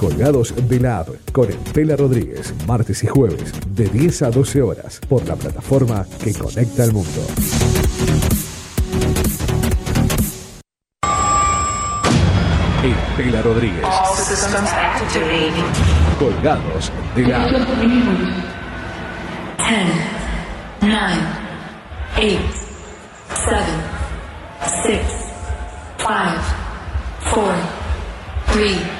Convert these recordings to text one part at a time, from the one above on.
colgados de la app con Estela Rodríguez, martes y jueves, de 10 a 12 horas, por la plataforma que conecta al mundo. Estela Rodríguez. Colgados de la app. 10, 9, 8, 7, 6, 5, 4, 3,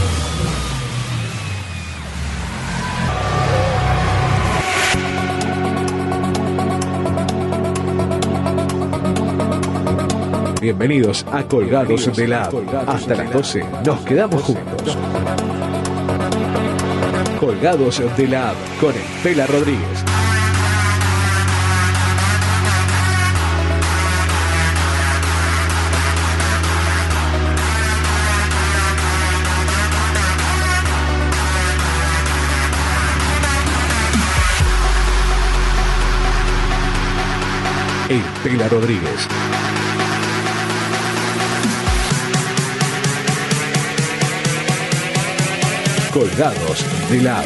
Bienvenidos a Colgados de la Hasta las 12 nos quedamos juntos. Colgados de la con Estela Rodríguez. Estela Rodríguez. Colgados de la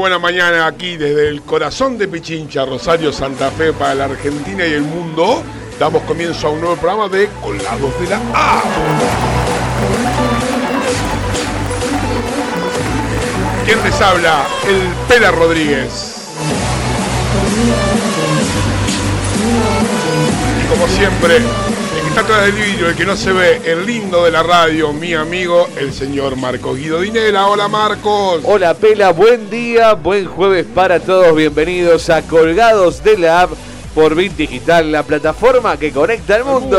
buena mañana aquí desde el corazón de Pichincha, Rosario, Santa Fe para la Argentina y el mundo. Damos comienzo a un nuevo programa de Colgados de la A. ¿Quién les habla? El Pela Rodríguez. Y como siempre, atrás del vidrio, el que no se ve, el lindo de la radio, mi amigo, el señor Marcos Guido Dinela. Hola Marcos. Hola Pela, buen día, buen jueves para todos. Bienvenidos a Colgados de la App por Bit Digital, la plataforma que conecta al mundo.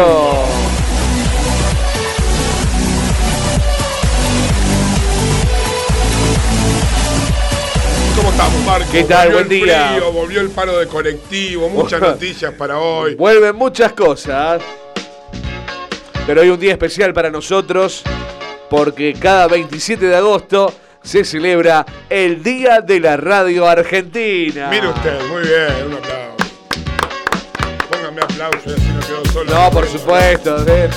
¿Cómo estamos, Marcos? ¿Qué tal? Buen día. frío, volvió el paro de colectivo, muchas noticias para hoy. Vuelven muchas cosas. Pero hoy un día especial para nosotros porque cada 27 de agosto se celebra el Día de la Radio Argentina. Mire usted, muy bien, un aplauso. Póngame aplauso, así no quedó solo. No, por supuesto. ¿eh?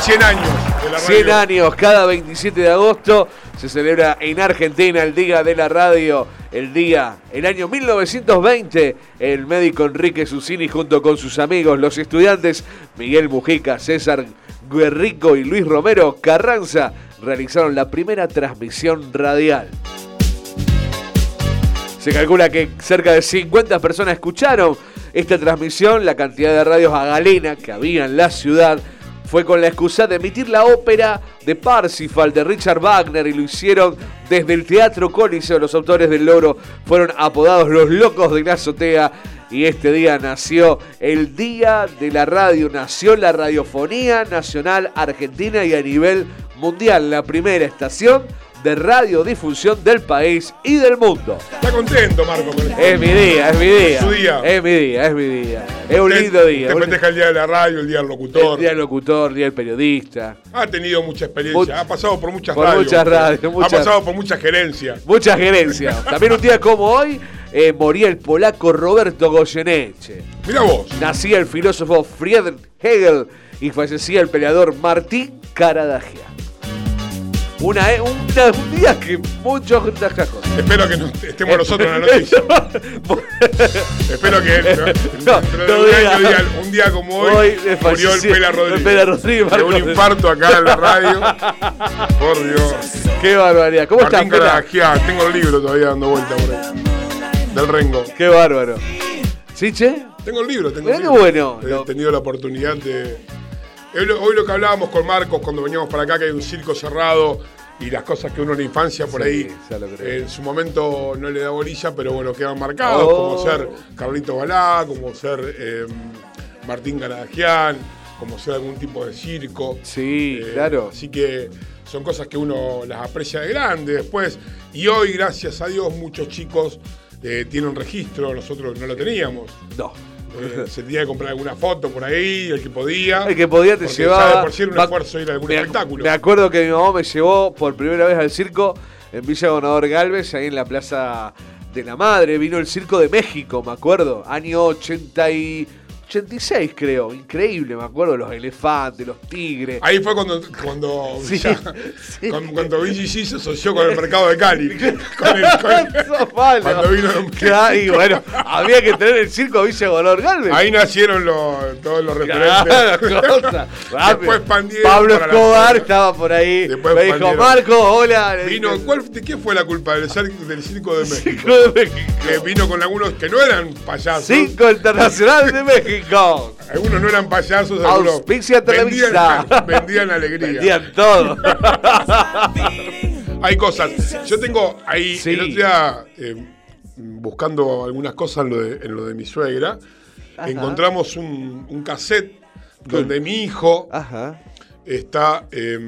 100 años de la radio. 100 años, cada 27 de agosto se celebra en Argentina el Día de la Radio. El día, el año 1920, el médico Enrique Susini junto con sus amigos, los estudiantes Miguel Mujica, César Guerrico y Luis Romero Carranza, realizaron la primera transmisión radial. Se calcula que cerca de 50 personas escucharon esta transmisión. La cantidad de radios a galena que había en la ciudad fue con la excusa de emitir la ópera de Parsifal de Richard Wagner y lo hicieron desde el Teatro Coliseo. Los autores del logro fueron apodados los locos de la azotea y este día nació el Día de la Radio, nació la Radiofonía Nacional Argentina y a nivel mundial, la primera estación de radiodifusión del país y del mundo. Está contento, Marco. Con esto. Es mi día, es mi día. Su día. Es mi día, es mi día. Es un lindo día. un- festeja el día de la radio, el día del locutor. El día del locutor, día del periodista. Ha tenido mucha experiencia, ha pasado por muchas por radios. muchas radios, Ha muchas- pasado por muchas gerencias. Muchas gerencias. También un día como hoy eh, moría el polaco Roberto Goyeneche. Mira vos. Nacía el filósofo Friedrich Hegel y fallecía el peleador Martín Caradagia. Una, eh, una- un día que muchos cajos. Espero que no estemos nosotros en la noticia. Espero que No, no un, diga. año digan, un día como hoy, murió el Pela Rodríguez. el Pela Rodríguez, de un infarto acá en la radio. Por Dios. Qué barbaridad. ¿Cómo estás? Caradagian, tengo el libro todavía dando vuelta por ahí. Del Rengo. Qué bárbaro. ¿Sí, che? Tengo el libro, tengo Mirá el qué libro. bueno. He tenido la oportunidad de. Hoy lo, que hablábamos con Marcos cuando veníamos para acá, que hay un circo cerrado y las cosas que uno en la infancia por Sí, ahí en su momento no le da bolilla, pero bueno, quedan marcados, Oh. como ser Carlito Balá, como ser eh, Martín Garadagian, como ser algún tipo de circo. Sí, Eh, claro. Así que son cosas que uno las aprecia de grande después. Y hoy, gracias a Dios, muchos chicos eh, tienen registro, nosotros no lo teníamos. No. Se tenía que comprar alguna foto por ahí, el que podía. El que podía te llevaba. ya de por sí era un esfuerzo ir a algún me espectáculo. Me acuerdo que mi mamá me llevó por primera vez al circo en Villa Gobernador Galvez, ahí en la Plaza de la Madre. Vino el Circo de México, me acuerdo. Año 80 y 86, creo. Increíble, me acuerdo. Los elefantes, los tigres. Ahí fue cuando, cuando, Sí, ya- sí. cuando, cuando BGG se asoció con el mercado de Cali. Con el- con- malo. cuando vino Claro, y bueno, había que tener el circo Villa Gobernador Galvez. ahí nacieron los, todos los referentes. Después expandieron Pablo la Escobar estaba por ahí. Después me dijo. Marco, hola. Vino, ¿cuál, ¿De qué fue la culpa del circo de México? Circo de México. Que vino con algunos que no eran payasos. Cinco Internacional de México. Algunos no eran payasos, algunos Auspicia Televisa. vendían, vendían alegría. Vendían todo. Hay cosas. Yo tengo ahí, Sí. el otro día, eh, buscando algunas cosas en lo de, en lo de mi suegra, encontramos un, un cassette donde mi hijo Ajá. está eh,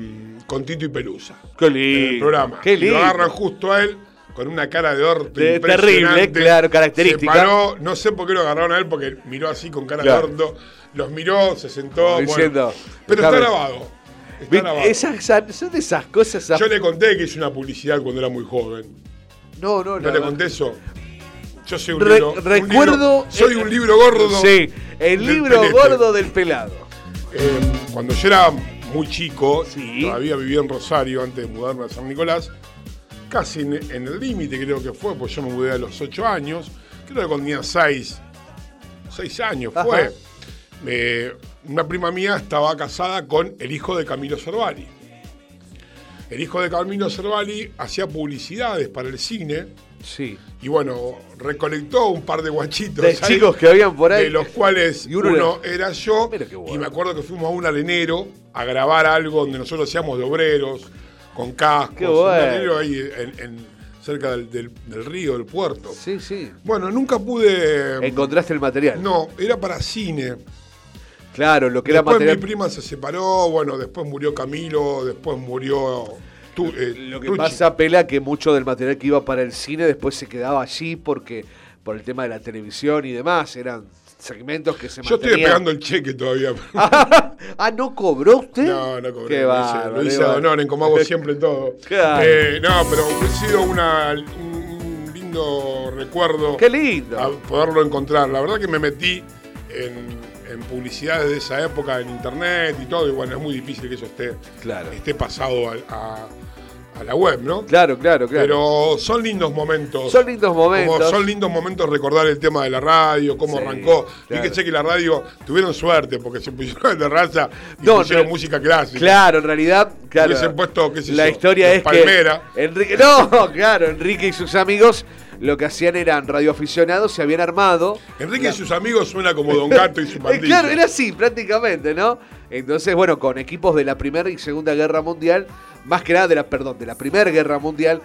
con Tito y Pelusa. Qué En el lindo. programa. Qué Y lindo. Lo agarran justo a él con una cara de orto De- terrible, claro, característica. Se paró, no sé por qué lo agarraron a él, porque miró así con cara Claro. de orto. Los miró, se sentó. Bueno. diciendo, pero está grabado. Está Vi- grabado. Esas, son de esas cosas. Yo le conté que hice una publicidad cuando era muy joven. No, no, ¿No no. le conté eso? Yo soy un Re- libro. un recuerdo. libro- soy un libro gordo. Sí, el libro pelete. gordo del pelado. Eh, cuando yo era muy chico, Sí. todavía vivía en Rosario antes de mudarme a San Nicolás, casi en, en el límite creo que fue, pues yo me mudé a los 8 años, creo que cuando tenía 6, 6 años Ajá. fue. Eh, una prima mía estaba casada con el hijo de Camilo Cervali. El hijo de Camilo Cervali hacía publicidades para el cine Sí. y bueno, recolectó un par de guachitos. De chicos que habían por ahí. De los cuales Y uno uno, era yo. Bueno. Y me acuerdo que fuimos a un arenero a grabar algo donde nosotros hacíamos de obreros, con cascos. Qué Un bueno. ahí en, en- cerca del, del- del río, del puerto. Sí, sí. Bueno, nunca pude. Encontraste el material. No, era para cine. Claro, lo que era Después material. mi prima se separó, bueno, después murió Camilo, después murió. Tu- eh, Lo que pasa, Pela, que mucho del material que iba para el cine después se quedaba allí porque por el tema de la televisión y demás, eran segmentos que se Yo estoy esperando el cheque todavía. ah, ¿no cobró usted? No, no cobré. Qué lo hice- bárbaro, lo hice a bárbaro. honor, en como hago siempre todo. Claro. Eh, no, pero ha sido una, un, un lindo recuerdo. Qué lindo. a poderlo encontrar. La verdad que me metí en, en publicidades de esa época, en internet y todo, y bueno, es muy difícil que eso esté, Claro. esté pasado a, a- a la web, ¿no? Claro, claro, claro. Pero son lindos momentos. Son lindos momentos. Como son lindos momentos recordar el tema de la radio, cómo Sí, arrancó. claro. Fíjense que la radio tuvieron suerte porque se pusieron de raza y No, pusieron no. música clásica. Claro, en realidad, claro. Hubiesen puesto, qué sé la yo, historia es Palmera. que Enrique, no, claro, Enrique y sus amigos lo que hacían eran radioaficionados, se habían armado. Enrique y sus amigos suena como Don Gato y su Eh, pandilla. Claro, era así, prácticamente, ¿no? Entonces, bueno, con equipos de la Primera y Segunda Guerra Mundial, más que nada de la, perdón, de la Primera Guerra Mundial,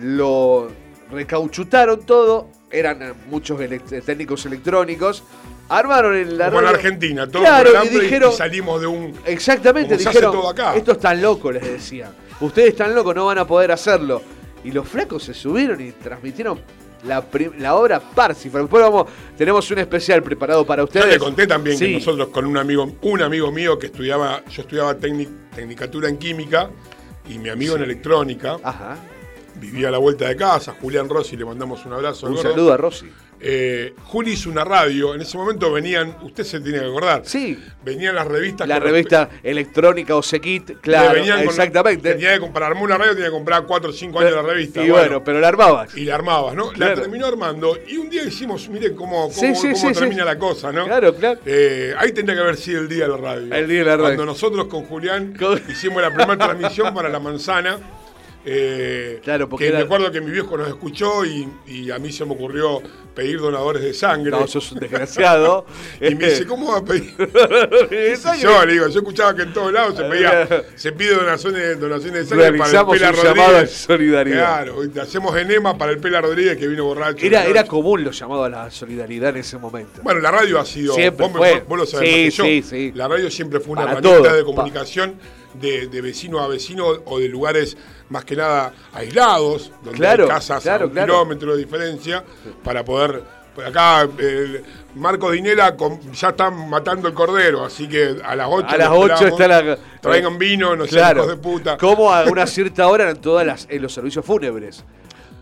lo recauchutaron todo, eran muchos técnicos electrónicos, armaron en la Como en Argentina, todo Claro, por el y dijeron, y salimos de un... Exactamente, dijeron, todo acá. estos están locos, les decían. Ustedes están locos, no van a poder hacerlo. Y los flacos se subieron y transmitieron la, obra Parsifal. Después vamos, tenemos un especial preparado para Yo ustedes. le conté también que nosotros con un amigo, un amigo mío que estudiaba, yo estudiaba tecnic- tecnicatura en química y mi amigo en electrónica, Ajá. Vivía a la vuelta de casa, Julián Rossi, le mandamos un abrazo. Un gordo. saludo a Rossi. Eh, Juli hizo una radio, en ese momento venían, usted se tiene que acordar, Sí. venían las revistas. La los- revista electrónica o le claro, venían con- exactamente. tenía que comprar, armó una radio, tenía que comprar 4 o 5 años la revista. y bueno, pero la armabas. y la armabas, ¿no? Claro. La terminó armando y un día hicimos, mire cómo, cómo, Sí, sí, cómo sí, termina la cosa, ¿no? Claro, claro. Eh, ahí tendría que haber sido el día de la radio. El día de la radio. Cuando nosotros con Julián Con- hicimos la primera transmisión para La Manzana. Eh, Claro, porque que era- me acuerdo que mi viejo nos escuchó y, y a mí se me ocurrió pedir donadores de sangre. No, sos un desgraciado. y me dice, ¿cómo va a pedir? Yo le digo, yo escuchaba que en todos lados se pedía, se pide donaciones, donaciones de sangre Realizamos para el un Pela llamado Rodríguez. de solidaridad. Claro, hacemos enema para el Pela Rodríguez que vino borracho. Era, era común los llamados a la solidaridad en ese momento. Bueno, la radio ha sido. Siempre vos, fue. vos lo sabés Sí, más que yo. sí, sí. La radio siempre fue una Para herramienta todo. de Pa- comunicación de, de vecino a vecino o de lugares más que nada aislados, donde Claro, hay casas claro, a un claro. kilómetro de diferencia, para poder. por Acá, el Marco Dinela con- ya están matando el cordero, así que a las 8. A las 8 está la. Traigan vino, no sean claro. hijos de puta. Como a una cierta hora eran todas las en los servicios fúnebres.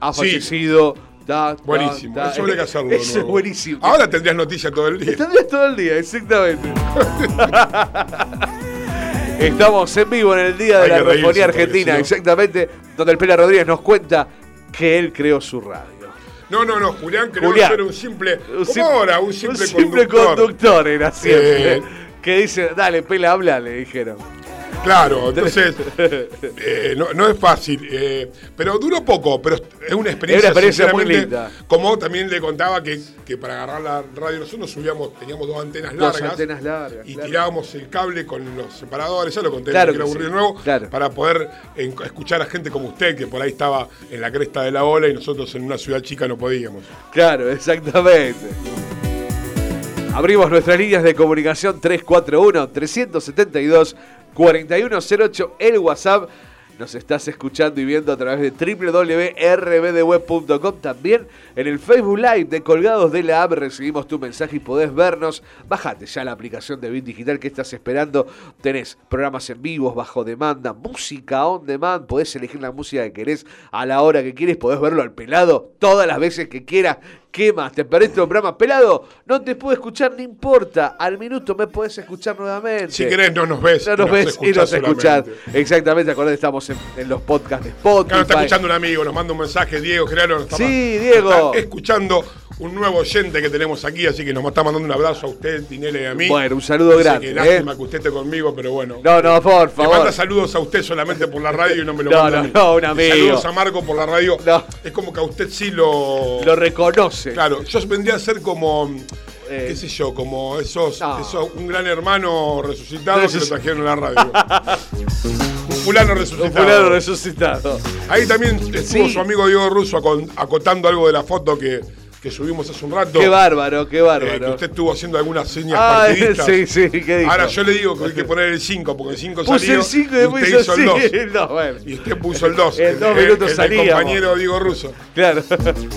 Ha Sí. fallecido. ta, ta, Buenísimo, ta. eso habría que hacerlo. Eso es buenísimo. Ahora tendrías noticias todo el día. Tendrías todo el día, exactamente. Estamos en vivo en el Día de la Radiofonía Argentina, no- exactamente, donde el Pela Rodríguez nos cuenta que él creó su radio. No, no, no, Julián creo Julián. que era un simple. Un ¿Cómo ahora? Un simple, un simple conductor. conductor era siempre. Eh. Que dice, dale, Pela, habla, le dijeron. Claro, entonces eh, no, no es fácil, eh, pero duró poco, pero es una experiencia, Es una experiencia muy sinceramente, linda. Como también le contaba que, que para agarrar la radio nosotros subíamos, teníamos dos antenas Dos largas antenas largas, y claro. tirábamos el cable con los separadores, ya lo conté, Claro que aburrir sí, de nuevo, claro. para poder en- escuchar a gente como usted, que por ahí estaba en la cresta de la ola y nosotros en una ciudad chica no podíamos. Claro, exactamente. Abrimos nuestras líneas de comunicación 341-372-4108, el WhatsApp. Nos estás escuchando y viendo a través de www.rbdweb.com. También en el Facebook Live de Colgados de la App recibimos tu mensaje y podés vernos. Bájate ya la aplicación de Bit Digital que estás esperando. Tenés programas en vivos, bajo demanda, música on demand. Podés elegir la música que querés a la hora que quieres. Podés verlo al pelado todas las veces que quieras. ¿Qué más? ¿Te perdiste un programa pelado? No te puedo escuchar, no importa. Al minuto me podés escuchar nuevamente. Si querés no nos ves, No nos ves y nos escuchás. Exactamente, acordate, estamos en, en los podcasts de Spotify. Nos está escuchando un amigo, nos manda un mensaje, Diego Gerardo. nos está Sí, ma- Diego. Está escuchando un nuevo oyente que tenemos aquí, así que nos está mandando un abrazo a usted, Tinele y a mí. Bueno, un saludo Dice grande, Que ¿eh? lástima que usted esté conmigo, pero bueno. No, no, por Le favor. manda saludos a usted solamente por la radio y no me lo No, manda no, no, un Y amigo. Saludos a Marco por la radio. No. Es como que a usted sí lo. Lo reconoce. Claro, yo vendría a ser como. Eh. qué sé yo, como esos, No. esos- un gran hermano resucitado que lo trajeron a la radio. un fulano Un resucitado. fulano resucitado. Ahí también estuvo Sí. su amigo Diego Russo acotando algo de la foto que, que subimos hace un rato. Qué bárbaro, qué eh, que bárbaro. usted estuvo haciendo algunas señas Ah, partidistas. sí, sí, ¿qué dijo? Ahora yo le digo que hay que poner el 5, porque el 5 Puse salió el 5 y después hizo el 2. así. No, bueno. Y usted puso el 2. En dos minutos el, salíamos. compañero Diego Russo. Claro.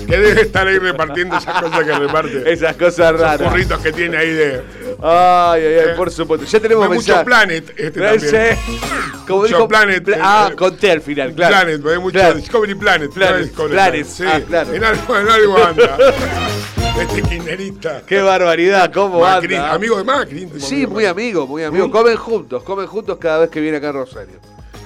Que debe estar ahí repartiendo esas cosas que reparte. Esas cosas raras. curritos que tiene ahí de. Ay, ay, ay, Eh, por supuesto. Ya tenemos Ve mucho mensaje. Planet este también. Ese. Como Mucho dijo Planet, Pla- eh, ah, eh, conté al final, claro. Planet, ve mucho Claro. Discovery Planet. Planet, Sí, ah, claro. en algo, en algo anda. este kirchnerista. Qué barbaridad, cómo Macri, anda. amigo de Macri. Sí, muy amigo, muy amigo. ¿Mm? Comen juntos, comen juntos cada vez que viene acá a Rosario.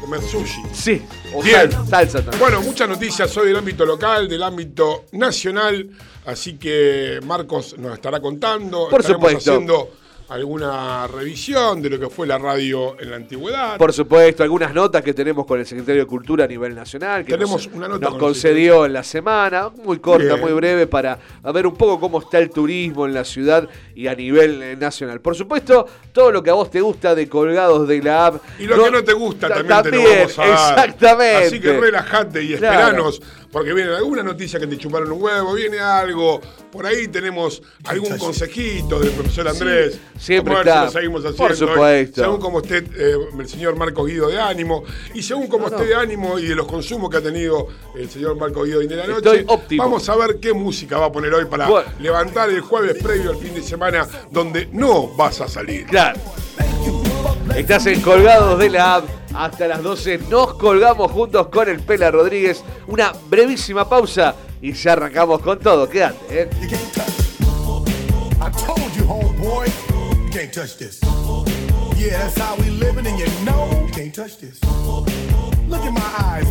Comer sushi. Sí, o Bien. sal- salsa también. Bueno, muchas noticias hoy del ámbito local, del ámbito nacional, así que Marcos nos estará contando. Por Estaremos supuesto. haciendo alguna revisión de lo que fue la radio en la antigüedad. Por supuesto, algunas notas que tenemos con el secretario de Cultura a nivel nacional, que Tenemos nos, una nota nos con concedió en la semana, muy corta, Bien. muy breve, para ver un poco cómo está el turismo en la ciudad y a nivel eh, nacional. Por supuesto, todo lo que a vos te gusta de colgados de la app. Y lo que no te gusta ta- también, te lo vamos a dar. Exactamente. Así que relajate y Claro. Porque viene alguna noticia que te chuparon un huevo, viene algo. Por ahí tenemos algún consejito del profesor Andrés. siempre Vamos a ver está. si lo seguimos Por haciendo. ¿eh? supuesto. Según como esté eh, el señor Marco Guido de ánimo, y según como esté de ánimo y de los consumos que ha tenido el señor Marco Guido de la noche, Estoy óptimo. vamos a ver qué música va a poner hoy para Bueno. levantar el jueves previo al fin de semana, donde no vas a salir. Claro. Estás en Colgados de la App. Hasta las 12 nos colgamos juntos con el Pela Rodríguez. Una brevísima pausa y ya arrancamos con todo. Quédate, ¿eh? Yeah, that's how we living, and you know can't touch this. Look in my eyes,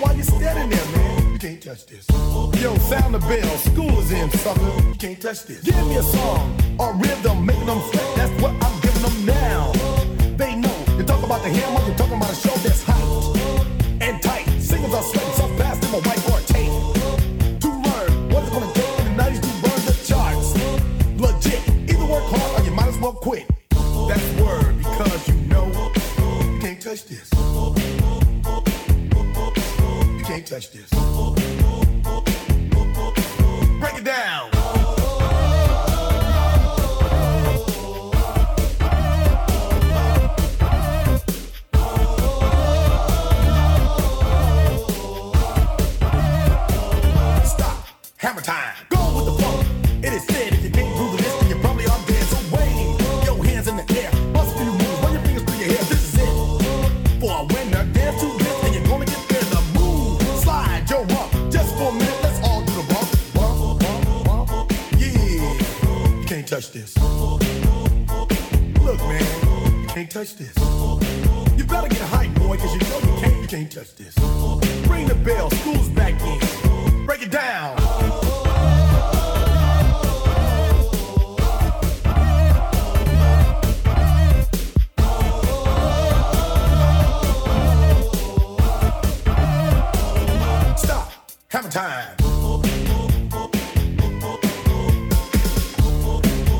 Why you standing there, man? You can't touch this. Yo, sound the bell. School is in, sucker. You can't touch this.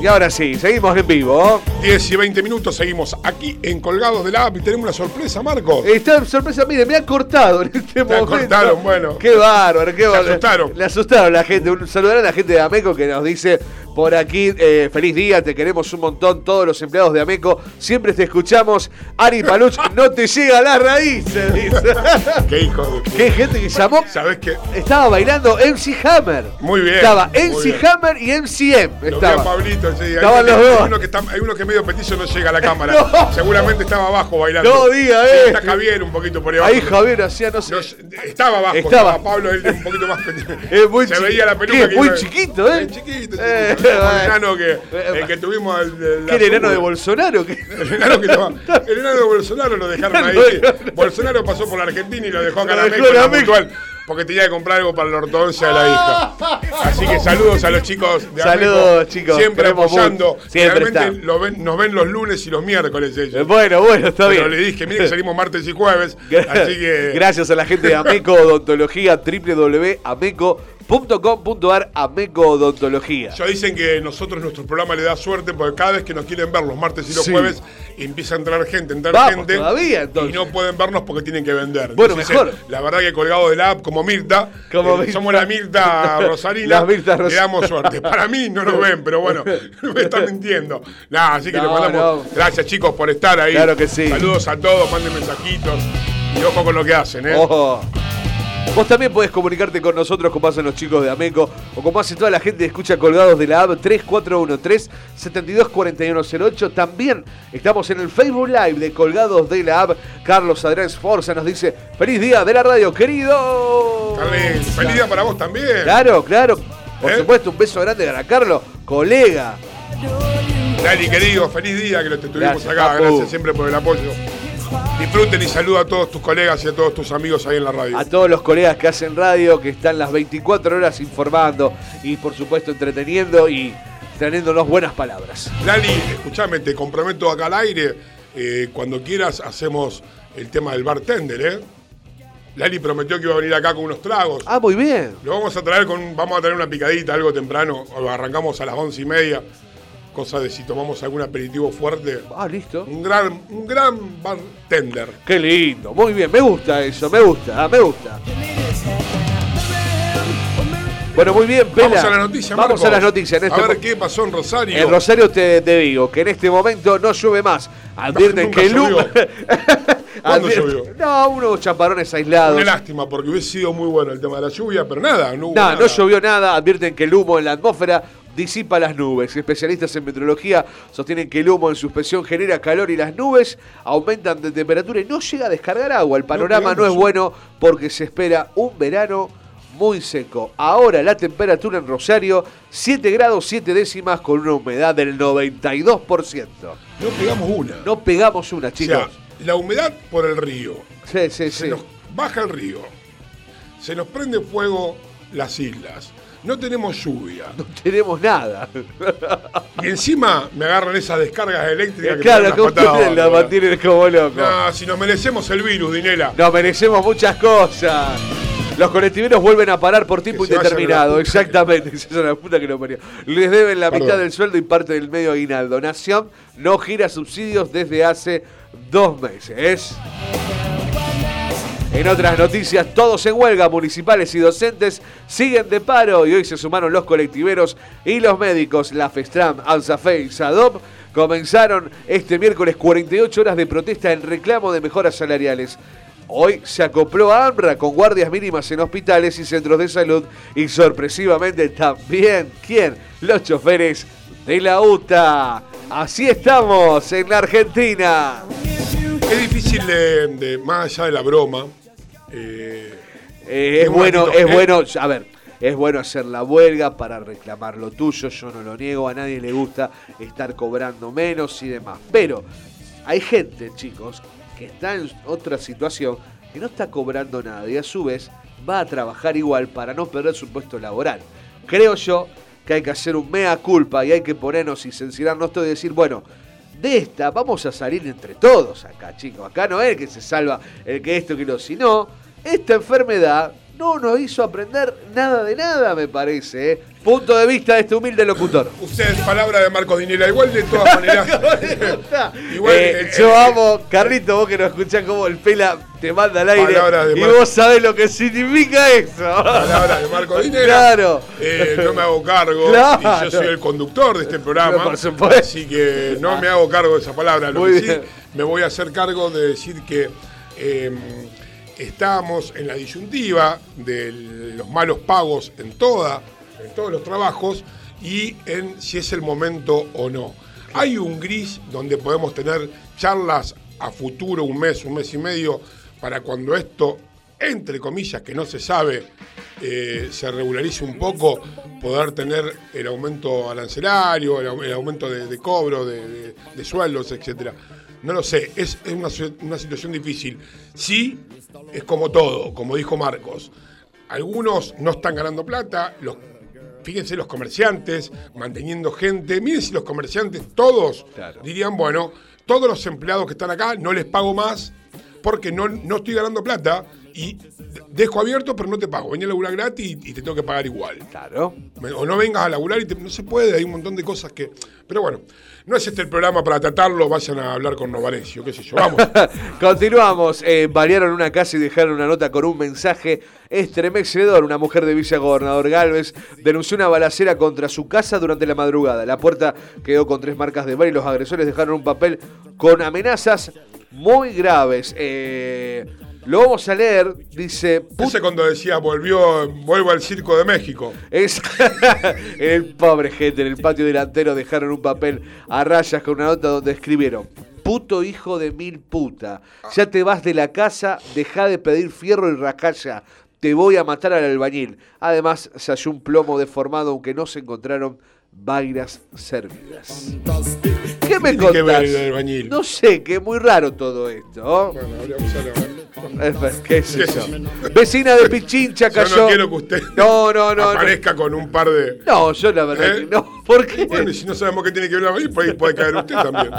Y ahora sí, seguimos en vivo. 10 y 20 minutos seguimos aquí en Colgados de la App y tenemos una sorpresa, Marcos. Está sorpresa, mire, me han cortado en este momento. cortaron, bueno. Qué bárbaro, qué bárbaro. asustaron. Le asustaron la gente. Un saludar a la gente de Ameco que nos dice por aquí, eh, feliz día, te queremos un montón, todos los empleados de Ameco. Siempre te escuchamos. Ari Paluch, no te llega la raíz, se dice. Qué hijo de puta. Qué gente que llamó. ¿Sabés qué? Estaba bailando MC Hammer. Muy bien, Estaba MC bien. Hammer y MCM. Lo vi a Estaba. Pablito, sí. Hay Estaban uno los dos. Hay uno, que está, hay uno que medio petizo no llega a la cámara. No. Seguramente estaba abajo bailando. No diga Sí, eso. Está Javier un poquito por ahí abajo. Ahí Javier hacía, no sé. No, estaba abajo, Estaba. estaba, Pablo él un poquito más muy Se veía la peluca que Muy iba- chiquito, ¿eh? Es chiquito, chiquito. Eh, el enano que, el que tuvimos. El, el- ¿Qué el enano de Bolsonaro? ¿Qué? El enano, que estaba- el enano de Bolsonaro lo dejaron ahí. Bolsonaro pasó por la Argentina y lo dejó acá en Lo la México, porque tenía que comprar algo para la ortodoncia de la hija. Así que saludos a los chicos de Saludos, chicos, Siempre apoyando. Siempre Realmente están. lo ven- nos ven los lunes y los miércoles Eh, ellos. Bueno, bueno, está Pero bien. le dije, mire que salimos martes y jueves. Así que. Gracias a la gente de Ameco Odontología, www.ameco.com.ar Ameco Odontología. Ya dicen que nosotros nuestro programa le da suerte porque cada vez que nos quieren ver los martes y los Sí. jueves empieza a entrar gente, entrar Vamos, gente todavía, entonces. y no pueden vernos porque tienen que vender. Bueno, Entonces, mejor. La verdad que colgado de la app como Mirta, Como eh, Mirta. somos la Mirta Rosarina, Las Mirtas Ros- le damos suerte. Para mí no nos ven, pero bueno, me están mintiendo. Nada, así que No, le mandamos no. gracias chicos por estar ahí. Claro que sí. Saludos a todos, manden mensajitos y ojo con lo que hacen, ¿eh? Ojo. Vos también podés comunicarte con nosotros como hacen los chicos de Ameco o como hace toda la gente que escucha colgados de la app 3413-724108. También estamos en el Facebook Live de Colgados de la app. Carlos Adrián Forza nos dice, feliz día de la radio, querido. Carlín, feliz día para vos también. Claro, claro. Por ¿Eh? supuesto, un beso grande para Carlos, colega. Dani, querido, feliz día que lo te tuvimos Gracias, acá. papu. Gracias siempre por el apoyo. Disfruten y saluda a todos tus colegas y a todos tus amigos ahí en la radio. A todos los colegas que hacen radio, que están las 24 horas informando y por supuesto entreteniendo y teniéndonos buenas palabras. Lali, escúchame, te comprometo acá al aire. eh, cuando quieras hacemos el tema del bartender, ¿eh? Lali prometió que iba a venir acá con unos tragos. Ah, muy bien. Lo vamos a traer con, vamos a tener una picadita, algo temprano. Arrancamos a las once y media. Cosa de si tomamos algún aperitivo fuerte. Ah, listo. Un gran, un gran bartender. Qué lindo, muy bien, me gusta eso, me gusta, ah, me gusta. Bueno, muy bien, Pela. Vamos a la noticia, Vamos a las noticias. En este a ver qué pasó en Rosario. En Rosario te, te digo que en este momento no llueve más. Advierten nunca que el humo. llovió. ¿Cuándo llovió? No, unos chaparrones aislados. Una lástima, porque hubiese sido muy bueno el tema de la lluvia, pero nada, no hubo No, nada. no llovió nada. Advierten que el humo en la atmósfera disipa las nubes. Especialistas en meteorología sostienen que el humo en suspensión genera calor y las nubes aumentan de temperatura y no llega a descargar agua. El panorama no, es bueno porque se espera un verano muy seco. Ahora la temperatura en Rosario, 7 grados 7 décimas con una humedad del 92%. No pegamos una. No pegamos una, o chicos. sea, la humedad por el río. sí, sí, Se sí. nos baja el río. Se nos prende fuego las islas. No tenemos lluvia. No tenemos nada. Y encima me agarran esas descargas eléctricas que claro, me que dan las patadas, la mantienen como loco. No, si nos merecemos el virus, Dinela. Nos merecemos muchas cosas. Los colectiveros vuelven a parar por tiempo indeterminado. Exactamente. Esa es la puta que lo parió. Les deben la Perdón. mitad del sueldo y parte del medio aguinaldo. Nación no gira subsidios desde hace dos meses. En otras noticias, todos en huelga, municipales y docentes siguen de paro y hoy se sumaron los colectiveros y los médicos. La FESTRAM, ANSAFE y SADOP comenzaron este miércoles 48 horas de protesta en reclamo de mejoras salariales. Hoy se acopló a AMRA con guardias mínimas en hospitales y centros de salud y sorpresivamente también, ¿quién? Los choferes de la UTA. Así estamos en la Argentina. Es difícil de, de- más allá de la broma. eh, Eh, es bueno, es ¿eh? bueno, a ver, es bueno hacer la huelga para reclamar lo tuyo, yo no lo niego, a nadie le gusta estar cobrando menos y demás. Pero hay gente, chicos, que está en otra situación que no está cobrando nada y a su vez va a trabajar igual para no perder su puesto laboral. Creo yo que hay que hacer un mea culpa y hay que ponernos y sincerarnos todo y decir, bueno, de esta vamos a salir entre todos acá, chicos. Acá no es el que se salva el que esto que lo, sino esta enfermedad no nos hizo aprender nada de nada, me parece. ¿eh? Punto de vista de este humilde locutor. usted, palabra de Marcos Dinela. Igual de todas maneras. igual, Eh, eh, yo eh, amo, Carlito, vos que nos escuchás como el pela te manda al aire de y Mar- vos sabés lo que significa eso. Palabras de Marcos Dinela. Claro. Eh, no me hago cargo. Claro. Y yo soy el conductor de este programa. Por supuesto. Así que no me hago cargo de esa palabra. Lo Muy que sí, me voy a hacer cargo de decir que estamos en la disyuntiva de los malos pagos en toda, en todos los trabajos y en si es el momento o no. Hay un gris donde podemos tener charlas a futuro, un mes, un mes y medio, para cuando esto, entre comillas, que no se sabe, eh, se regularice un poco, poder tener el aumento arancelario, el, el aumento de, de cobro, de, de- de sueldos, etcétera. No lo sé, es, es una, una situación difícil. Sí, es como todo, como dijo Marcos. Algunos no están ganando plata, los, fíjense los comerciantes, manteniendo gente. Miren si los comerciantes, todos, Claro. dirían, bueno, todos los empleados que están acá no les pago más porque no, no estoy ganando plata y de- dejo abierto pero no te pago. Venía a laburar gratis y, y te tengo que pagar igual. Claro. O no vengas a laburar y te- no se puede, hay un montón de cosas que... Pero bueno, no es este el programa para tratarlo, vayan a hablar con Novarecio, qué sé yo, vamos. Continuamos. Eh, una casa y dejaron una nota con un mensaje estremecedor. Una mujer de Villa Gobernador Galvez denunció una balacera contra su casa durante la madrugada. La puerta quedó con tres marcas de bala y los agresores dejaron un papel con amenazas muy graves. Eh, Lo vamos a leer, dice... "Put- Ese cuando decía volvió, vuelvo al circo de México. Es el pobre gente en el patio delantero dejaron un papel a rayas con una nota donde escribieron puto hijo de mil puta, ya te vas de la casa, deja de pedir fierro y rascalla, te voy a matar al albañil. Además se halló un plomo deformado aunque no se encontraron vainas servidas. ¿Qué me tiene que ver contás? No sé, que es muy raro todo esto. Bueno, habríamos hablado. Es- ¿Qué es ¿Qué eso? es eso? Vecina de Pichincha Yo cayó. no quiero que usted No, no, no. no. aparezca con un par de. No, yo la verdad ¿Eh? que no. ¿Por qué? Bueno, y si no sabemos qué tiene que ver albañil, por ahí puede caer usted también.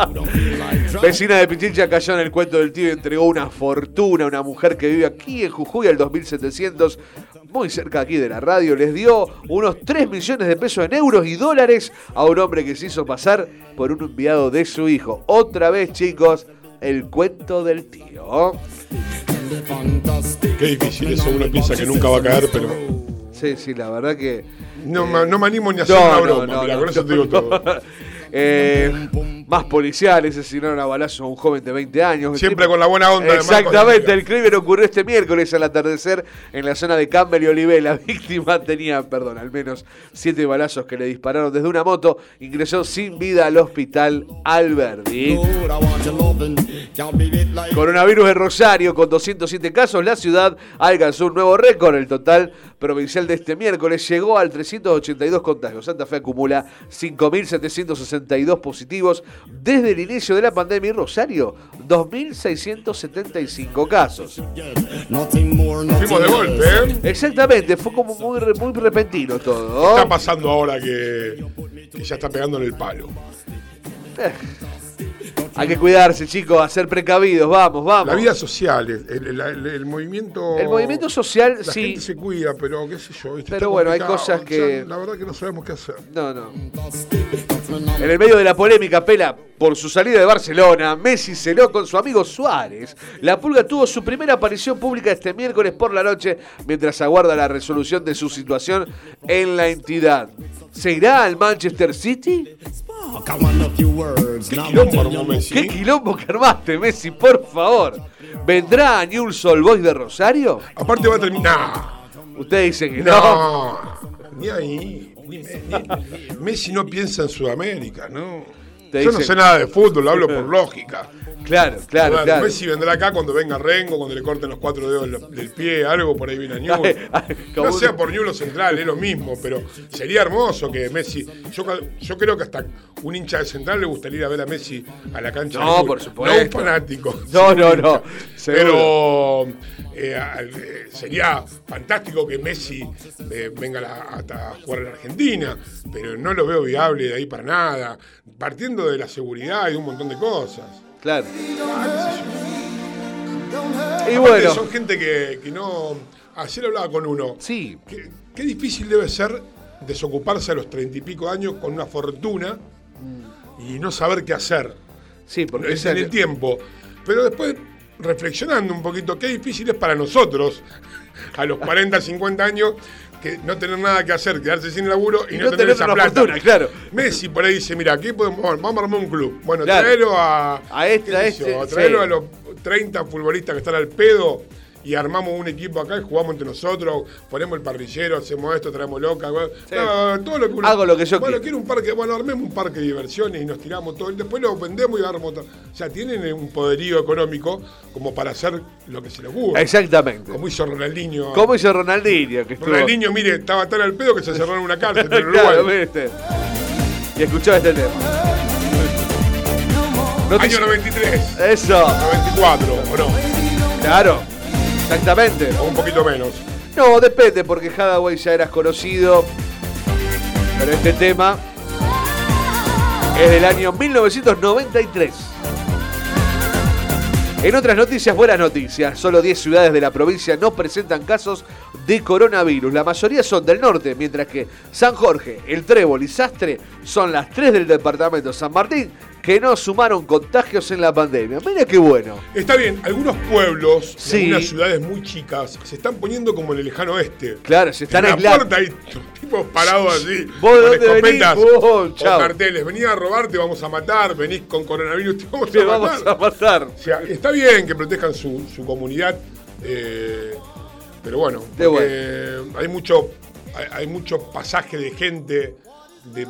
Vecina de Pichincha cayó en el cuento del tío y entregó una fortuna a una mujer que vive aquí en Jujuy al 2700, muy cerca aquí de la radio. Les dio unos 3 millones de pesos en euros y dólares a un hombre que se hizo pasar por un enviado de su hijo. Otra vez, chicos, el cuento del tío. Qué difícil eso, uno piensa que nunca va a caer, pero. Sí, sí, la verdad que. No, me- no me animo ni a hacer No, una broma, no, mira, con eso te digo todo. Eh, más policiales asesinaron a balazo a un joven de 20 años. Siempre con la buena onda. Exactamente, el crimen ocurrió este miércoles al atardecer en la zona de Campbell y Olivet. La víctima tenía, perdón, al menos siete balazos que le dispararon desde una moto. Ingresó sin vida al hospital Alberdi. Coronavirus en Rosario con 207 casos. La ciudad alcanzó un nuevo récord. El total provincial de este miércoles llegó al 382 contagios. Santa Fe acumula 5.762 positivos desde el inicio de la pandemia y Rosario 2.675 casos. Fuimos de golpe, ¿eh? Exactamente, fue como muy, muy repentino todo. Está pasando ahora que, que ya está pegando en el palo. Hay que cuidarse, chicos, a ser precavidos. Vamos, vamos. La vida social, el, el- el- el movimiento. El movimiento social, La sí. gente se cuida, pero qué sé yo. ¿viste? Pero Está bueno, hay cosas que- La verdad que no sabemos qué hacer. No, no. En el medio de la polémica, Pela, por su salida de Barcelona, Messi celó con su amigo Suárez. La Pulga tuvo su primera aparición pública este miércoles por la noche, mientras aguarda la resolución de su situación en la entidad. ¿Se irá al Manchester City? ¿Qué quilombo armó Messi? ¿Qué quilombo que armaste, Messi, por favor? ¿Vendrá a Newell's Old Boys de Rosario? Aparte va a terminar. Usted dice que no. No, ni ahí. Ni, ni- Messi no piensa en Sudamérica, ¿no? Yo no dicen- sé nada de fútbol, hablo por lógica. Claro, claro, Bueno, claro. Messi vendrá acá cuando venga Rengo, cuando le corten los cuatro dedos del- pie, algo por ahí viene a Newell. No sea por Newell Central, es lo mismo, pero sería hermoso que Messi. Yo, yo creo que hasta un hincha de Central le gustaría ir a ver a Messi a la cancha. No, por supuesto. No un fanático. No, no, no, seguro. Pero eh, eh, sería fantástico que Messi eh, venga a hasta a jugar en Argentina, pero no lo veo viable de ahí para nada, partiendo de la seguridad y de un montón de cosas. Claro. Y bueno, Son gente que, que no. Ayer hablaba con uno. sí, Qué, qué difícil debe ser desocuparse a los treinta y pico años con una fortuna y no saber qué hacer. sí, porque Es en el tiempo. Pero después, reflexionando un poquito, qué difícil es para nosotros, a los 40, 50 años, que no tener nada que hacer, quedarse sin laburo y, Y no, no tener tener esa una plata. fortuna, claro. Messi por ahí dice, mira, aquí podemos, vamos a armar un club. Bueno, Claro. traelo a... A este, a este, yo, sí. a los 30 futbolistas que están al pedo y armamos un equipo acá y jugamos entre nosotros, ponemos el parrillero, hacemos esto, traemos loca. Sí. No, todo lo que uno- Hago lo que yo Bueno, quiero. un parque, bueno, armemos un parque de diversiones y nos tiramos todo, y después lo vendemos y agarramos todo. O sea, tienen un poderío económico como para hacer lo que se les ocurra. exactamente. Como hizo Ronaldinho. ¿Cómo hizo Ronaldinho? Que estuvo... Ronaldinho, mire, estaba tan al pedo que se cerró en una cárcel en Uruguay. claro. Y escuchaba este tema. No te- Año 93, Eso, 94, o no, claro. Exactamente. o un poquito menos. No, depende, porque Hadaway ya eras conocido. Pero este tema es del año 1993. En otras noticias, buenas noticias. Solo 10 ciudades de la provincia no presentan casos de coronavirus. La mayoría son del norte, mientras que San Jorge, El Trébol y Sastre son las tres del departamento San Martín que no sumaron contagios en la pandemia. Mira qué bueno. Está bien, algunos pueblos, Sí. algunas ciudades muy chicas, se están poniendo como en el lejano oeste. Claro, se están en la aislando. puerta hay tipos parados así, ¿Vos con de dónde escopetas, venís? Chao. carteles. Venís a robar, te vamos a matar. Venís con coronavirus, te vamos Te a vamos matar. a matar. O sea, está bien que protejan su, su comunidad Eh, pero bueno, De porque hay mucho, hay, hay mucho pasaje de gente de,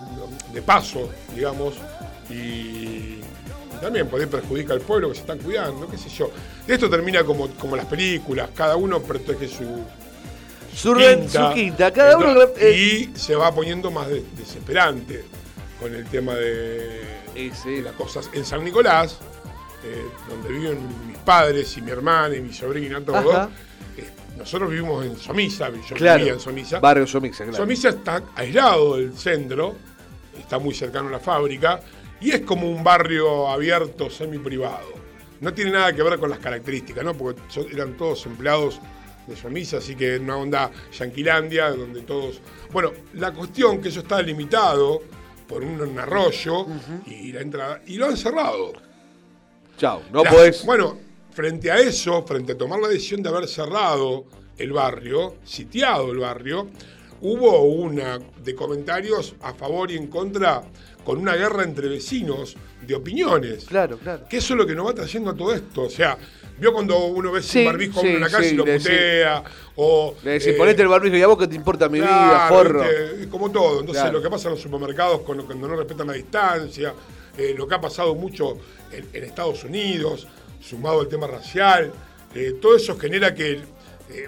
de paso, digamos, y, también por ahí perjudica al pueblo que se están cuidando, qué sé yo. Esto termina como, como las películas, cada uno protege su, Su, re- su quinta, cada uno. Eh, y se va poniendo más de- desesperante con el tema de, Y sí. de las cosas. En San Nicolás, eh, donde viven mis padres y mi hermana y mi sobrina, todo, Ajá. eh, nosotros vivimos en Somisa, yo claro. vivía en Somisa. Barrio Somixa, claro. Somisa está aislado del centro, está muy cercano a la fábrica y es como un barrio abierto, semi-privado. No tiene nada que ver con las características, ¿no? Porque eran todos empleados de Somisa, así que una onda yanquilandia, donde todos... Bueno, la cuestión que eso está limitado por un, un arroyo y la entrada... Y lo han cerrado. Chao, no La- podés. Bueno, frente a eso, frente a tomar la decisión de haber cerrado el barrio, sitiado el barrio, hubo una de comentarios a favor y en contra con una guerra entre vecinos de opiniones. Claro, claro. Que eso es lo que nos va trayendo a todo esto. O sea, vio cuando uno ve Sí, sin barbijo a uno en la sí, calle sí, y lo putea, o... Le decís, eh, ponete el barbijo y a vos que te importa mi vida, forro. ¿viste? como todo. Entonces, Claro. lo que pasa en los supermercados con- cuando no respetan la distancia, eh, lo que ha pasado mucho en, en Estados Unidos, sumado al tema racial, eh, todo eso genera que,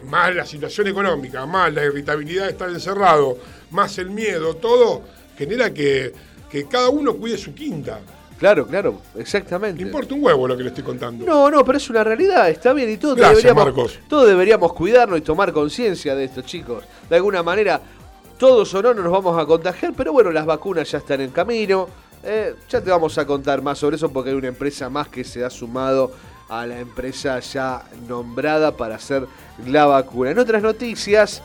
más la situación económica, más la irritabilidad de estar encerrado, más el miedo, todo genera que, que cada uno cuide su quinta. Claro, claro, exactamente. No importa un huevo lo que le estoy contando. No, no, pero es una realidad, está bien y todos Gracias, deberíamos, Marcos. todos deberíamos cuidarnos y tomar conciencia de esto, chicos. De alguna manera, todos o no nos vamos a contagiar, pero bueno, las vacunas ya están en camino. Eh, ya te vamos a contar más sobre eso porque hay una empresa más que se ha sumado a la empresa ya nombrada para hacer la vacuna. En otras noticias,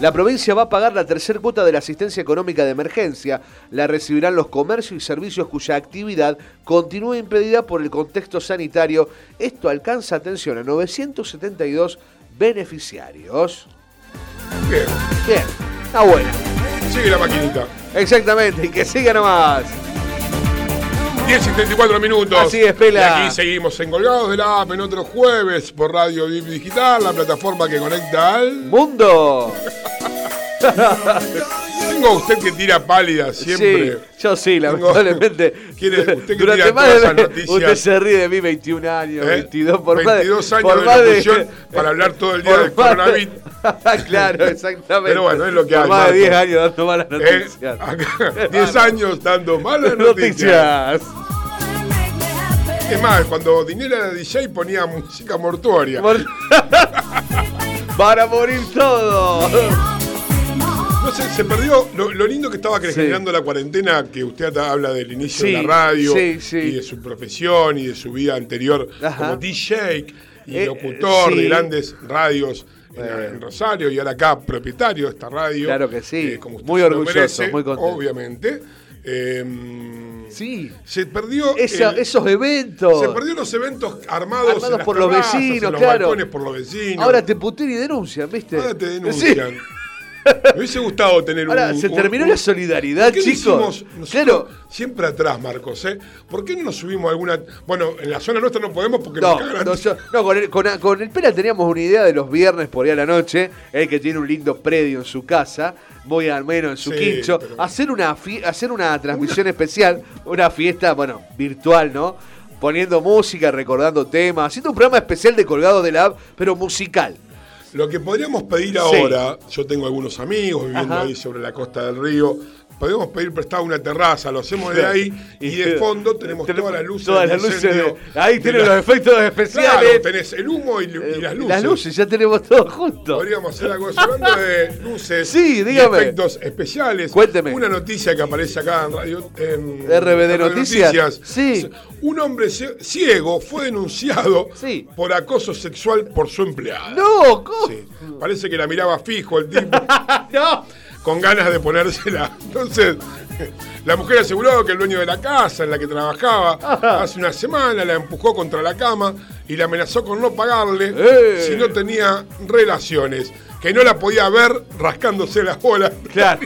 la provincia va a pagar la tercera cuota de la asistencia económica de emergencia. La recibirán los comercios y servicios cuya actividad continúa impedida por el contexto sanitario. Esto alcanza atención a 972 beneficiarios. Bien, Bien, está buena. sigue la maquinita. Exactamente, y que siga nomás. 10 y 34 minutos. Así es, Pela. Y aquí seguimos en Colgados de la App en otro jueves por Radio VIP Digital, la plataforma que conecta al. Mundo. Tengo a usted que tira pálida siempre. Sí, yo sí, Tengo- lamentablemente. Quiere- usted que Durante tira más de noticias. Usted se ríe de mí 21 años, ¿Eh? 22 por más de- 22 años por de más locución para hablar todo el día del más de- coronavirus. claro, exactamente. Pero bueno, es lo que por hay, más de Marco. 10 años dando malas ¿Eh? noticias. Acá, 10 años dando malas noticias. Es más, cuando Dinero era DJ ponía música mortuoria. Mor- Para morir todo. No sé, se perdió lo, lo lindo que estaba Sí. generando la cuarentena, que usted habla del inicio Sí, de la radio sí, y de su profesión y de su vida anterior Ajá. como DJ y Eh, locutor de grandes radios en, Rosario y ahora acá propietario de esta radio. Claro que sí. eh, como usted Muy orgulloso, merece, muy contento. Obviamente. Eh, Sí. Se perdió. Esa- el- esos eventos. se perdió los eventos armados, Armados en las por los vecinos, en los claro. balcones por los vecinos. Ahora te putean y denuncian, ¿viste? Ahora te Sí. Me hubiese gustado tener Ahora, un. se un- terminó un- la solidaridad, ¿Por qué no chicos. Claro. siempre atrás, Marcos? ¿eh? ¿Por qué no nos subimos a alguna.? Bueno, en la zona nuestra no podemos porque No, nos cagan. no, yo- no, con, el, con, con el Pela teníamos una idea de los viernes por ahí a la noche, el que tiene un lindo predio en su casa, muy al menos en su Sí, quincho, pero- hacer una hacer una transmisión especial, una fiesta, bueno, virtual, ¿no? Poniendo música, recordando temas, haciendo un programa especial de Colgado de la App, pero musical. Lo que podríamos pedir Sí. ahora, yo tengo algunos amigos viviendo Ajá. ahí sobre la costa del río, podemos pedir prestado una terraza, lo hacemos de ahí y de fondo tenemos todas las luces. Todas las luces de- ahí tienen los efectos Claro, especiales. tenés el humo y, y eh, las luces. Las luces, ya tenemos todo junto. Podríamos hacer algo hablando de luces Sí, y efectos especiales. Cuénteme. Una noticia que aparece acá en radio. En RBD Noticias. Sí. Un hombre cie- ciego fue denunciado Sí. por acoso sexual por su empleada. No, ¿cómo? Sí. Parece que la miraba fijo el tipo, no. Con ganas de ponérsela. Entonces, la mujer aseguró que el dueño de la casa en la que trabajaba hace una semana la empujó contra la cama y la amenazó con no pagarle Eh. si no tenía relaciones. Que no la podía ver rascándose las bolas. Claro.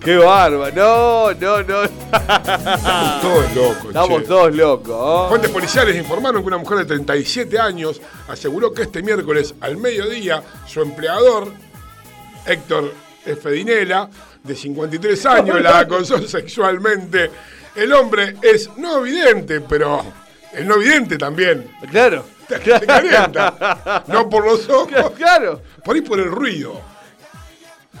Qué bárbaro. No, no, no. Estamos todos locos. Estamos che. todos locos. ¿oh? Fuentes policiales informaron que una mujer de 37 años aseguró que este miércoles al mediodía su empleador, Héctor Efedinela, de 53 años, la acosó sexualmente. El hombre es no vidente, pero el no vidente también. Claro. Te, te calienta. No por los ojos, Claro. por ahí por el ruido.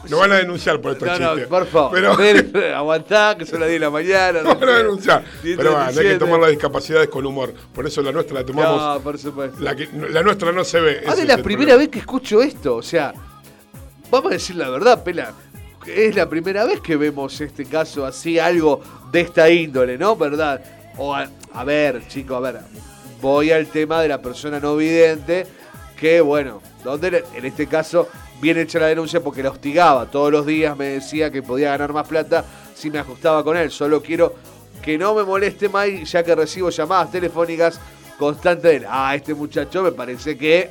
Nos van a denunciar por estos No, no, chistes. por favor. Pero, Ven, Aguantá, que son las 10 de la mañana. nos van a denunciar. Pero bueno, hay que 37. tomar las discapacidades con humor. Por eso la nuestra la tomamos. No, por supuesto. La, que- la nuestra no se ve. Ahora es es la primera problema. vez que escucho esto. O sea, vamos a decir la verdad, Pela. Es la primera vez que vemos este caso así, algo de esta índole, ¿no? ¿Verdad? O a, ver, chicos, a ver. Voy al tema de la persona no vidente, que bueno, donde en este caso viene hecha la denuncia porque la hostigaba. Todos los días me decía que podía ganar más plata si me ajustaba con él. Solo quiero que no me moleste más, ya que recibo llamadas telefónicas constantes de él. Ah, este muchacho me parece que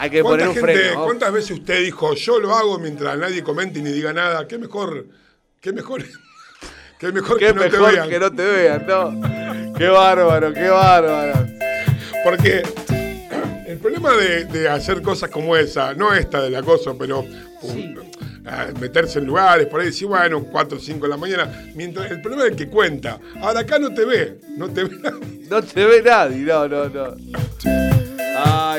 hay que poner ¿Cuánta un gente- freno. ¿no? ¿Cuántas veces usted dijo, yo lo hago mientras nadie comente ni diga nada? ¿Qué mejor? ¿Qué mejor? ¿Qué mejor Qué que no te vean? que no te vean, ¿no? Qué bárbaro, qué bárbaro. Porque el problema de, de hacer cosas como esa, no esta del acoso, pero meterse en lugares, por ahí decir, bueno, 4 o 5 de la mañana, mientras el problema es el que cuenta. Ahora acá no te ve, no te ve nadie. No te ve nadie, no, no, no.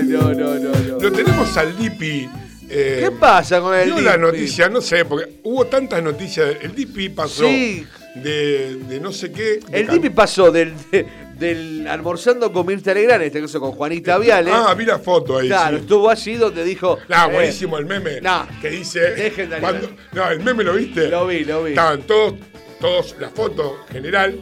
No, no, no, no. Lo tenemos al Dipi. eh, ¿Qué pasa con el Vio la Dipi? noticia, no sé, porque hubo tantas noticias. El Dipi pasó Sí. de, de no sé qué. El Dipi pasó del, de- del almorzando con Mirta Legrand, en este caso con Juanita Viale. Ah, vi la foto ahí. claro, sí. estuvo allí donde dijo. Eh, buenísimo el meme. que dice. dejen de cuando- no, el meme lo viste. Lo vi, lo vi. Estaban todos, todos, la foto general.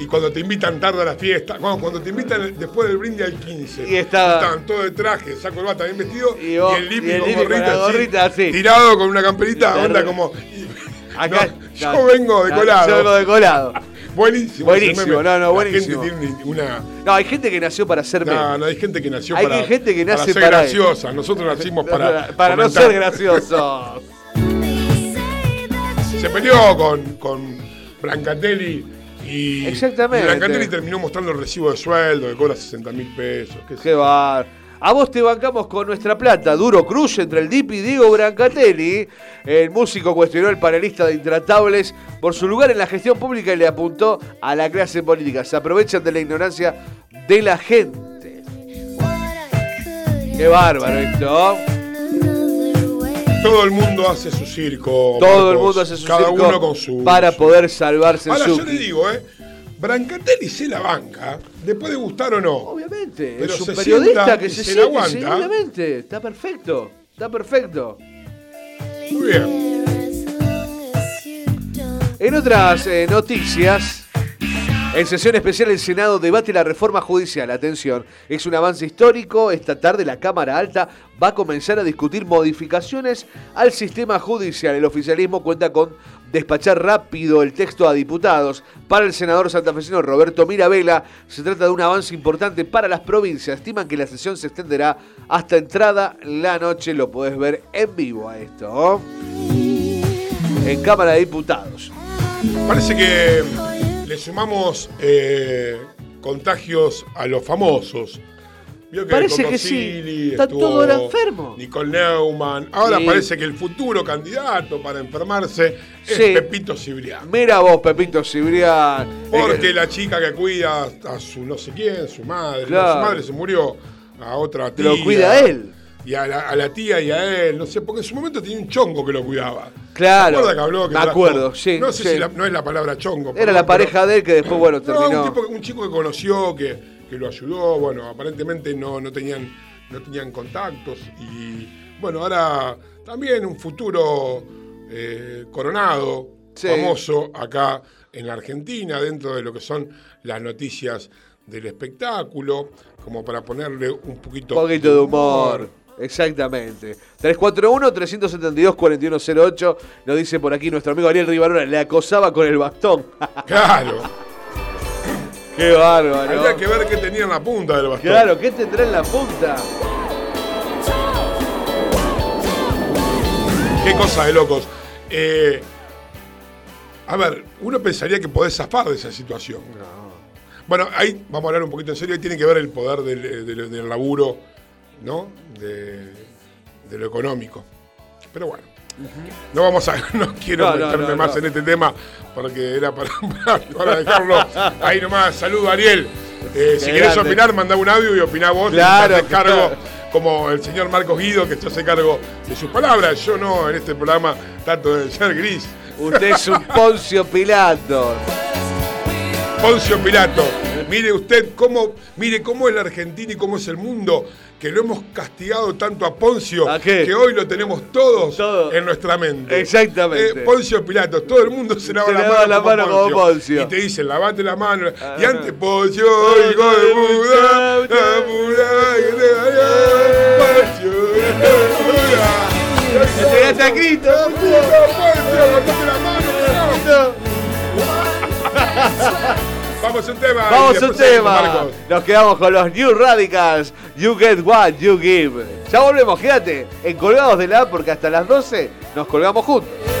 Y cuando te invitan tarde a la fiesta, cuando, cuando te invitan después del brindis al 15, Y estaba- estaban todos de traje, saco corbata, bien vestido, Y vos- el Lipi y el con Lipi con gorrita, así, gorrita así. tirado con una camperita, onda como. y- Acá, no, yo no, vengo de colado. Yo vengo de colado. Buenísimo. Buenísimo, no, no, La buenísimo. gente tiene una. No, hay gente que nació para ser. No, no, hay gente que nació Hay para, gente que nace ser para graciosa. Nosotros nacimos para. para no ser graciosos. Se peleó con, con Brancatelli y. Exactamente. y Brancatelli terminó mostrando el recibo de sueldo, que cobra 60 mil pesos. qué Qué bar. A vos te bancamos con nuestra plata. Duro cruce entre el Dip y Diego Brancatelli. El músico cuestionó al panelista de Intratables por su lugar en la gestión pública y le apuntó a la clase política. Se aprovechan de la ignorancia de la gente. Qué bárbaro esto. Todo el mundo hace su circo. Todo el mundo hace su Cada circo uno con su. para poder salvarse Ahora su. yo le digo, ¿eh? Brancatelli se la banca, le puede gustar o no. Obviamente, Pero es un se periodista que se, se siente, aguanta. sí, obviamente. Está perfecto. Está perfecto. Muy bien. En otras eh, noticias, en sesión especial el Senado debate la reforma judicial. Atención, es un avance histórico. Esta tarde la Cámara Alta va a comenzar a discutir modificaciones al sistema judicial. El oficialismo cuenta con despachar rápido el texto a diputados. Para el senador santafesino Roberto Mirabella, se trata de un avance importante para las provincias. Estiman que la sesión se extenderá hasta entrada la noche. Lo podés ver en vivo a esto. En Cámara de Diputados. Parece que le sumamos eh, contagios a los famosos. Vio Parece que sí. Está todo enfermo. Nicole Neumann. Ahora Sí. parece que el futuro candidato para enfermarse es Sí. Pepito Cibrián. Mira vos, Pepito Cibrián. Porque Eh, la chica que cuida a su no sé quién, su madre, no, su madre se murió, a otra tía. Lo cuida él. Y a la, a la tía y a él, no sé, porque en su momento tenía un chongo que lo cuidaba. Claro, ¿Se acuerda que habló? Que me acuerdo, sí, No sé sí. si la- no es la palabra chongo. Era la pero- pareja de él que después, bueno, No, terminó. un, tipo- un chico que conoció, que, que lo ayudó, bueno, aparentemente no, no, tenían, no tenían contactos y bueno, ahora también un futuro eh, coronado, Sí. famoso acá en la Argentina, dentro de lo que son las noticias del espectáculo, como para ponerle un poquito, Un poquito de humor. Exactamente. 341-372-4108. Nos dice por aquí nuestro amigo Ariel Rivarola. Le acosaba con el bastón. Claro, Qué bárbaro. habría que ver qué tenía en la punta del bastón. Claro, ¿qué tendrá en la punta? Qué cosa de locos. Eh, A ver, uno pensaría que podés zafar de esa situación. Bueno, ahí vamos a hablar un poquito en serio, ahí tiene que ver el poder del, del- del laburo, ¿no? De, de lo económico. Pero bueno. No vamos a, no quiero No, meterme no, más en este tema porque era para, para dejarlo ahí nomás. Saludo Ariel. Eh, si querés grande. opinar, mandá un audio y opiná vos. Claro, y te haces cargo, claro. como el señor Marcos Guido, que se hace cargo de sus palabras. Yo no, en este programa trato de ser gris. Usted es un Poncio Pilato. Poncio Pilato, mire usted cómo, mire cómo es la Argentina y cómo es el mundo, que lo hemos castigado tanto a Poncio, ¿A que hoy lo tenemos todos Todo. en nuestra mente. Exactamente. Eh, Poncio Pilato, todo el mundo se lava Se la lava mano, la mano como Poncio. Poncio. Y te dicen, lavate la mano. Ah. y antes Poncio, hijo de vaya, Poncio. Poncio, la mano. Vamos a un tema. Vamos a un tema. Nos quedamos con los New Radicals. You get what you give. Ya volvemos, quédate en Colgados de la porque hasta las 12 nos colgamos juntos.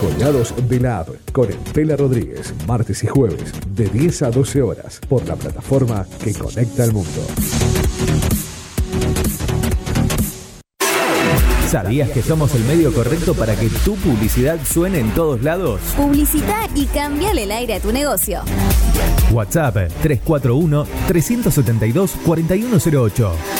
Colgados de la App con Estela Rodríguez, martes y jueves, de 10 a 12 horas, por la plataforma que conecta al mundo. ¿Sabías que somos el medio correcto para que tu publicidad suene en todos lados? Publicita y cambiale el aire a tu negocio. WhatsApp 341-372-4108.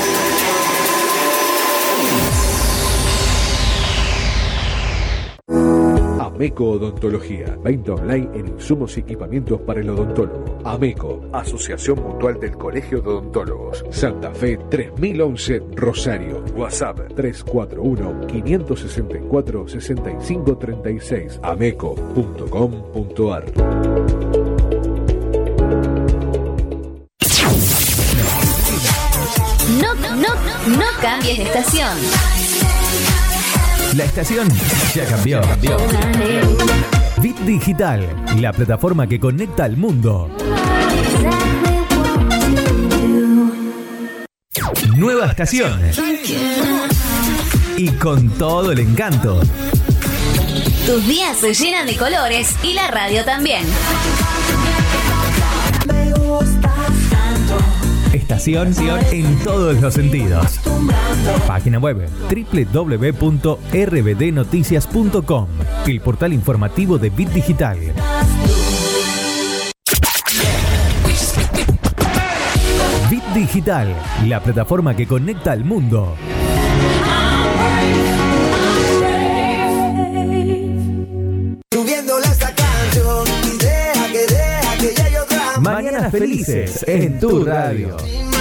Ameco Odontología. Venta online en insumos y equipamientos para el odontólogo. Ameco, Asociación Mutual del Colegio de Odontólogos. Santa Fe 3011 Rosario. WhatsApp 341-564-6536. Ameco.com.ar. No, no, no cambies de estación. La estación ya cambió. Bit Digital, la plataforma que conecta al mundo. Nueva estación. Y con todo el encanto. Tus días se llenan de colores y la radio también. En todos los sentidos. Página web www.rbdnoticias.com, el portal informativo de Bit Digital. Bit Digital, la plataforma que conecta al mundo. Subiéndole esta canción y deja que deja que llegue otra Mañanas felices en tu radio.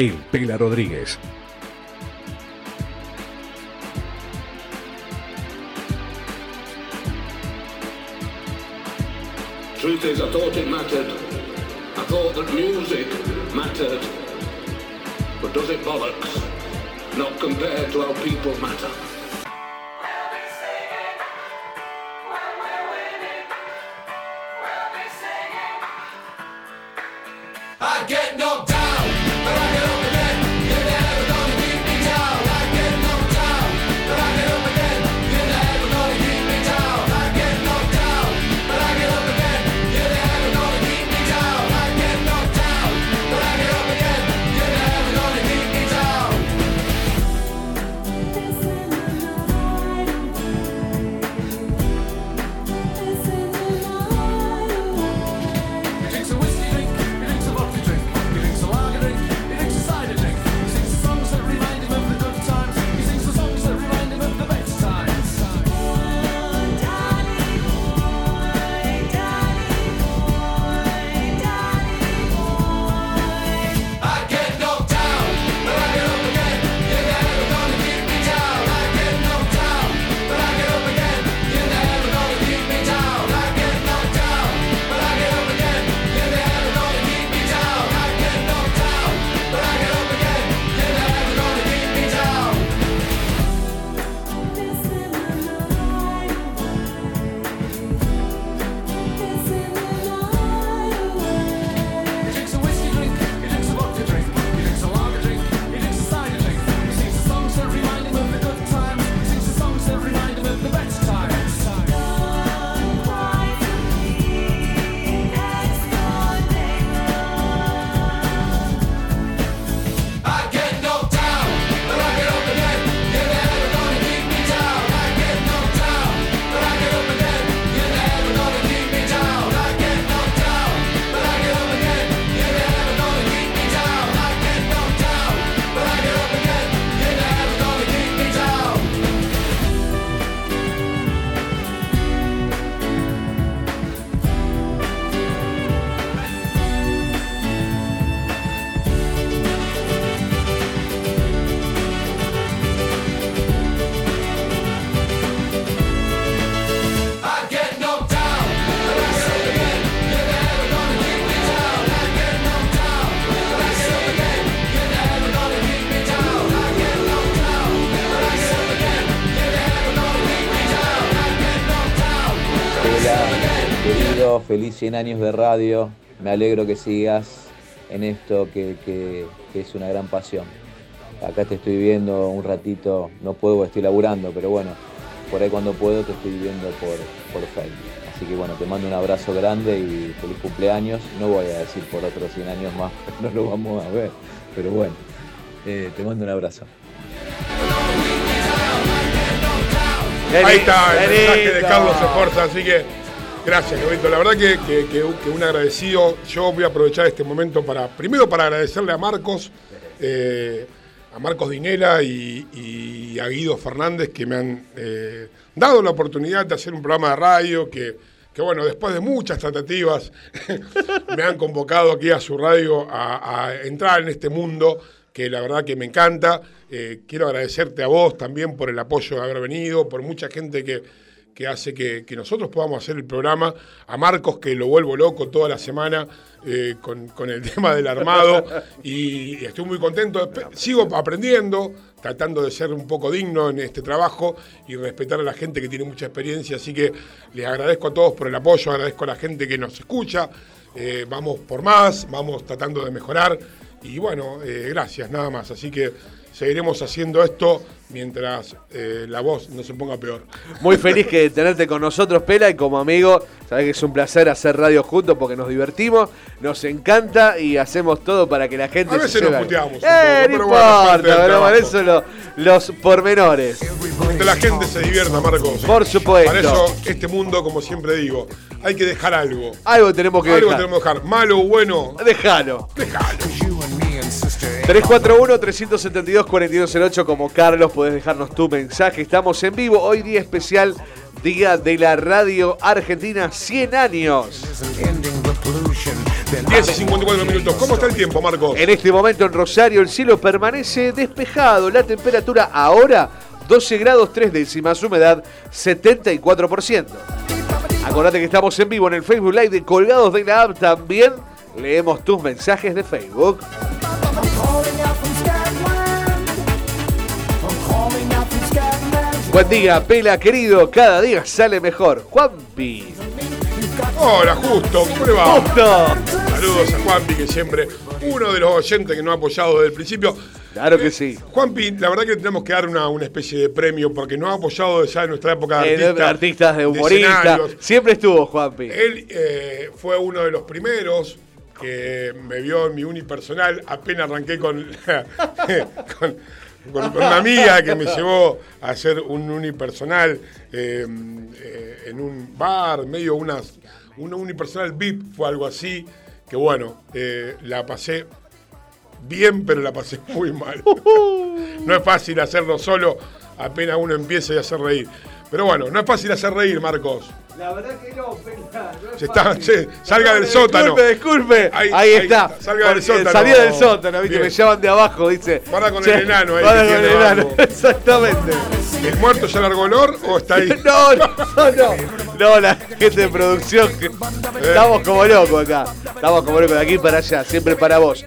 El Pela Rodríguez. Truth is, I thought it mattered. I thought that music mattered. But does it bollocks? Not compared to how people matter. I get knocked down, feliz 100 años de radio. Me alegro que sigas en esto que, que- que es una gran pasión. Acá te estoy viendo un ratito, no puedo estoy laburando, pero bueno, por ahí cuando puedo te estoy viendo por, por Facebook. Así que bueno, te mando un abrazo grande y feliz cumpleaños. No voy a decir por otros 100 años más, no lo vamos a ver, pero bueno, eh, te mando un abrazo. Ahí está el mensaje de. Carlos Esforza, así que gracias, Lobito. La verdad que, que- un agradecido. Yo voy a aprovechar este momento para, primero para agradecerle a Marcos, eh, a Marcos Dinela y, y a Guido Fernández que me han eh, dado la oportunidad de hacer un programa de radio que, que, bueno, después de muchas tratativas me han convocado aquí a su radio a, a entrar en este mundo que la verdad que me encanta. Eh, quiero agradecerte a vos también por el apoyo de haber venido, por mucha gente que, que hace que, nosotros podamos hacer el programa, a Marcos que lo vuelvo loco toda la semana eh, con, el tema del armado. Y estoy muy contento. Sigo aprendiendo, tratando de ser un poco digno en este trabajo y respetar a la gente que tiene mucha experiencia, así que les agradezco a todos por el apoyo, agradezco a la gente que nos escucha, eh, vamos por más, vamos tratando de mejorar. Y bueno, eh, gracias, nada más, así que seguiremos haciendo esto mientras eh, la voz no se ponga peor. Muy feliz que tenerte con nosotros, Pela, y como amigo, sabes que es un placer hacer radio juntos porque nos divertimos, nos encanta y hacemos todo para que la gente A veces se nos lleve- puteamos un Eh, poco, no pero bueno, importa, trabajo. para eso lo- los pormenores. Que la gente se divierta, Marcos. Por supuesto. Para eso, este mundo, como siempre digo, hay que dejar algo. Algo tenemos que algo dejar. tenemos que dejar. Malo o bueno, Déjalo. déjalo. 341-372-4208 como Carlos, podés dejarnos tu mensaje. Estamos en vivo, hoy día especial, Día de la Radio Argentina, 100 años. 10 y 54 minutos. ¿Cómo está el tiempo, Marcos? En este momento en Rosario el cielo permanece despejado, la temperatura ahora 12 grados 3 décimas, humedad 74%. Acordate que estamos en vivo en el Facebook Live de Colgados de la App también. Leemos tus mensajes de Facebook. Buen día, Pela querido, cada día sale mejor. Juanpi. Hola, Justo, ¿cómo le va? Justo. Saludos a Juanpi, que siempre uno de los oyentes que nos ha apoyado desde el principio. Claro que sí. Juanpi, la verdad que tenemos que dar una, una especie de premio porque nos ha apoyado ya en nuestra época de Eh, artista, artistas, de humoristas. Siempre estuvo Juanpi. Él eh, fue uno de los primeros que me vio en mi unipersonal. Apenas arranqué con, con, una amiga que me llevó a hacer un unipersonal eh, eh, en un bar, medio unas, un unipersonal VIP, fue algo así. Que bueno, eh, la pasé bien, pero la pasé muy mal. no es fácil hacerlo solo, apenas uno empieza y hacer reír. Pero bueno, no es fácil hacer reír, Marcos. La verdad que no, Pela. no es Se está- fácil. che, salga del sótano. Disculpe, disculpe. Ahí, Ahí- ahí está. está, salga del Porque sótano. Salía del sótano, ¿viste? Bien. Me llaman de abajo, dice. Guarda con Che, el enano ahí que con el enano. Exactamente. ¿El muerto ya largó olor o está ahí? No, no, no. No, la gente de producción. que- Estamos como locos acá. Estamos como locos de aquí para allá, siempre para vos.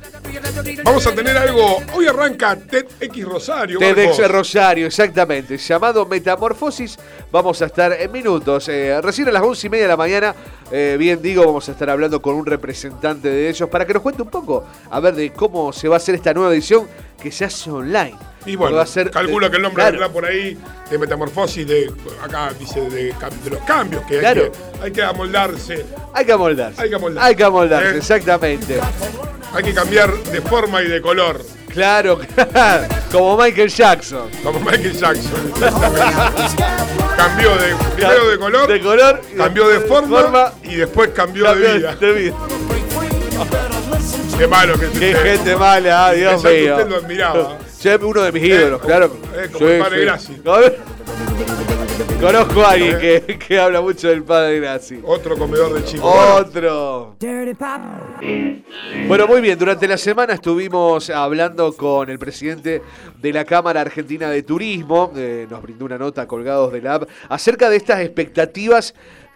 Vamos a tener algo. Hoy arranca TEDx Rosario. TEDx. Rosario, exactamente. Llamado Metamorfosis. Vamos a estar en minutos. Eh, recién a las once y media de la mañana, eh, bien digo, vamos a estar hablando con un representante de ellos para que nos cuente un poco, a ver, de cómo se va a hacer esta nueva edición que se hace online. Y bueno, ser- calculo que el nombre Claro. vendrá por ahí de metamorfosis, de acá dice de, los cambios que hay, que hay que amoldarse, Hay que amoldarse. Hay que amoldarse. Hay que amoldarse, Eh. exactamente. hay que cambiar de forma y de color, Claro, claro. Como Michael Jackson. como Michael Jackson. cambió de primero de color, De color. cambió de forma, y después cambió, cambió de vida. de vida. Qué malo que es Qué usted. gente mala, ah, Dios mío. usted lo admiraba. Uno de mis ídolos, Eh, claro. eh, como el padre Graci. Conozco a alguien que, que habla mucho del padre Graci. Otro comedor de chicos. Otro. Bueno, muy bien. Durante la semana estuvimos hablando con el presidente de la Cámara Argentina de Turismo. eh, nos brindó una nota colgados de la app acerca de estas expectativas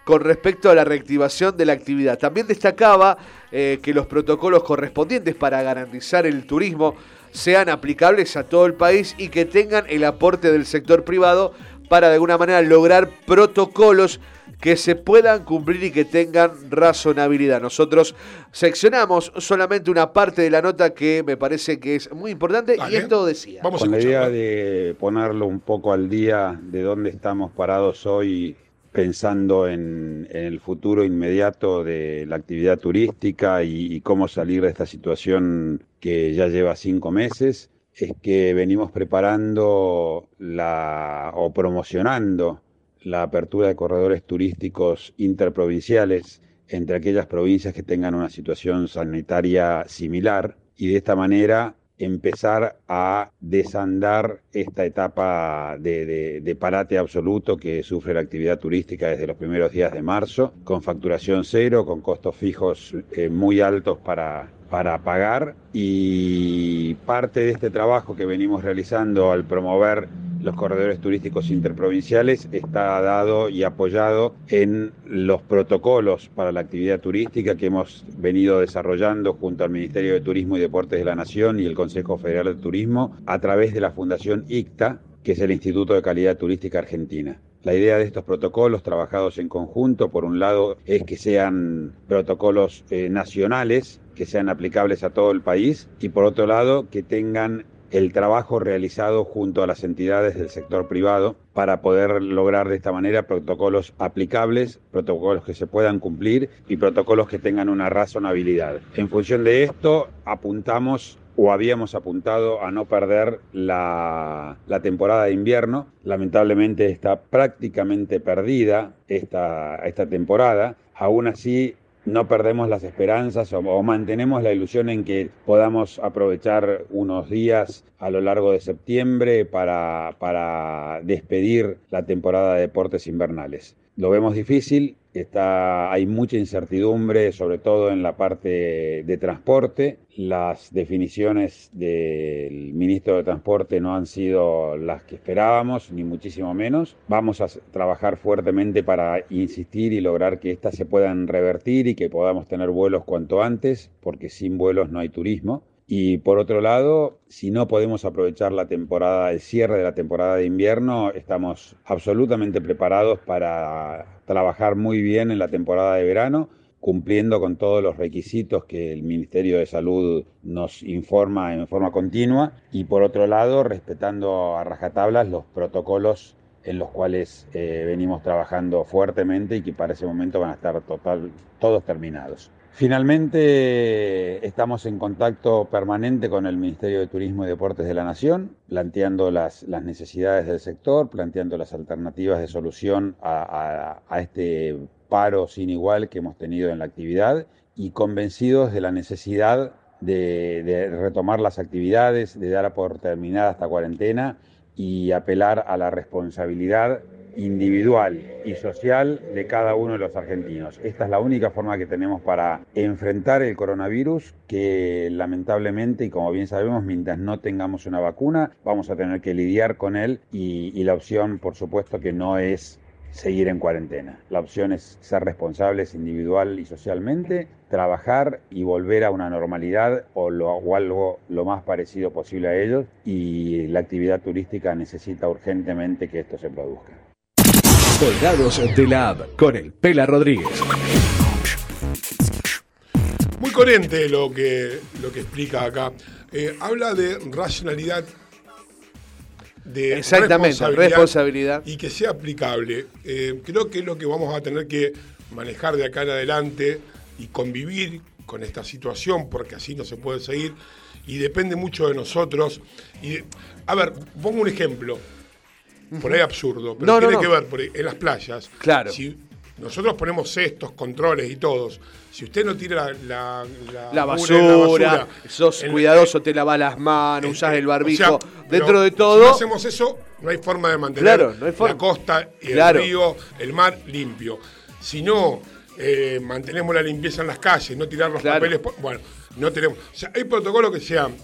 con respecto a la reactivación de la actividad. También destacaba eh, que los protocolos correspondientes para garantizar el turismo sean aplicables a todo el país y que tengan el aporte del sector privado para de alguna manera lograr protocolos que se puedan cumplir y que tengan razonabilidad. Nosotros seccionamos solamente una parte de la nota que me parece que es muy importante y esto decía. Con la idea de ponerlo un poco al día de dónde estamos parados hoy pensando en, el futuro inmediato de la actividad turística y, cómo salir de esta situación que ya lleva cinco meses, es que venimos preparando o promocionando la apertura de corredores turísticos interprovinciales entre aquellas provincias que tengan una situación sanitaria similar. Y de esta manera empezar a desandar esta etapa de, de- parate absoluto que sufre la actividad turística desde los primeros días de marzo, con facturación cero, con costos fijos eh, muy altos para, para pagar y parte de este trabajo que venimos realizando al promover los corredores turísticos interprovinciales está dado y apoyado en los protocolos para la actividad turística que hemos venido desarrollando junto al Ministerio de Turismo y Deportes de la Nación y el Consejo Federal de Turismo a través de la Fundación ICTA, que es el Instituto de Calidad Turística Argentina. La idea de estos protocolos trabajados en conjunto, por un lado, es que sean protocolos eh, nacionales, que sean aplicables a todo el país, y por otro lado, que tengan el trabajo realizado junto a las entidades del sector privado para poder lograr de esta manera protocolos aplicables, protocolos que se puedan cumplir y protocolos que tengan una razonabilidad. En función de esto, apuntamos o habíamos apuntado a no perder la, temporada de invierno. Lamentablemente está prácticamente perdida esta, esta temporada. Aún así, no perdemos las esperanzas o, mantenemos la ilusión en que podamos aprovechar unos días a lo largo de septiembre para despedir la temporada de deportes invernales. Lo vemos difícil, está, hay mucha incertidumbre, sobre todo en la parte de transporte. Las definiciones del ministro de Transporte no han sido las que esperábamos, ni muchísimo menos. Vamos a trabajar fuertemente para insistir y lograr que éstas se puedan revertir y que podamos tener vuelos cuanto antes, porque sin vuelos no hay turismo. Y por otro lado, si no podemos aprovechar la temporada, el cierre de la temporada de invierno, estamos absolutamente preparados para trabajar muy bien en la temporada de verano, cumpliendo con todos los requisitos que el Ministerio de Salud nos informa en forma continua y por otro lado, respetando a rajatablas los protocolos en los cuales eh, venimos trabajando fuertemente y que para ese momento van a estar todos terminados. Finalmente, estamos en contacto permanente con el Ministerio de Turismo y Deportes de la Nación, planteando las, las necesidades del sector, planteando las alternativas de solución a, este paro sin igual que hemos tenido en la actividad y convencidos de la necesidad de, de retomar las actividades, de dar por terminada esta cuarentena y apelar a la responsabilidad individual y social de cada uno de los argentinos. Esta es la única forma que tenemos para enfrentar el coronavirus, que lamentablemente, y como bien sabemos, mientras no tengamos una vacuna, vamos a tener que lidiar con él y, la opción, por supuesto, que no es seguir en cuarentena. La opción es ser responsables individual y socialmente, trabajar y volver a una normalidad o, lo- o algo lo más parecido posible a ellos y la actividad turística necesita urgentemente que esto se produzca. Colgados de la app con el Pela Rodríguez. Muy coherente lo que, lo que explica acá. Eh, habla de racionalidad, de Exactamente, responsabilidad. y que sea aplicable. Eh, creo que es lo que vamos a tener que manejar de acá en adelante y convivir con esta situación, porque así no se puede seguir y depende mucho de nosotros. Y a ver, pongo un ejemplo, por ahí absurdo, pero No, tiene no. que ver por ahí, en las playas. Claro. Si nosotros ponemos cestos, controles y todos. Si usted no tira la, la, La basura, sos cuidadoso, te lavas las manos, usás el barbijo. o sea, Dentro de Si todo, no hacemos eso, no hay forma de mantener Claro, no hay forma. la costa Claro. el río, el mar limpio. Si no eh, mantenemos la limpieza en las calles, no tirar los Claro. papeles, bueno, no tenemos. O sea, hay protocolos que sean.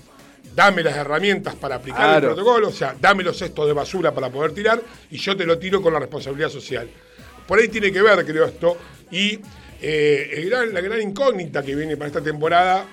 Dame las herramientas para aplicar Claro. el protocolo, o sea, dame los cestos de basura para poder tirar y yo te lo tiro con la responsabilidad social. Por ahí tiene que ver, creo, esto. Y eh, el gran- la gran incógnita que viene para esta temporada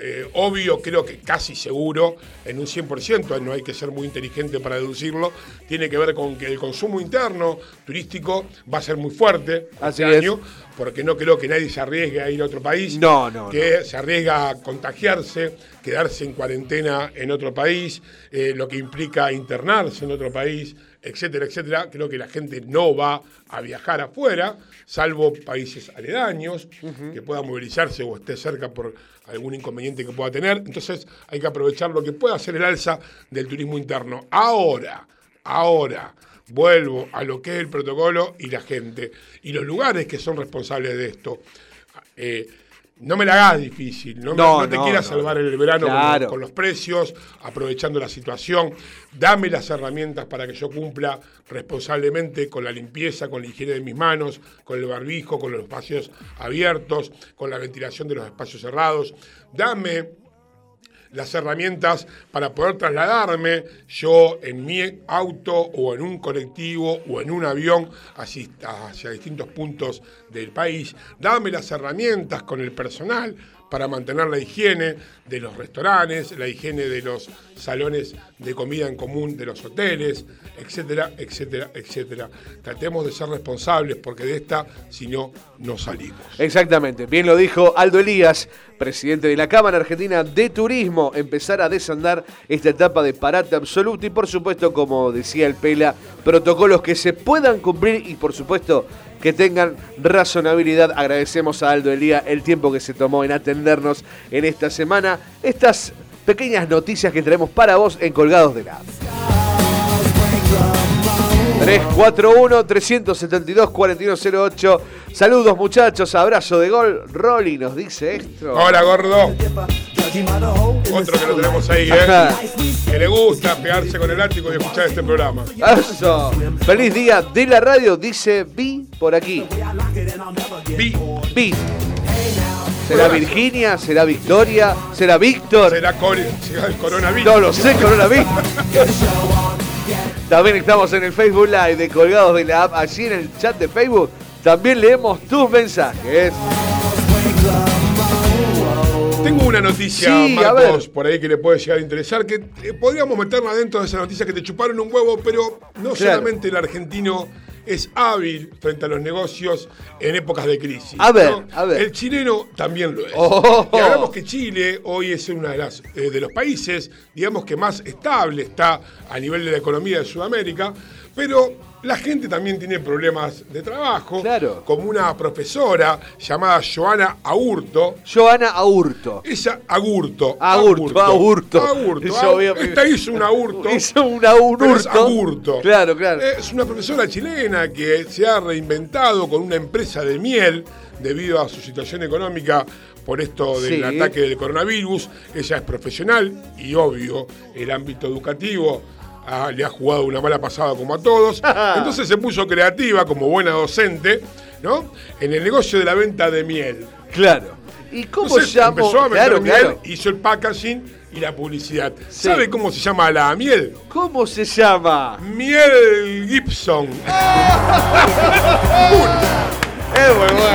eh, obvio, creo que casi seguro, en un 100%, no hay que ser muy inteligente para deducirlo, tiene que ver con que el consumo interno turístico va a ser muy fuerte Así este es. año, porque no creo que nadie se arriesgue a ir a otro país, No, no, que se arriesga a contagiarse, quedarse en cuarentena en otro país, eh, lo que implica internarse en otro país, etcétera, etcétera. Creo que la gente no va a viajar afuera, salvo países aledaños, que pueda movilizarse o esté cerca por algún inconveniente que pueda tener. Entonces hay que aprovechar lo que pueda hacer el alza del turismo interno. Ahora, ahora, vuelvo a lo que es el protocolo y la gente y los lugares que son responsables de esto. Eh, no me la hagas difícil, no, me- No, no te no, quieras salvar el verano con los- Claro. con, los precios, aprovechando la situación. Dame las herramientas para que yo cumpla responsablemente con la limpieza, con la higiene de mis manos, con el barbijo, con los espacios abiertos, con la ventilación de los espacios cerrados. Dame las herramientas para poder trasladarme yo en mi auto o en un colectivo o en un avión hacia, distintos puntos del país. Dame las herramientas con el personal para mantener la higiene de los restaurantes, la higiene de los salones de comida en común de los hoteles, etcétera, etcétera, etcétera. Tratemos de ser responsables porque de esta, si no, no salimos. Exactamente, bien lo dijo Aldo Elías, presidente de la Cámara Argentina de Turismo, empezar a desandar esta etapa de parate absoluto y por supuesto, como decía el Pela, protocolos que se puedan cumplir y por supuesto que tengan razonabilidad. Agradecemos a Aldo Elías el tiempo que se tomó en atendernos en esta semana. Estas pequeñas noticias que traemos para vos en Colgados de la App. 341-372-4108. Saludos muchachos, abrazo de gol. Rolly nos dice esto. Hola, gordo. Otro que lo tenemos ahí. ¿eh? Que le gusta pegarse con el ático y escuchar este programa. Eso. Feliz día de la radio, dice Vi por aquí. Vi. Vi. ¿Será Virginia? ¿Será Victoria? ¿Será Víctor? ¿Será será el coronavirus? No lo sé, coronavirus. También estamos en el Facebook Live de Colgados de la App. Allí en el chat de Facebook también leemos tus mensajes. Una noticia, Sí, Marcos, por ahí que le puede llegar a interesar, que eh, podríamos meterla dentro de esa noticia que te chuparon un huevo, pero no Claro. solamente el argentino es hábil frente a los negocios en épocas de crisis. A ver, ¿no? a ver. El chileno también lo es. Oh. Y hablamos que Chile hoy es uno de, las, eh, de los países, digamos que más estable está a nivel de la economía de Sudamérica, pero la gente también tiene problemas de trabajo. Claro. Como una profesora llamada Joana Aurto. Joana Aurto. Esa Agurto. Agurto, Agurto. Agurto. Esta hizo un Agurto. Hizo una un es hurto. Agurto. Claro, claro. Es una profesora chilena que se ha reinventado con una empresa de miel debido a su situación económica por esto del Sí. ataque del coronavirus. Ella es profesional y obvio el ámbito educativo ah, le ha jugado una mala pasada como a todos. Entonces se puso creativa como buena docente, ¿no? En el negocio de la venta de miel. Claro. ¿Y cómo Entonces llamo? empezó a vender Claro, miel, claro. hizo el packaging y la publicidad. Sí. ¿Sabe cómo se llama la miel? ¿Cómo se llama? Miel Gibson. Es muy bueno.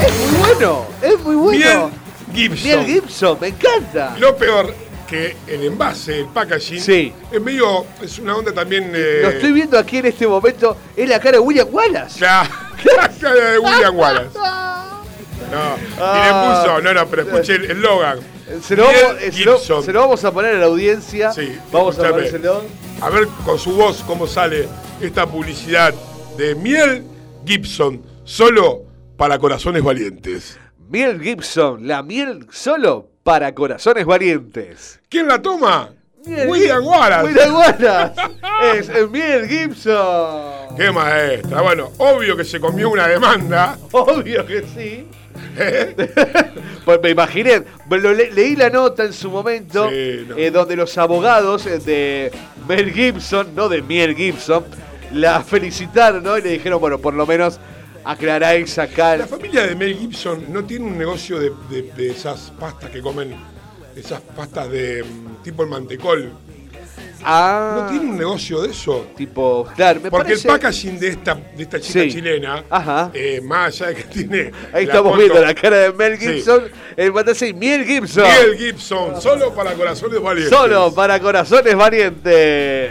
Es muy bueno. Es muy bueno. Miel Gibson. Miel Gibson, me encanta. Lo peor que el envase, el packaging, Sí. es medio, es una onda también... eh, Lo estoy viendo aquí en este momento. Es la cara de William Wallace. La, la cara de William Wallace. No, y le Ah. puso, no, no, pero escuche el eslogan. Se lo, vamos, eh, se lo- Gibson. se lo vamos a poner a la audiencia. Sí, vamos a ponérselo. A ver con su voz cómo sale esta publicidad de Miel Gibson, solo para corazones valientes. Miel Gibson, la miel solo para corazones valientes. ¿Quién la toma? William Wallace. William Wallace. es, Miel Gibson. Qué maestra. Bueno, obvio que se comió una demanda. Obvio que sí. ¿eh? Pues me imaginé, le- leí la nota en su momento, Sí, no. eh, donde los abogados eh, de Mel Gibson, no de Miel Gibson, la felicitaron, ¿no? Y le dijeron, bueno, por lo menos aclaráis acá. La familia de Mel Gibson no tiene un negocio de, de- de esas pastas que comen, esas pastas de mm, tipo el mantecol, Ah. ¿No tiene un negocio de eso? Tipo, claro, me Porque parece... el packaging de esta, de esta chica Sí. chilena, Ajá. eh, más allá de que tiene. Ahí estamos foto- viendo la cara de Mel Sí. Gibson. El fantasy Miel Gibson. Miel Gibson, solo para corazones valientes. Solo para corazones valientes.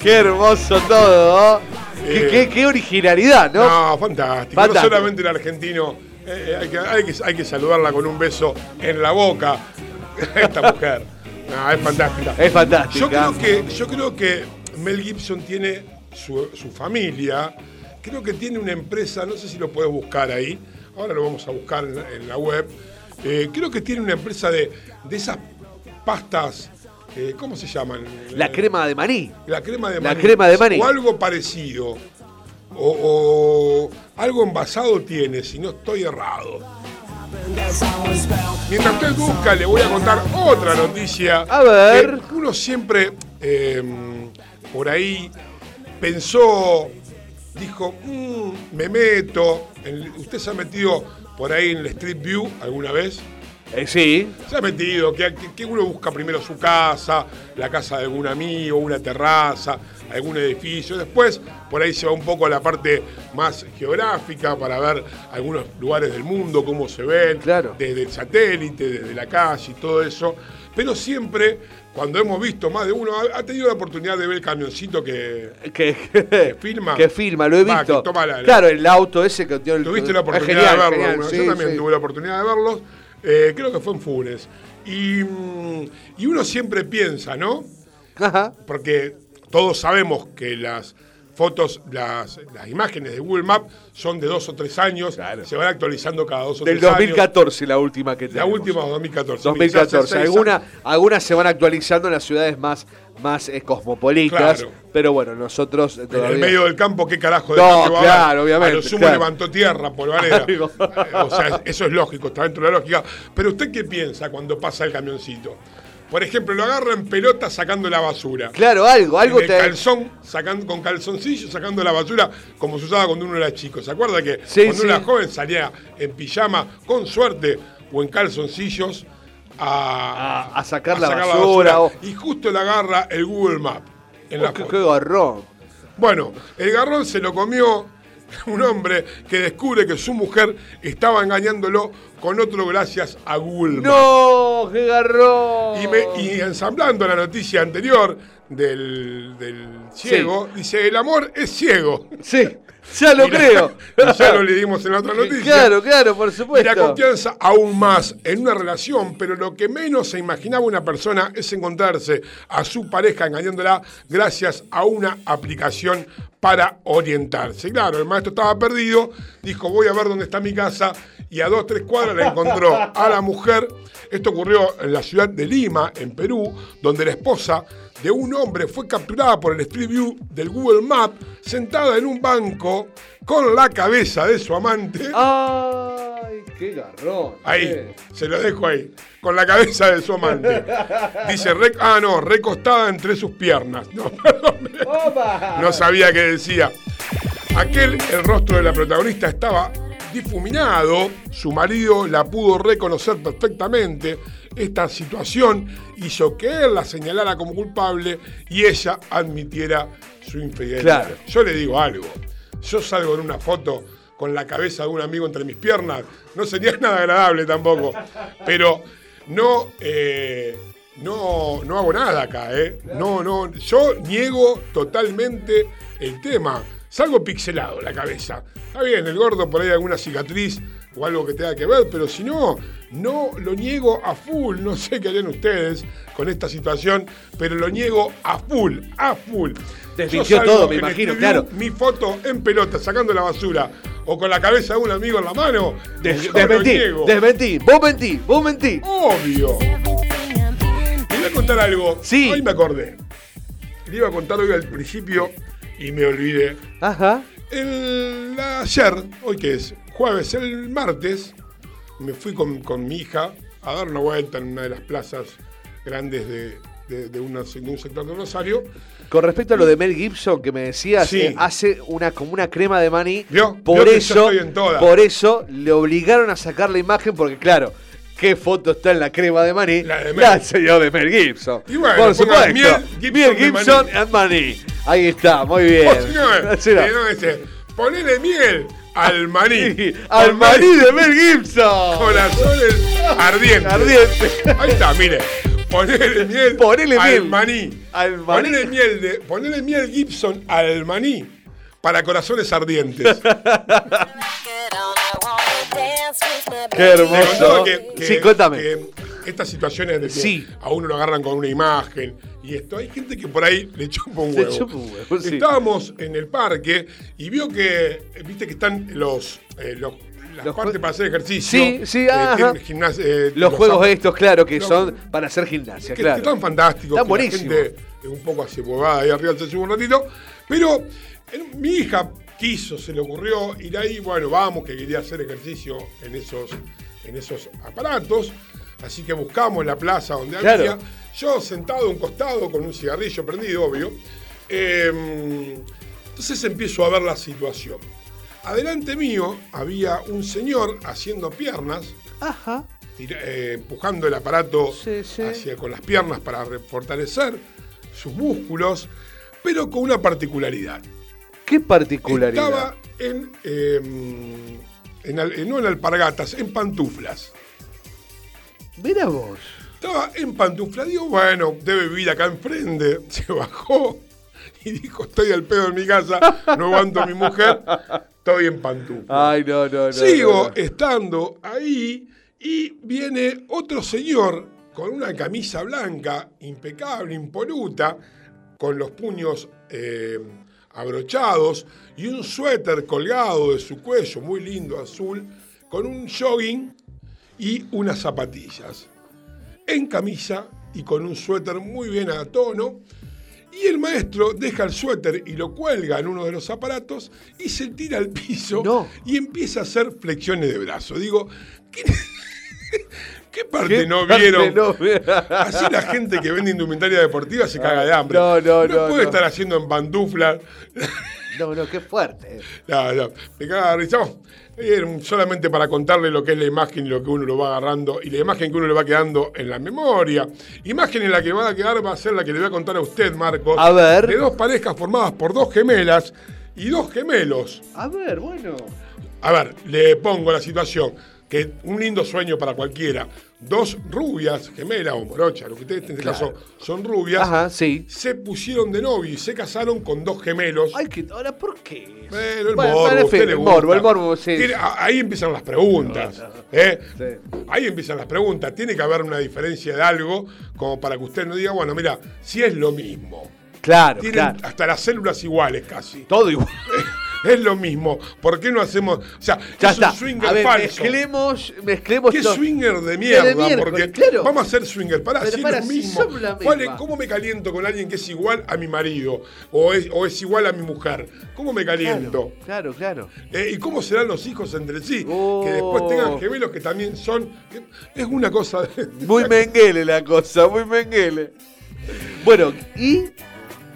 Qué hermoso todo. ¿no? Qué, qué- qué originalidad, ¿no? No, fantástico. Fantástico. No solamente el argentino, eh, eh, hay, que, hay, que, hay que saludarla con un beso en la boca. Esta mujer. No, es fantástica. Es fantástica. Yo creo que, yo creo que Mel Gibson tiene su, su familia, creo que tiene una empresa, no sé si lo puedes buscar ahí, ahora lo vamos a buscar en la, en la web. Eh, creo que tiene una empresa de, de esas pastas, eh, ¿cómo se llaman? La crema de maní. La crema de La maní. crema de maní. O algo parecido. O, o algo envasado tiene, si no estoy errado. Mientras usted busca, le voy a contar otra noticia. A ver. Que uno siempre eh, por ahí pensó, dijo, "Mm, me meto. en- ¿Usted se ha metido por ahí en el Street View alguna vez? Eh, sí. Se ha metido, que, que- que uno busca primero su casa, la casa de algún amigo, una terraza, algún edificio. Después, por ahí se va un poco a la parte más geográfica para ver algunos lugares del mundo, cómo se ven, desde el satélite, desde la calle y todo eso. Pero siempre, cuando hemos visto más de uno, ha, tenido la oportunidad de ver el camioncito que, que, filma. Que filma, lo he Va, visto. que toma la- la- Claro, el auto ese que tiene el. Tuviste la oportunidad genial, de verlo. genial, sí, Yo también sí. tuve la oportunidad de verlos. Eh, creo que fue en Funes. Y, mm, y uno siempre piensa, ¿no? Porque todos sabemos que las fotos, las, las imágenes de Google Maps son de dos o tres años. Se van actualizando cada dos o Del tres años. 2014, la última que La tenemos. última 2014. 2014. Quizás hace seis Alguna- algunas se van actualizando en las ciudades más, más eh, cosmopolitas. Claro. Pero bueno, nosotros. En el medio del campo, ¿qué carajo de No, va a claro, obviamente, A lo sumo claro. levantó tierra, polvareda. Eh, o sea, eso es lógico, está dentro de la lógica. Pero ¿usted qué piensa cuando pasa el camioncito? Por ejemplo, lo agarra en pelota sacando la basura. Claro, algo, algo En el te- calzón, sacando, con calzoncillo, sacando la basura, como se usaba cuando uno era chico. ¿Se acuerda que Sí, cuando sí. uno era joven salía en pijama, con suerte, o en calzoncillos, a, a sacar la basura, o- Y justo le agarra el Google Map en la Oh, qué, foto. qué garrón. Bueno, el garrón se lo comió un hombre que descubre que su mujer estaba engañándolo con otro gracias a Google. ¡No! ¡Qué garrón! Y, me- y ensamblando la noticia anterior del, del ciego, dice, el amor es ciego. Sí, ya lo Y la- creo. y ya lo leímos en la otra noticia. Claro, claro, por Y supuesto. la confianza aún más en una relación, pero lo que menos se imaginaba una persona es encontrarse a su pareja engañándola gracias a una aplicación para orientarse. Claro, el maestro estaba perdido, dijo voy a ver dónde está mi casa y a dos, tres cuadras la encontró a la mujer. Esto ocurrió en la ciudad de Lima, en Perú, donde la esposa de un hombre fue capturada por el Street View del Google Map sentada en un banco con la cabeza de su amante. ¡Ay, qué garrón! Ahí, eh. se lo dejo ahí, con la cabeza de su amante. Dice, rec- ah, no, recostada entre sus piernas. No, perdón, no sabía qué decía. Aquel, el rostro de la protagonista estaba difuminado, su marido la pudo reconocer perfectamente. Esta situación hizo que él la señalara como culpable y ella admitiera su infidelidad. Claro. Yo le digo algo, yo salgo en una foto con la cabeza de un amigo entre mis piernas, no sería nada agradable tampoco, pero no, eh, no, no hago nada acá, ¿eh? No, no, yo niego totalmente el tema. Salgo pixelado la cabeza. Está bien, el gordo por ahí alguna cicatriz o algo que tenga que ver, pero si no, no lo niego a full. No sé qué harían ustedes con esta situación, pero lo niego a full, a full. Desmintió todo, me imagino, claro. Mi foto en pelota, sacando la basura, o con la cabeza de un amigo en la mano, Des- desmentí, desmentí. Vos mentí, vos mentí. Obvio. Te voy a contar algo. Sí. Hoy me acordé. Le iba a contar hoy al principio y me olvidé. Ajá. El, ayer, hoy que es jueves, el martes, me fui con, con mi hija a dar una vuelta en una de las plazas grandes de, de- de una- de un sector de Rosario. Con respecto a lo de Mel Gibson que me decías, Sí. eh, hace una como una crema de maní. ¿Vio? Por Vio eso, por eso le obligaron a sacar la imagen porque claro, ¿Qué foto está en la crema de maní? La de La señor de Mel Gibson. Y bueno, Por supuesto. Miel Gibson Miel de Gibson maní. and maní. Ahí está, muy bien. O si no, Será. eh, no, ponele miel al maní. Al maní de Mel Gibson. Corazones ardientes. Ardiente. Ahí está, mire. Ponele miel Ponele al miel. maní. Al maní. Ponele miel, de, ponele miel Gibson al maní para corazones ardientes. Qué Le hermoso. contaba que- que- sí, cuéntame. que estas situaciones de que Sí. a uno lo agarran con una imagen y esto, hay gente que por ahí le chupa un Le huevo. chupa un huevo, sí. Estábamos en el parque y vio que, viste que están los, eh, los- las Los partes para hacer ejercicio. Sí, sí, eh, gimnasia, eh, Los juegos estos, claro, que los- son para hacer gimnasia, que, claro. que están fantásticos. Están buenísimos. gente un poco así huevada ahí arriba se sube un ratito. Pero mi hija quiso, se le ocurrió ir ahí, bueno, vamos, que quería hacer ejercicio en esos, en esos aparatos. Así que buscamos la plaza donde Claro. había. Yo sentado a un costado con un cigarrillo prendido, obvio. Eh, entonces empiezo a ver la situación. Adelante mío había un señor haciendo piernas Ajá. tira- eh, empujando el aparato Sí, sí. hacia con las piernas para fortalecer sus músculos, pero con una particularidad. ¿Qué particularidad? Estaba en, eh, en no en alpargatas, en pantuflas. Mira vos. Estaba en pantuflas. Digo, bueno, debe vivir acá enfrente. Se bajó y dijo, estoy al pedo en mi casa, no aguanto a mi mujer, estoy en pantuflas. Ay, no, no, no. Sigo no, no. estando ahí y viene otro señor con una camisa blanca, impecable, impoluta, con los puños eh, abrochados y un suéter colgado de su cuello, muy lindo, azul, con un jogging y unas zapatillas. En camisa y con un suéter muy bien a tono. Y el maestro deja el suéter y lo cuelga en uno de los aparatos y se tira al piso y empieza a hacer flexiones de brazo. Digo, ¿qué, qué parte ¿Qué no parte vieron? no Así la gente que vende indumentaria deportiva se caga de hambre. No, no, no, puede no. estar haciendo en pantuflas. No, no, qué fuerte. No, no, me caga de un- solamente para contarle lo que es la imagen y lo que uno lo va agarrando y la imagen que uno le va quedando en la memoria. Imagen en la que va a quedar va a ser la que le voy a contar a usted, Marcos. A ver. De dos parejas formadas por dos gemelas y dos gemelos. A ver, bueno. A ver, le pongo la situación. Que un lindo sueño para cualquiera. Dos rubias, gemelas o morochas, lo que ustedes en este Claro. caso son rubias. Ajá, sí. Se pusieron de novio y se casaron con dos gemelos. Ay, que ahora, ¿por qué? Bueno, el Bueno, morbo, en fin, el morbo, el morbo, sí. Tiene- ahí empiezan las preguntas. ¿eh? Sí. Ahí empiezan las preguntas. Tiene que haber una diferencia de algo como para que usted no diga, bueno, mira, si es lo mismo. Claro, Tienen claro. hasta las células iguales casi. Todo igual. Es lo mismo. ¿Por qué no hacemos.? O sea, Ya es está. un swinger A ver, falso. mezclemos, mezclemos ¿Qué swinger de mierda? porque claro. vamos a hacer swinger. Pará, Pero si pará, es lo mismo. somos la ¿Cuál es- misma. ¿Cómo me caliento con alguien que es igual a mi marido? O es, o es igual a mi mujer. ¿Cómo me caliento? Claro, claro. Eh, ¿Y cómo serán los hijos entre sí? Oh. Que después tengan gemelos que también son. Es una cosa. de- Muy menguele la cosa, muy menguele. Bueno, y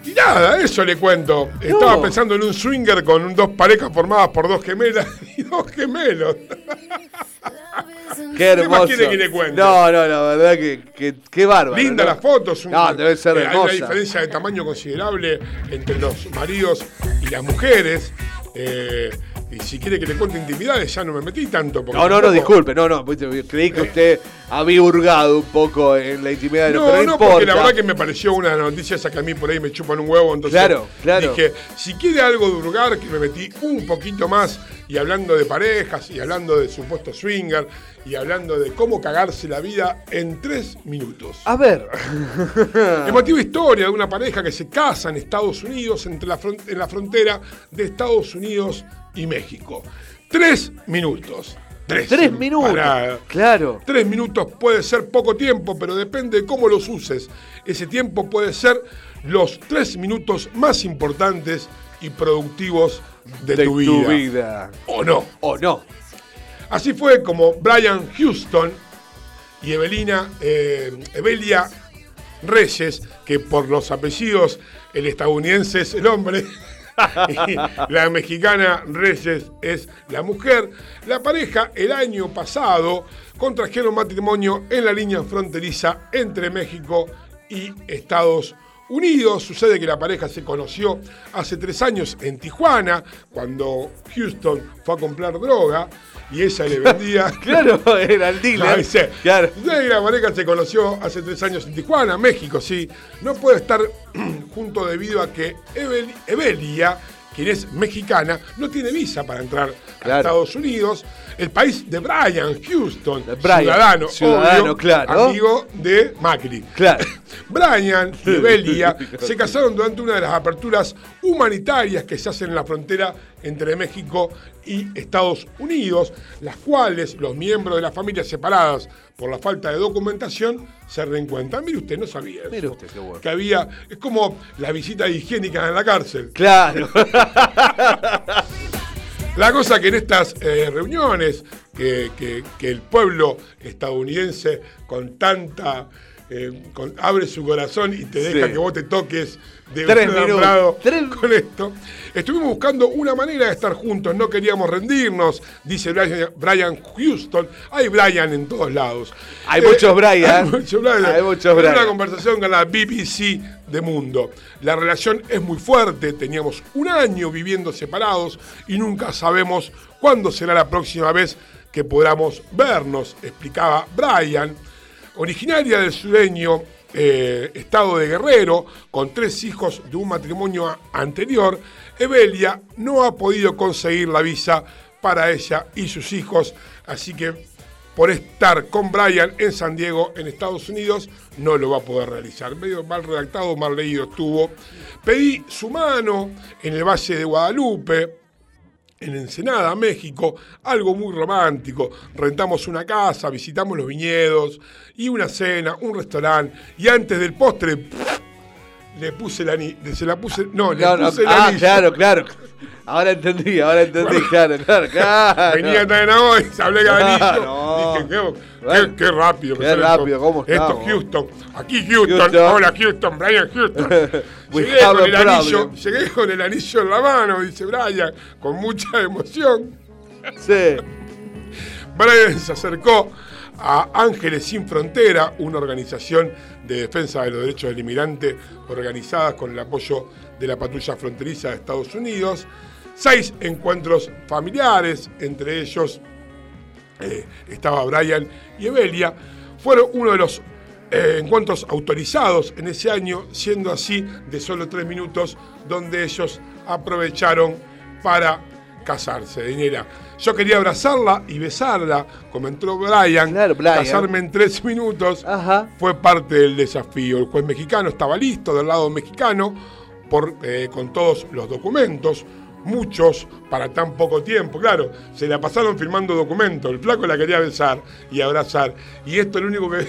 Y nada, eso le cuento. Estaba pensando en un swinger con dos parejas formadas por dos gemelas y dos gemelos. qué más hermoso. quiere que le cuente? No, no, la verdad que, que qué bárbaro. Linda ¿no? la foto. es un- No, debe ser eh, Hay una hermosa. diferencia de tamaño considerable entre los maridos y las mujeres. eh, y si quiere que le cuente intimidades, ya no me metí tanto. porque No, no, no, disculpe, no, no, viste, creí que usted había hurgado un poco en la intimidad de los No, pero no, no porque la verdad que me pareció una noticia esa que a mí por ahí me chupan un huevo, entonces Claro, claro. dije, si quiere algo de hurgar, que me metí un poquito más y hablando de parejas y hablando de supuesto swinger y hablando de cómo cagarse la vida en tres minutos. A ver. Emotiva historia de una pareja que se casa en Estados Unidos, entre la en la frontera de Estados Unidos y México. Tres minutos. Tres, Tres minutos. Claro. Tres minutos puede ser poco tiempo, pero depende de cómo los uses. Ese tiempo puede ser los tres minutos más importantes y productivos de, De tu, vida. tu vida. ¿O no? O no. Así fue como Brian Houston y Evelina, eh, Evelia Reyes, que por los apellidos el estadounidense es el hombre, la mexicana Reyes es la mujer. La pareja el año pasado contrajeron matrimonio en la línea fronteriza entre México y Estados Unidos. Sucede que la pareja se conoció hace tres años en Tijuana, cuando Houston fue a comprar droga y ella le vendía. Claro, era el dealer. No, dice, Claro. Sucede que la pareja se conoció hace tres años en Tijuana, México, sí. No puede estar junto debido a que Evel- Evelia, quien es mexicana, no tiene visa para entrar a. Estados Unidos. El país de Brian Houston, Brian, ciudadano, ciudadano, obvio, claro. amigo de Macri. Claro. Brian y Evelia se casaron durante una de las aperturas humanitarias que se hacen en la frontera entre México y Estados Unidos, las cuales los miembros de las familias separadas por la falta de documentación se reencuentran. Mire usted, no sabía eso. Mire usted, qué bueno. Que había, es como la visita higiénica en la cárcel. Claro. La cosa que en estas eh, reuniones, que, que- que el pueblo estadounidense con tanta... eh, con- abre su corazón y te deja Sí. que vos te toques de Tres un minutos. Tres- con esto. Estuvimos buscando una manera de estar juntos, no queríamos rendirnos, dice Brian, Brian Houston. Hay Brian en todos lados. Hay muchos Brian. Hay muchos Brian. Hay muchos En Brian. una conversación con la BBC de Mundo. La relación es muy fuerte, teníamos un año viviendo separados y nunca sabemos cuándo será la próxima vez que podamos vernos, explicaba Brian. Originaria del sureño eh, estado de Guerrero, con tres hijos de un matrimonio anterior, Evelia no ha podido conseguir la visa para ella y sus hijos, así que por estar con Brian en San Diego, en Estados Unidos, no lo va a poder realizar. Medio mal redactado, mal leído estuvo. Pedí su mano en el Valle de Guadalupe, en Ensenada, México, algo muy romántico. Rentamos una casa, visitamos los viñedos y una cena, un restaurante. Y antes del postre, le puse la ni- se la puse, no, le No, no, puse el ah, anillo. claro, claro. Ahora entendí, ahora entendí, claro, claro, claro. Venía tan se hablé con anillo. No. Dije, qué, qué- Bueno. qué rápido. que Qué rápido, esto. ¿cómo Esto estamos? Houston. Aquí Houston. Houston. Hola Houston, Brian Houston. Llegué, con el anillo, llegué con el anillo en la mano, dice Brian, con mucha emoción. Sí. Brian se acercó a Ángeles Sin Frontera, una organización de defensa de los derechos del inmigrante organizada con el apoyo de la patrulla fronteriza de Estados Unidos. Seis encuentros familiares, entre ellos eh, estaba Brian y Evelia, fueron uno de los eh, encuentros autorizados en ese año, siendo así de solo tres minutos, donde ellos aprovecharon para casarse. Dinera. Yo quería abrazarla y besarla, comentó Brian. Brian. Casarme en tres minutos fue parte del desafío. El juez mexicano estaba listo del lado mexicano por, eh, con todos los documentos. Muchos para tan poco tiempo, claro, se la pasaron firmando documentos. El flaco la quería besar y abrazar. Y esto es lo único que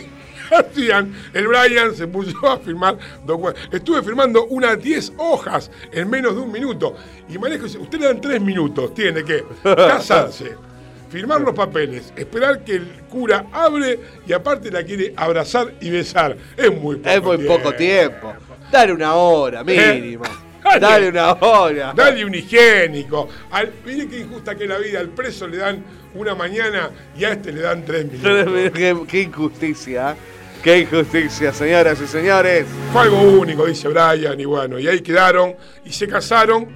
hacían. El Brian se puso a firmar documentos. Estuve firmando unas 10 hojas en menos de un minuto. Y manejo dice, usted le dan 3 minutos, tiene que casarse, firmar los papeles, esperar que el cura abre y aparte la quiere abrazar y besar. Es muy poco Es muy tiempo. poco tiempo. Dale una hora, mínimo. Dale. Dale una hora. Dale un higiénico. Al, mire qué injusta que es la vida. Al preso le dan una mañana y a este le dan tres minutos. qué, qué injusticia. Qué injusticia, señoras y señores. Fue algo único, dice Brian, y bueno, y ahí quedaron y se casaron.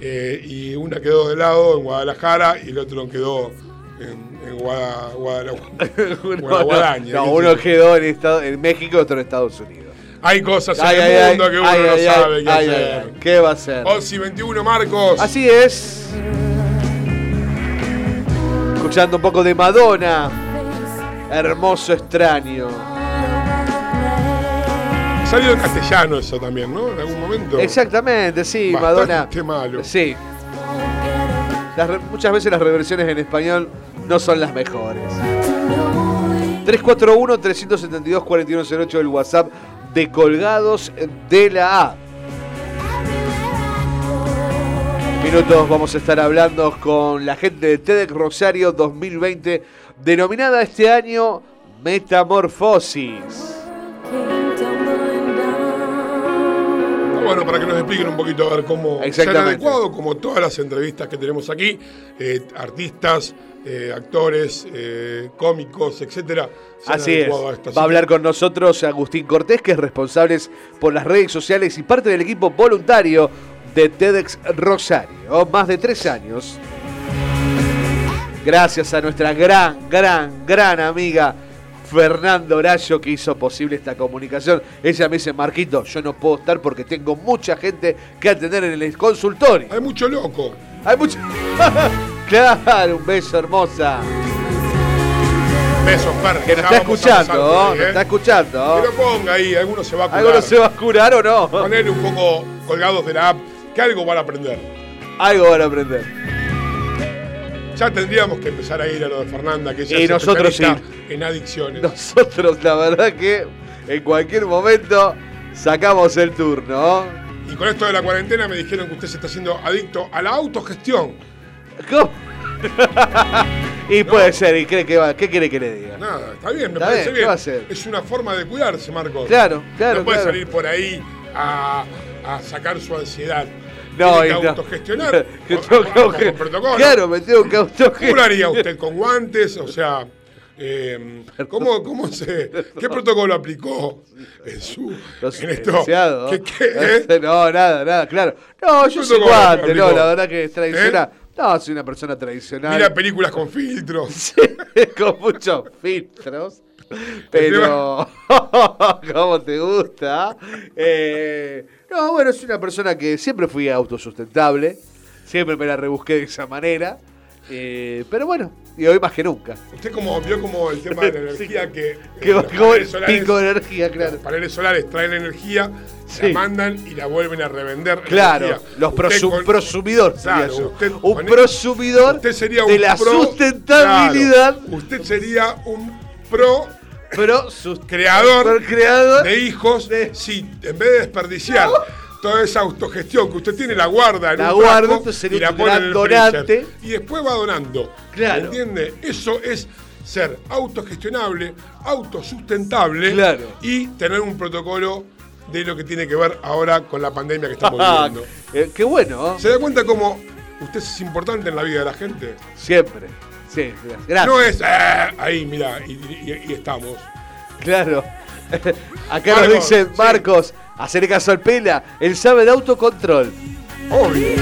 eh, y una quedó de lado en Guadalajara y el otro quedó en, en Guada- Guadaña, no, uno quedó en, Estado- en México y otro en Estados Unidos. Hay cosas Ay, en ay, el ay, mundo que uno no sabe qué hacer. ¿Qué va a ser? 11 y 21, Marcos. Así es. Escuchando un poco de Madonna. Hermoso extraño. Salió en castellano eso también, ¿no? En algún momento. Exactamente, sí, Bastante Madonna. malo. Sí. Las muchas veces las reversiones en español no son las mejores. 341-372-4108 el WhatsApp de Colgados de la A. Minutos vamos a estar hablando con la gente de TEDx Rosario 2020, denominada este año Metamorfosis. Bueno, para que nos expliquen un poquito a ver cómo se han adecuado, como todas las entrevistas que tenemos aquí, eh, artistas, eh, actores, eh, cómicos, etcétera, Así es. Va a hablar con nosotros Agustín Cortés, que es responsable por las redes sociales y parte del equipo voluntario de TEDx Rosario. Más de tres años. Gracias a nuestra gran, gran, gran amiga Fernando Horacio que hizo posible esta comunicación. Ella me dice, Marquito, yo no puedo estar porque tengo mucha gente que atender en el consultorio. Hay mucho loco. Hay mucho... claro, un beso hermosa. Besos, Fer. Que nos está escuchando, nos ¿eh? está escuchando. Que lo ponga ahí, alguno se va a curar. ¿Alguno se va a curar o no? Poner un poco colgados de la app, que algo van a aprender. Algo van a aprender. Ya tendríamos que empezar a ir a lo de Fernanda, que ella Y es nosotros en adicciones. Nosotros, la verdad que en cualquier momento sacamos el turno. Y con esto de la cuarentena me dijeron que usted se está haciendo adicto a la autogestión. ¿Cómo? y puede ser, ¿y cree que va? ¿Qué quiere que le diga? Nada, está bien, me Está parece bien, ¿qué va a hacer? Es una forma de cuidarse, Marcos. Claro, claro, No puede claro. salir por ahí a, a sacar su ansiedad. No, Tiene y que no. autogestionar. Que con- tengo que con- protocolo. Claro, me tengo que ¿Cómo lo autogestionar. haría usted? ¿Con guantes? O sea, eh, ¿cómo, cómo se, ¿qué protocolo aplicó en su en esto? ¿Qué, qué, eh? No, nada, nada, claro. No, ¿Qué yo soy guante, no, la verdad que es tradicional. No, soy una persona tradicional. Mira películas con filtros. con muchos filtros. Pero, ¿cómo te gusta? Eh, no, bueno, soy una persona que siempre fui autosustentable. Siempre me la rebusqué de esa manera. Eh, pero bueno, y hoy más que nunca. Usted como vio como el tema de la energía que, eh, Que los como el solares- pico de energía, claro. Los paneles solares traen energía, Sí. la mandan y la vuelven a revender. Claro, energía. los prosu- con- Claro, usted un prosumidor usted sería de la pro- sustentabilidad. claro, usted sería un pro Pero sus creador, creador de hijos si en vez de desperdiciar toda esa autogestión que usted tiene la guarda en La un guarda, sería y la pone en el donante. freezer. y después va donando Claro. ¿entiende? eso es ser autogestionable autosustentable Claro. y tener un protocolo de lo que tiene que ver ahora con la pandemia que estamos viviendo eh, qué bueno, ¿eh? ¿se da cuenta cómo usted es importante en la vida de la gente? siempre. Sí, gracias. no es "Ah, ahí mira y, y- y estamos Claro. Acá nos Marcos, dicen, sí. Marcos, hacer caso al Pela, él sabe de autocontrol. obvio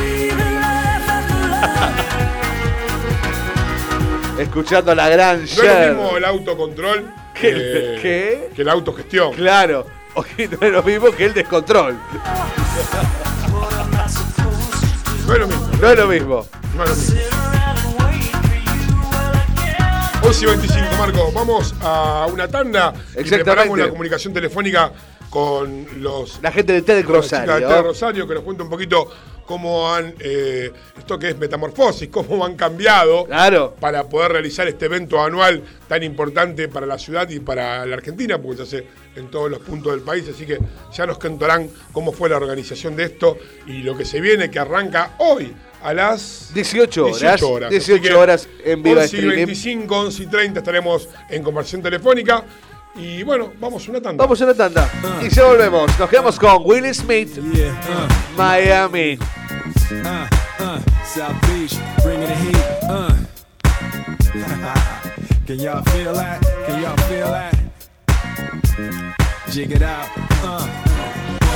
Escuchando a la gran No es Cher. lo mismo el autocontrol que, ¿Qué? que la autogestión. Claro. Oye, no es lo mismo que el descontrol. No es lo mismo. No es lo mismo. No es lo mismo. 11 y 25, Marco. Vamos a una tanda. Y Exactamente. preparamos la comunicación telefónica con los La gente de TED con la de Rosario. Rosario que nos cuenta un poquito cómo han eh, esto que es metamorfosis, cómo han cambiado Claro. para poder realizar este evento anual tan importante para la ciudad y para la Argentina, porque se hace en todos los puntos del país, así que ya nos contarán cómo fue la organización de esto y lo que se viene, que arranca hoy a las 18 horas. 18 horas. 18 Así que horas en viva 11 y streaming. 25, 11 y 30 estaremos en conversación telefónica. Y bueno, vamos a una tanda. Vamos a una tanda. Y ya volvemos. Nos quedamos con Will Smith, Miami. Uh, uh, South Beach, bringing the heat. Uh. Can y'all feel that? Can y'all feel that? Jig it out. Uh.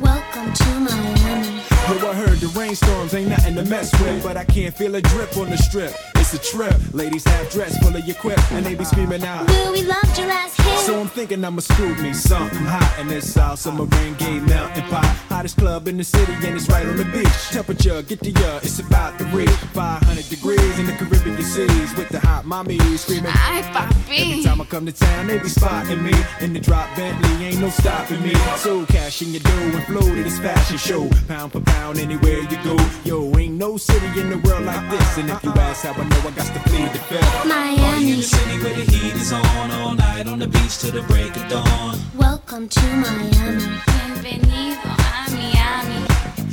Welcome to Miami. Oh, I heard the rainstorms ain't nothing to mess with, but I can't feel a drip on the strip. It's it's a trip. Ladies half dressed, full of your quip, and they be screaming out. Will we loved your last hit? So I'm thinking I'ma scoop me something hot in this South Summer rain gay mountain pot. Hottest club in the city and it's right on the beach. Temperature, get the ya, it's about to reach 500 degrees in the Caribbean seas with the hot mommy screaming. Ay, papi. Every time I come to town, they be spotting me in the drop Bentley, ain't no stopping me. So cash in your dough and flow to this fashion show. Pound for pound, anywhere you go. Yo, ain't no city in the world like this. And if you ask how I know, I got to plead the fifth. Party in the city where the heat is on all night on the beach till the break of dawn. Welcome to Miami. Bienvenido a Miami.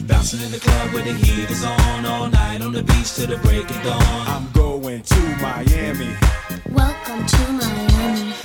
Bouncing in the club where the heat is on all night on the beach till the break of dawn. I'm going to Miami. Welcome to Miami.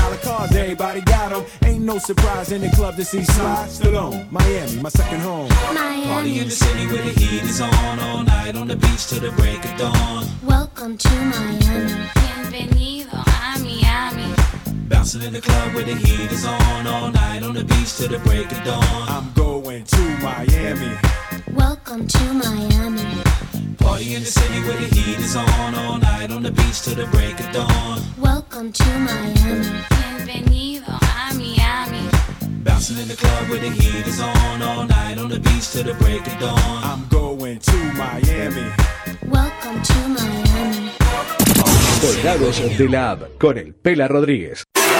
dollar cars, everybody got them. Ain't no surprise in the club to see Sly Stallone. Miami, my second home. Party in the city where the heat is on all night on the beach till the break of dawn. Welcome to Miami. Bienvenido a Miami. Bouncing in the club where the heat is on all night on the beach till the break of dawn. I'm going to Miami. Welcome to Miami. Party in the city where the heat is on all night on the beach till the break of dawn. Welcome to Miami. Bienvenido a Miami. Bouncing in the club where the heat is on all night on the beach till the break of dawn. I'm going to Miami. Welcome to Miami. Colgados de la app con el Pela Rodríguez.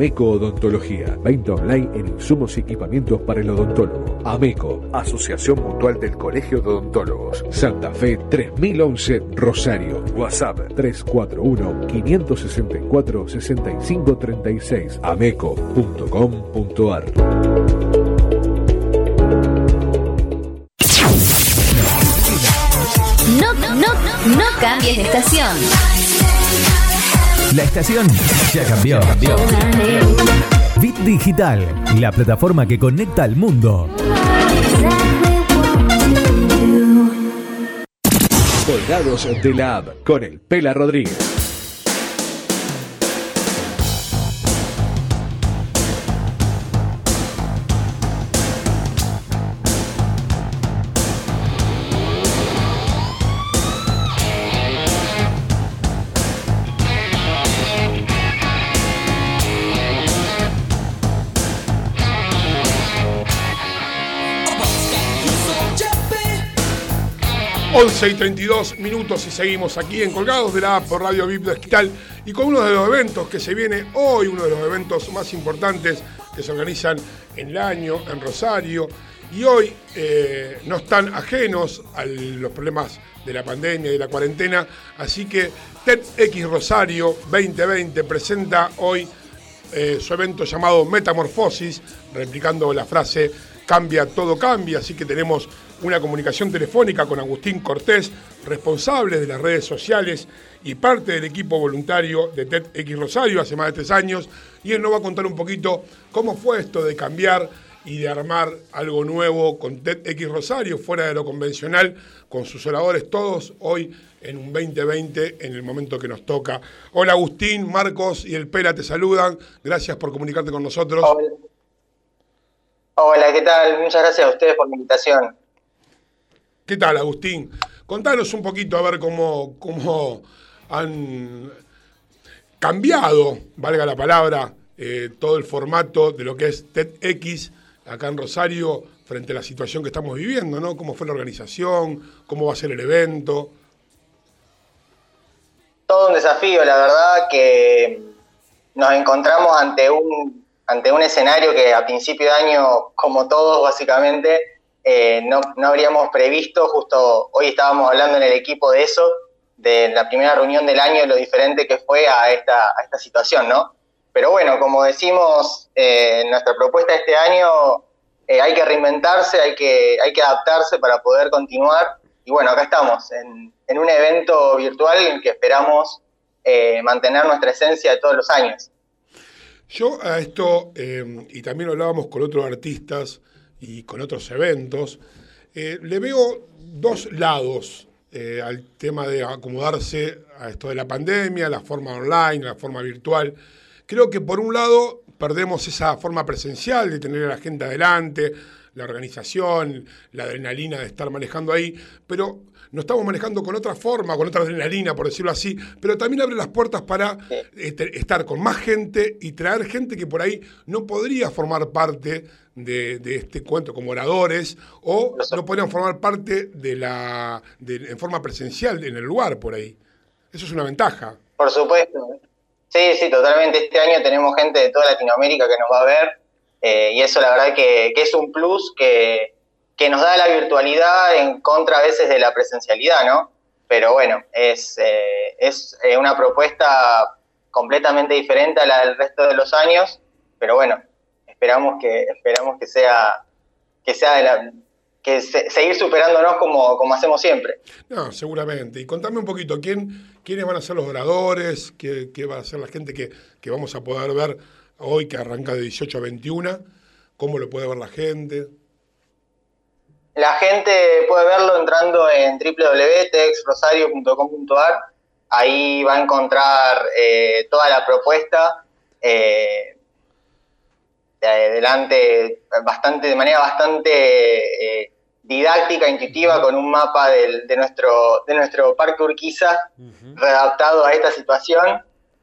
Ameco Odontología. Venta online en insumos y equipamientos para el odontólogo. Ameco, Asociación Mutual del Colegio de Odontólogos. Santa Fe 3011 Rosario. WhatsApp 341-564-6536. ameco.com.ar. No, no, no cambies de estación. La estación ya cambió. Bit Digital, la plataforma que conecta al mundo. Colgados de la app con el Pela Rodríguez. 11 y 32 minutos y seguimos aquí en Colgados de la app por Radio VIP Digital y con uno de los eventos que se viene hoy, uno de los eventos más importantes que se organizan en el año en Rosario. Y hoy eh, no están ajenos a los problemas de la pandemia y de la cuarentena, así que TEDx Rosario 2020 presenta hoy eh, su evento llamado Metamorfosis, replicando la frase cambia, todo cambia, así que tenemos una comunicación telefónica con Agustín Cortés, responsable de las redes sociales y parte del equipo voluntario de TEDx Rosario hace más de tres años, y él nos va a contar un poquito cómo fue esto de cambiar y de armar algo nuevo con TEDx Rosario, fuera de lo convencional, con sus oradores todos hoy en un 2020, en el momento que nos toca. Hola Agustín, Marcos y el Pera te saludan. Gracias por comunicarte con nosotros. Hola. Hola, ¿qué tal? Muchas gracias a ustedes por la invitación. ¿Qué tal, Agustín? Contanos un poquito a ver cómo, cómo han cambiado, valga la palabra, eh, todo el formato de lo que es TEDx acá en Rosario frente a la situación que estamos viviendo, ¿no? ¿Cómo fue la organización? ¿Cómo va a ser el evento? Todo un desafío, la verdad que nos encontramos ante un, ante un escenario que a principio de año, como todos básicamente, eh, no, no habríamos previsto. Justo hoy estábamos hablando en el equipo de eso, de la primera reunión del año, lo diferente que fue a esta, a esta situación, ¿no? Pero bueno, como decimos, eh, nuestra propuesta este año eh, hay que reinventarse, hay que, hay que adaptarse para poder continuar. Y bueno, acá estamos, en, en un evento virtual en que esperamos eh, mantener nuestra esencia de todos los años. Yo a esto, y también hablábamos con otros artistas y con otros eventos, eh, le veo dos lados eh, al tema de acomodarse a esto de la pandemia, la forma online, la forma virtual. Creo que por un lado perdemos esa forma presencial de tener a la gente adelante, la organización, la adrenalina de estar manejando ahí, pero nos estamos manejando con otra forma, con otra adrenalina, por decirlo así, pero también abre las puertas para este, estar con más gente y traer gente que por ahí no podría formar parte de, este cuento como oradores o no podrían formar parte de la en forma presencial en el lugar por ahí. Eso es una ventaja. Por supuesto. Sí, sí, totalmente. Este año tenemos gente de toda Latinoamérica que nos va a ver eh, y eso la verdad que es un plus que, que nos da la virtualidad en contra a veces de la presencialidad, ¿no? Pero bueno, es, eh, es eh, una propuesta completamente diferente a la del resto de los años, pero bueno, esperamos que, esperamos que sea, que sea que se- seguir superándonos como, como hacemos siempre. No, seguramente. Y contame un poquito, ¿quién, ¿quiénes van a ser los oradores? ¿Qué, qué va a ser la gente que, que vamos a poder ver hoy, que arranca de 18 a 21? ¿Cómo lo puede ver la gente? La gente puede verlo entrando en www.texrosario.com.ar. Ahí va a encontrar eh, toda la propuesta eh, de adelante bastante, de manera bastante eh, didáctica, intuitiva, con un mapa del- de, nuestro, de nuestro Parque Urquiza readaptado a esta situación.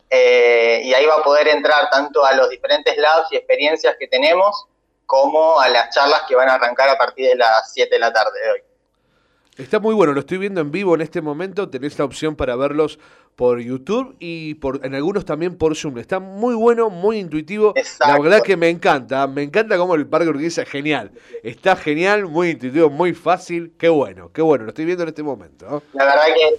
Eh, y ahí va a poder entrar tanto a los diferentes labs y experiencias que tenemos, como a las charlas que van a arrancar a partir de las 7 de la tarde de hoy. Está muy bueno, lo estoy viendo en vivo en este momento. Tenés la opción para verlos por YouTube y por en algunos también por Zoom. Está muy bueno, muy intuitivo. La verdad que me encanta. Me encanta cómo el Parque Urquiza es genial. Está genial, muy intuitivo, muy fácil. Qué bueno, qué bueno. Lo estoy viendo en este momento. ¿no? La verdad que,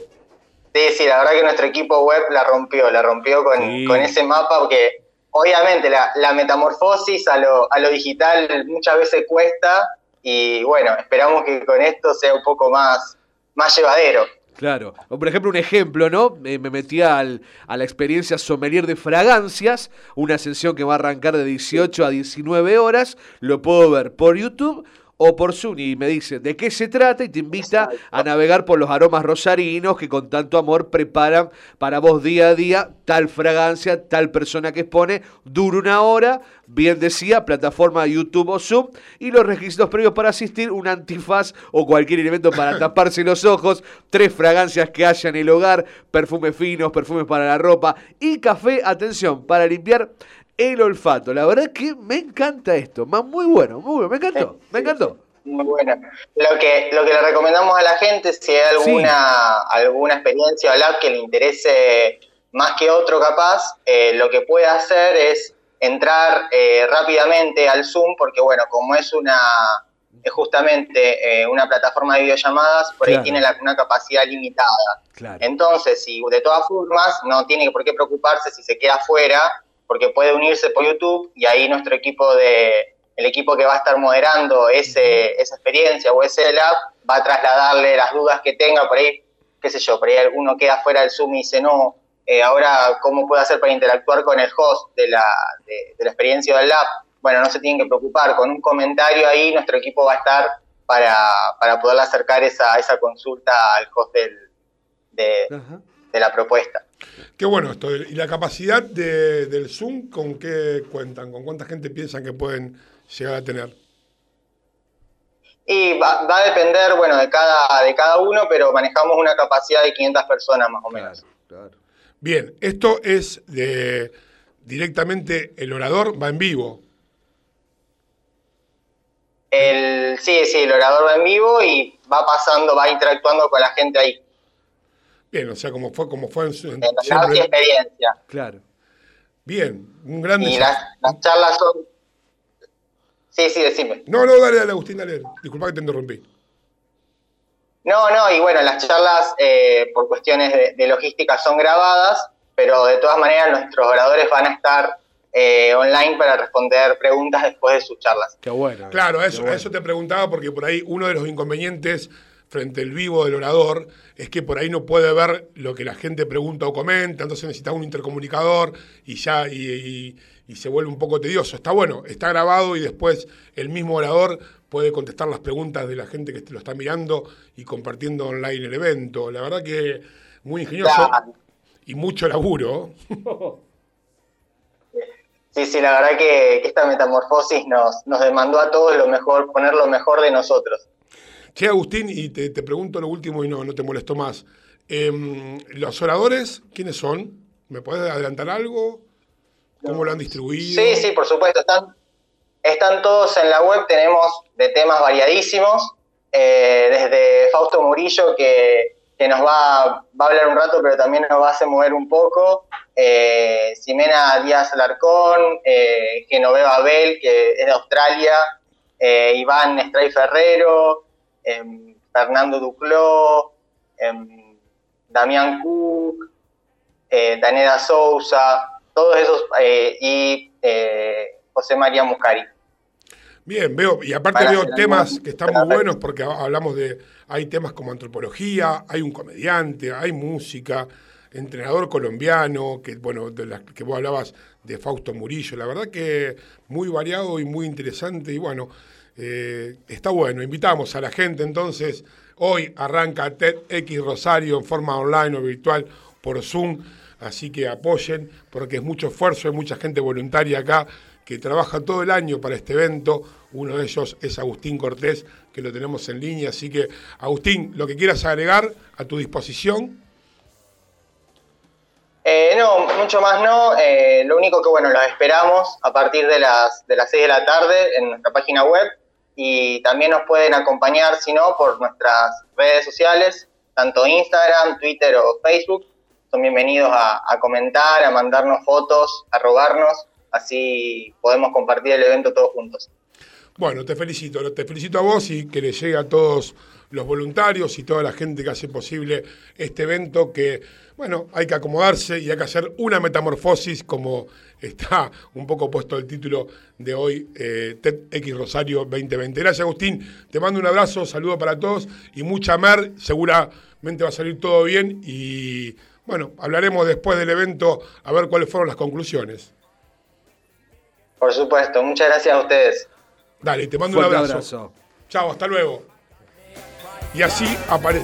sí, sí, la verdad que nuestro equipo web la rompió, la rompió con, Sí. con ese mapa, porque obviamente la, metamorfosis a lo, a lo digital muchas veces cuesta, y bueno, esperamos que con esto sea un poco más, más llevadero. Claro. O, por ejemplo, un ejemplo, ¿no? Me metí al, a la experiencia sommelier de fragancias, una sesión que va a arrancar de 18 a 19 horas. Lo puedo ver por YouTube o por Zoom y me dice de qué se trata y te invita a navegar por los aromas rosarinos que con tanto amor preparan para vos día a día tal fragancia, tal persona que expone, dura una hora, bien decía, plataforma YouTube o Zoom y los requisitos previos para asistir, un antifaz o cualquier elemento para taparse los ojos, tres fragancias que haya en el hogar, perfumes finos, perfumes para la ropa y café, atención, para limpiar el olfato. La verdad que me encanta esto, muy bueno, muy bueno, me encantó, me encantó. Muy bueno. Lo que, lo que le recomendamos a la gente, si hay alguna, alguna experiencia o lab que le interese más que otro capaz, eh, lo que puede hacer es entrar eh, rápidamente al Zoom, porque bueno, como es una es justamente eh, una plataforma de videollamadas, por Claro. ahí tiene la- una capacidad limitada. Claro. Entonces, si de todas formas, no tiene por qué preocuparse si se queda afuera, porque puede unirse por YouTube y ahí nuestro equipo de, el equipo que va a estar moderando ese, esa experiencia o ese lab, va a trasladarle las dudas que tenga, por ahí, qué sé yo, por ahí alguno queda fuera del Zoom y dice, no, eh, ahora, ¿cómo puedo hacer para interactuar con el host de la, de, de la experiencia del lab? Bueno, no se tienen que preocupar, con un comentario ahí nuestro equipo va a estar para, para poder acercar esa, esa consulta al host del, de, de la propuesta. Qué bueno esto. ¿Y la capacidad de- del Zoom con qué cuentan? ¿Con cuánta gente piensan que pueden llegar a tener? Y va, va a depender, bueno, de cada, de cada uno, pero manejamos una capacidad de 500 personas más o menos. Bien, esto es de directamente el orador va en vivo. El, sí, sí, el orador va en vivo y va pasando, va interactuando con la gente ahí. Bien, o sea, como fue, como fue en su en- labs y siempre- experiencia. Claro. Bien, un gran Y las, las charlas son... Sí, sí, decime. No, no, dale, dale, Agustín, dale. Disculpa que te interrumpí. No, no, y bueno, las charlas eh, por cuestiones de, de logística son grabadas, pero de todas maneras nuestros oradores van a estar eh, online para responder preguntas después de sus charlas. Qué bueno. Claro, eso, a eso te preguntaba porque por ahí uno de los inconvenientes frente al vivo del orador es que por ahí no puede ver lo que la gente pregunta o comenta, entonces necesita un intercomunicador y ya y, y- y se vuelve un poco tedioso. Está bueno, está grabado y después el mismo orador puede contestar las preguntas de la gente que lo está mirando y compartiendo online el evento. La verdad que muy ingenioso y mucho laburo. Sí, sí, la verdad que, que esta metamorfosis nos, nos demandó a todos lo mejor, poner lo mejor de nosotros. Che, Agustín, y te, te pregunto lo último y no, no te molesto más. Em, ¿Los oradores quiénes son? ¿Me podés adelantar algo? ¿Cómo lo han distribuido? Sí, sí, por supuesto. Están, están todos en la web, tenemos de temas variadísimos, eh, desde Fausto Murillo, que, que nos va, va a hablar un rato, pero también nos va a hacer mover un poco, eh, Ximena Díaz Alarcón, eh, Genoveva Bell, que es de Australia, eh, Iván Stray Ferrero, em, Fernando Ducló, em, Damián Cook, eh, Daneda Sousa, todos esos, eh, y eh, José María Muscari. Bien, veo, y aparte Para veo temas que están muy buenos porque ha- hablamos de, hay temas como antropología, hay un comediante, hay música, entrenador colombiano, que bueno, de las que vos hablabas de Fausto Murillo, la verdad que muy variado y muy interesante y bueno, eh, está bueno, invitamos a la gente entonces, hoy arranca TEDx Rosario en forma online o virtual por Zoom, así que apoyen porque es mucho esfuerzo, hay mucha gente voluntaria acá que trabaja todo el año para este evento. Uno de ellos es Agustín Cortés, que lo tenemos en línea. Así que, Agustín, lo que quieras agregar a tu disposición. Eh, no, mucho más no. eh, lo único que, bueno, los esperamos a partir de las, de las 6 de la tarde en nuestra página web y también nos pueden acompañar, si no, por nuestras redes sociales, tanto Instagram, Twitter o Facebook. Son bienvenidos a, comentar, a mandarnos fotos, a robarnos, así podemos compartir el evento todos juntos. Bueno, te felicito, te felicito a vos y que le llegue a todos los voluntarios y toda la gente que hace posible este evento que, bueno, hay que acomodarse y hay que hacer una metamorfosis como está un poco puesto el título de hoy, eh, TEDx Rosario 2020. Gracias Agustín, te mando un abrazo, saludo para todos y mucha mer, seguramente va a salir todo bien y bueno, hablaremos después del evento a ver cuáles fueron las conclusiones. Por supuesto, muchas gracias a ustedes. Dale, te mando Fuerte un abrazo. abrazo. Chao, hasta luego. Y así,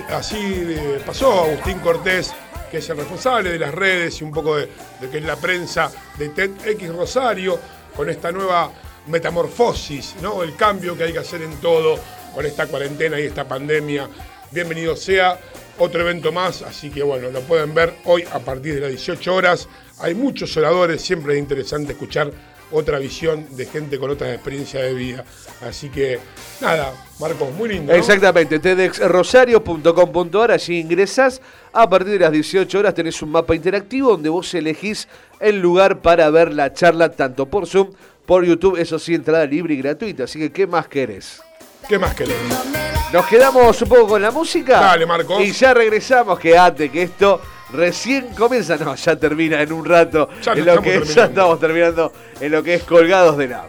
así eh, pasó Agustín Cortés, que es el responsable de las redes y un poco de, de que es la prensa de TEDx Rosario, con esta nueva metamorfosis, ¿no? El cambio que hay que hacer en todo con esta cuarentena y esta pandemia. Bienvenido sea otro evento más, así que bueno, lo pueden ver hoy a partir de las 18 horas. Hay muchos oradores, siempre es interesante escuchar otra visión de gente con otras experiencias de vida. Así que, nada, Marco, muy lindo. ¿no? Exactamente, tedxrosario.com.ar, allí ingresas. A partir de las 18 horas tenés un mapa interactivo donde vos elegís el lugar para ver la charla tanto por Zoom, por YouTube, eso sí, entrada libre y gratuita. Así que, ¿qué más querés? ¿Qué más querés? Nos quedamos un poco con la música. Dale, Marcos. Y ya regresamos, quédate que esto recién comienza. No, ya termina en un rato. Ya en lo que ya estamos terminando en lo que es colgados de la.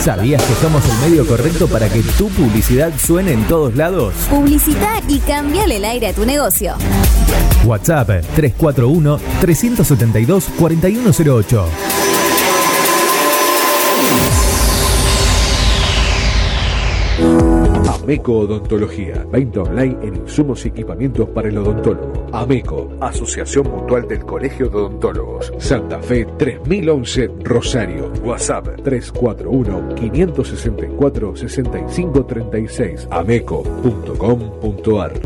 ¿Sabías que somos el medio correcto para que tu publicidad suene en todos lados? Publicita y cambiale el aire a tu negocio. WhatsApp 341-372-4108. Ameco Odontología. Venta online en insumos y equipamientos para el odontólogo. Ameco, Asociación Mutual del Colegio de Odontólogos. Santa Fe 3011 Rosario. WhatsApp 341-564-6536. Ameco.com.ar.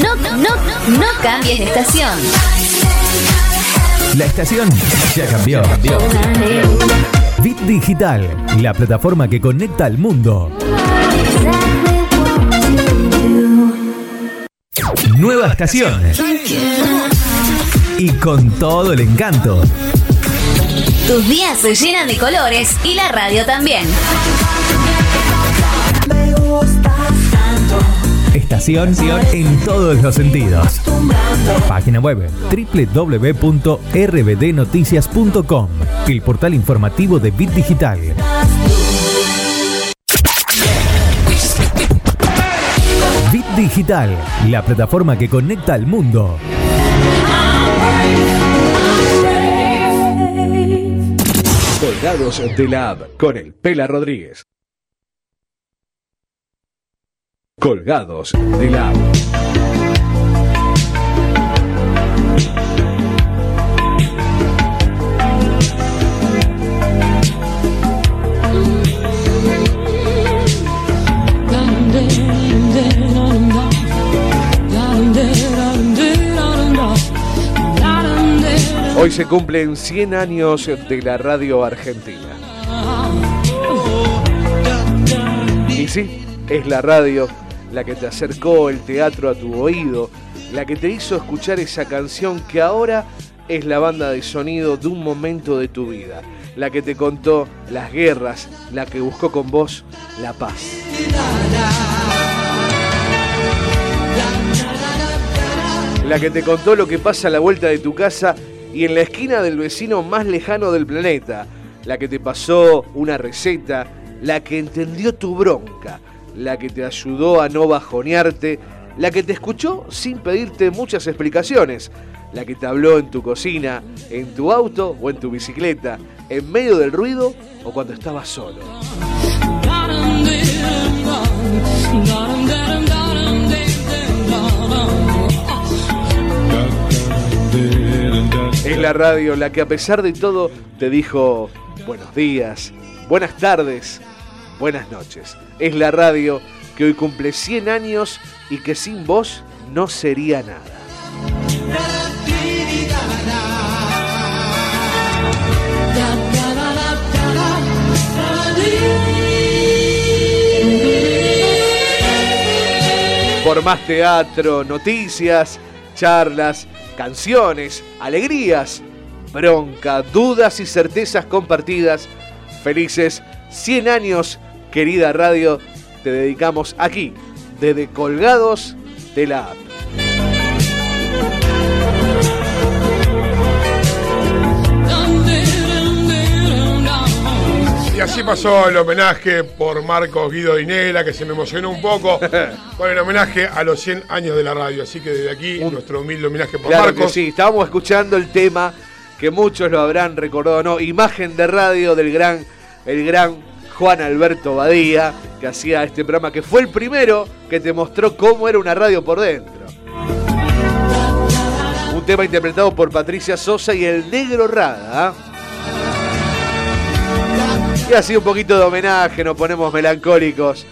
No, no, no, no cambies de estación. La estación ya cambió. Bit Digital, la plataforma que conecta al mundo. Nueva estación. Y con todo el encanto. Tus días se llenan de colores y la radio también. Estación en todos los sentidos. Página web www.rbdnoticias.com, el portal informativo de Bit Digital. Bit Digital, la plataforma que conecta al mundo. Soldados de la app con el Pela Rodríguez. Colgados de la. Hoy se cumplen 100 años de la radio argentina. Y sí, es la radio la que te acercó el teatro a tu oído, la que te hizo escuchar esa canción que ahora es la banda de sonido de un momento de tu vida, la que te contó las guerras, la que buscó con vos la paz. La que te contó lo que pasa a la vuelta de tu casa y en la esquina del vecino más lejano del planeta. La que te pasó una receta, la que entendió tu bronca, la que te ayudó a no bajonearte, la que te escuchó sin pedirte muchas explicaciones, la que te habló en tu cocina, en tu auto o en tu bicicleta, en medio del ruido o cuando estabas solo. Es la radio la que a pesar de todo te dijo buenos días, buenas tardes, buenas noches. Es la radio que hoy cumple 100 años y que sin vos no sería nada. Por más teatro, noticias, charlas, canciones, alegrías, bronca, dudas y certezas compartidas. Felices 100 años, querida radio, te dedicamos aquí, desde Colgados de la App. Y así pasó el homenaje por Marcos Guido Dinela, que se me emocionó un poco con el homenaje a los 100 años de la radio. Así que desde aquí, nuestro humilde homenaje por Claro que Marcos. sí, estábamos escuchando el tema que muchos lo habrán recordado, ¿no? Imagen de radio del gran, el gran Juan Alberto Badía, que hacía este programa, que fue el primero que te mostró cómo era una radio por dentro. Un tema interpretado por Patricia Sosa y el Negro Rada. ¿ah? Y así un poquito de homenaje, nos ponemos melancólicos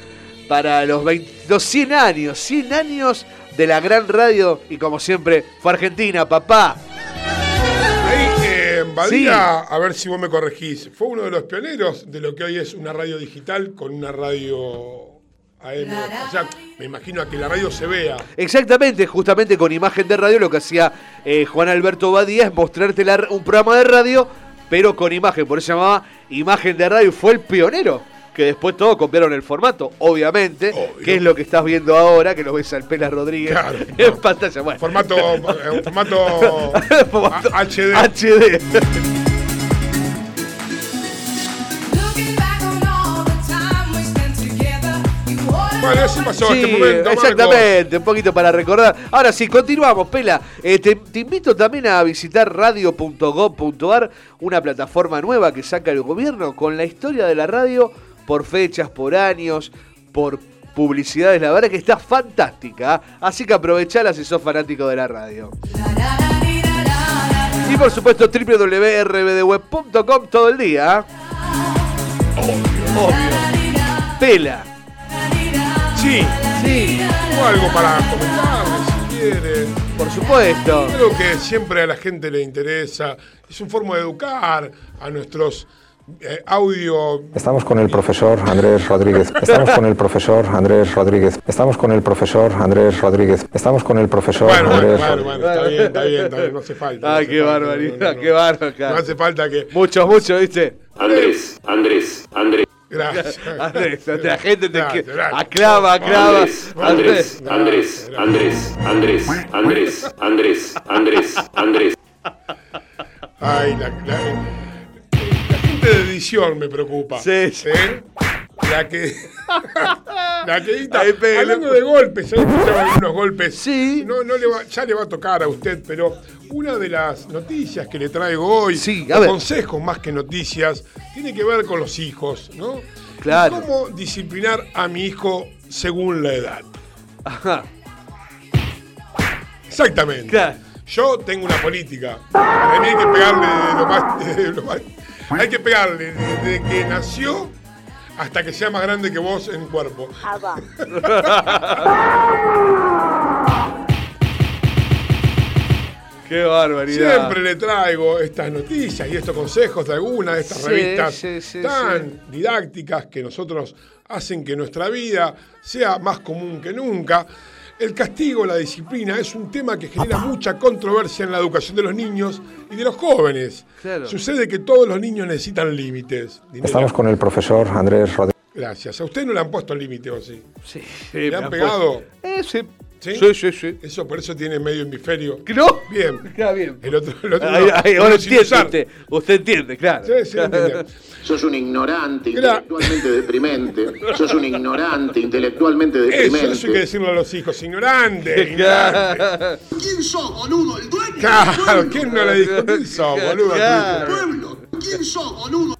para los, 20 los 100 años, 100 años de la gran radio y como siempre fue Argentina, papá. Badía, a ver si vos me corregís, fue uno de los pioneros de lo que hoy es una radio digital con una radio AM. O sea, me imagino a que la radio se vea. Exactamente, justamente con imagen de radio lo que hacía eh, Juan Alberto Badía es mostrarte la- un programa de radio, pero con imagen, por eso se llamaba Imagen de Radio, y fue el pionero. Que después todos copiaron el formato, obviamente, que es lo que estás viendo ahora, que lo ves al Pela Rodríguez en pantalla. Bueno. Formato, eh, un formato a- HD. HD. Bueno, así pasó Sí, este momento, exactamente, un poquito para recordar. Ahora sí, continuamos, Pela. Eh, te, te invito también a visitar radio.gov.ar, una plataforma nueva que saca el gobierno con la historia de la radio por fechas, por años, por publicidades. La verdad que está fantástica. Así que aprovechala si sos fanático de la radio. Y por supuesto www.rbdweb.com todo el día. Obvio. Pela. Sí. Sí. Tengo algo para comentarle, si quiere. Por supuesto. Creo que siempre a la gente le interesa. Es un forma de educar a nuestros eh, audio. Estamos con el profesor Andrés Rodríguez. Estamos con el profesor Andrés Rodríguez. Estamos con el profesor Andrés Rodríguez. Estamos con el profesor Bueno, bueno, Andrés bueno, bueno, está bien, está bien, está bien, no hace falta. no hace qué barbaridad, no, no, no. qué bárbaro. No hace falta que. Muchos, muchos, ¿viste? Andrés, Andrés, Andrés. Gracias. Andrés, la gente te Gracias, que- gracias. aclama, aclama. Andrés, Andrés, Andrés, Andrés, Andrés, Andrés, Andrés, Andrés, Andrés. Ay, la, la- la gente de edición me preocupa. Sí, sí. ¿eh? La que. La. Ahí pégale. Hablando de golpes, ahí escuchaba algunos golpes. Sí. No, no le va, ya le va a tocar a usted, pero una de las noticias que le traigo hoy, a o ver. consejos más que noticias, tiene que ver con los hijos, ¿no? Claro. Y ¿Cómo disciplinar a mi hijo según la edad? Ajá. Exactamente. Yo tengo una política. A mí hay que pegarle más. lo más- hay que pegarle desde que nació hasta que sea más grande que vos en cuerpo. Qué barbaridad. Siempre le traigo estas noticias y estos consejos de alguna de estas Sí, revistas sí, sí, tan didácticas que nosotros hacen que nuestra vida sea más común que nunca. El castigo, la disciplina, es un tema que genera mucha controversia en la educación de los niños y de los jóvenes. Claro. Sucede que todos los niños necesitan límites. Dinero. Estamos con el profesor Andrés Rodríguez. Gracias. ¿A usted no le han puesto límite o sí? Sí. ¿Le me han han pegado? Eh, sí. ¿Sí? Sí, sí, sí. Eso por eso tiene medio hemisferio. ¿Que no? Bien. Queda bien. El otro, el otro no. ahora entiende usted. Usted entiende, claro. Sí, sí, entiende. Sos un ignorante, Gra- intelectualmente deprimente. Sos un ignorante, intelectualmente deprimente. eso hay que decirlo a los hijos. Ignorante, ignorante. ¿Quién sos, boludo? ¿El dueño? Claro, ¿quién no le dijo? ¿Quién sos, boludo? Claro. pueblo? ¿Quién sos, boludo?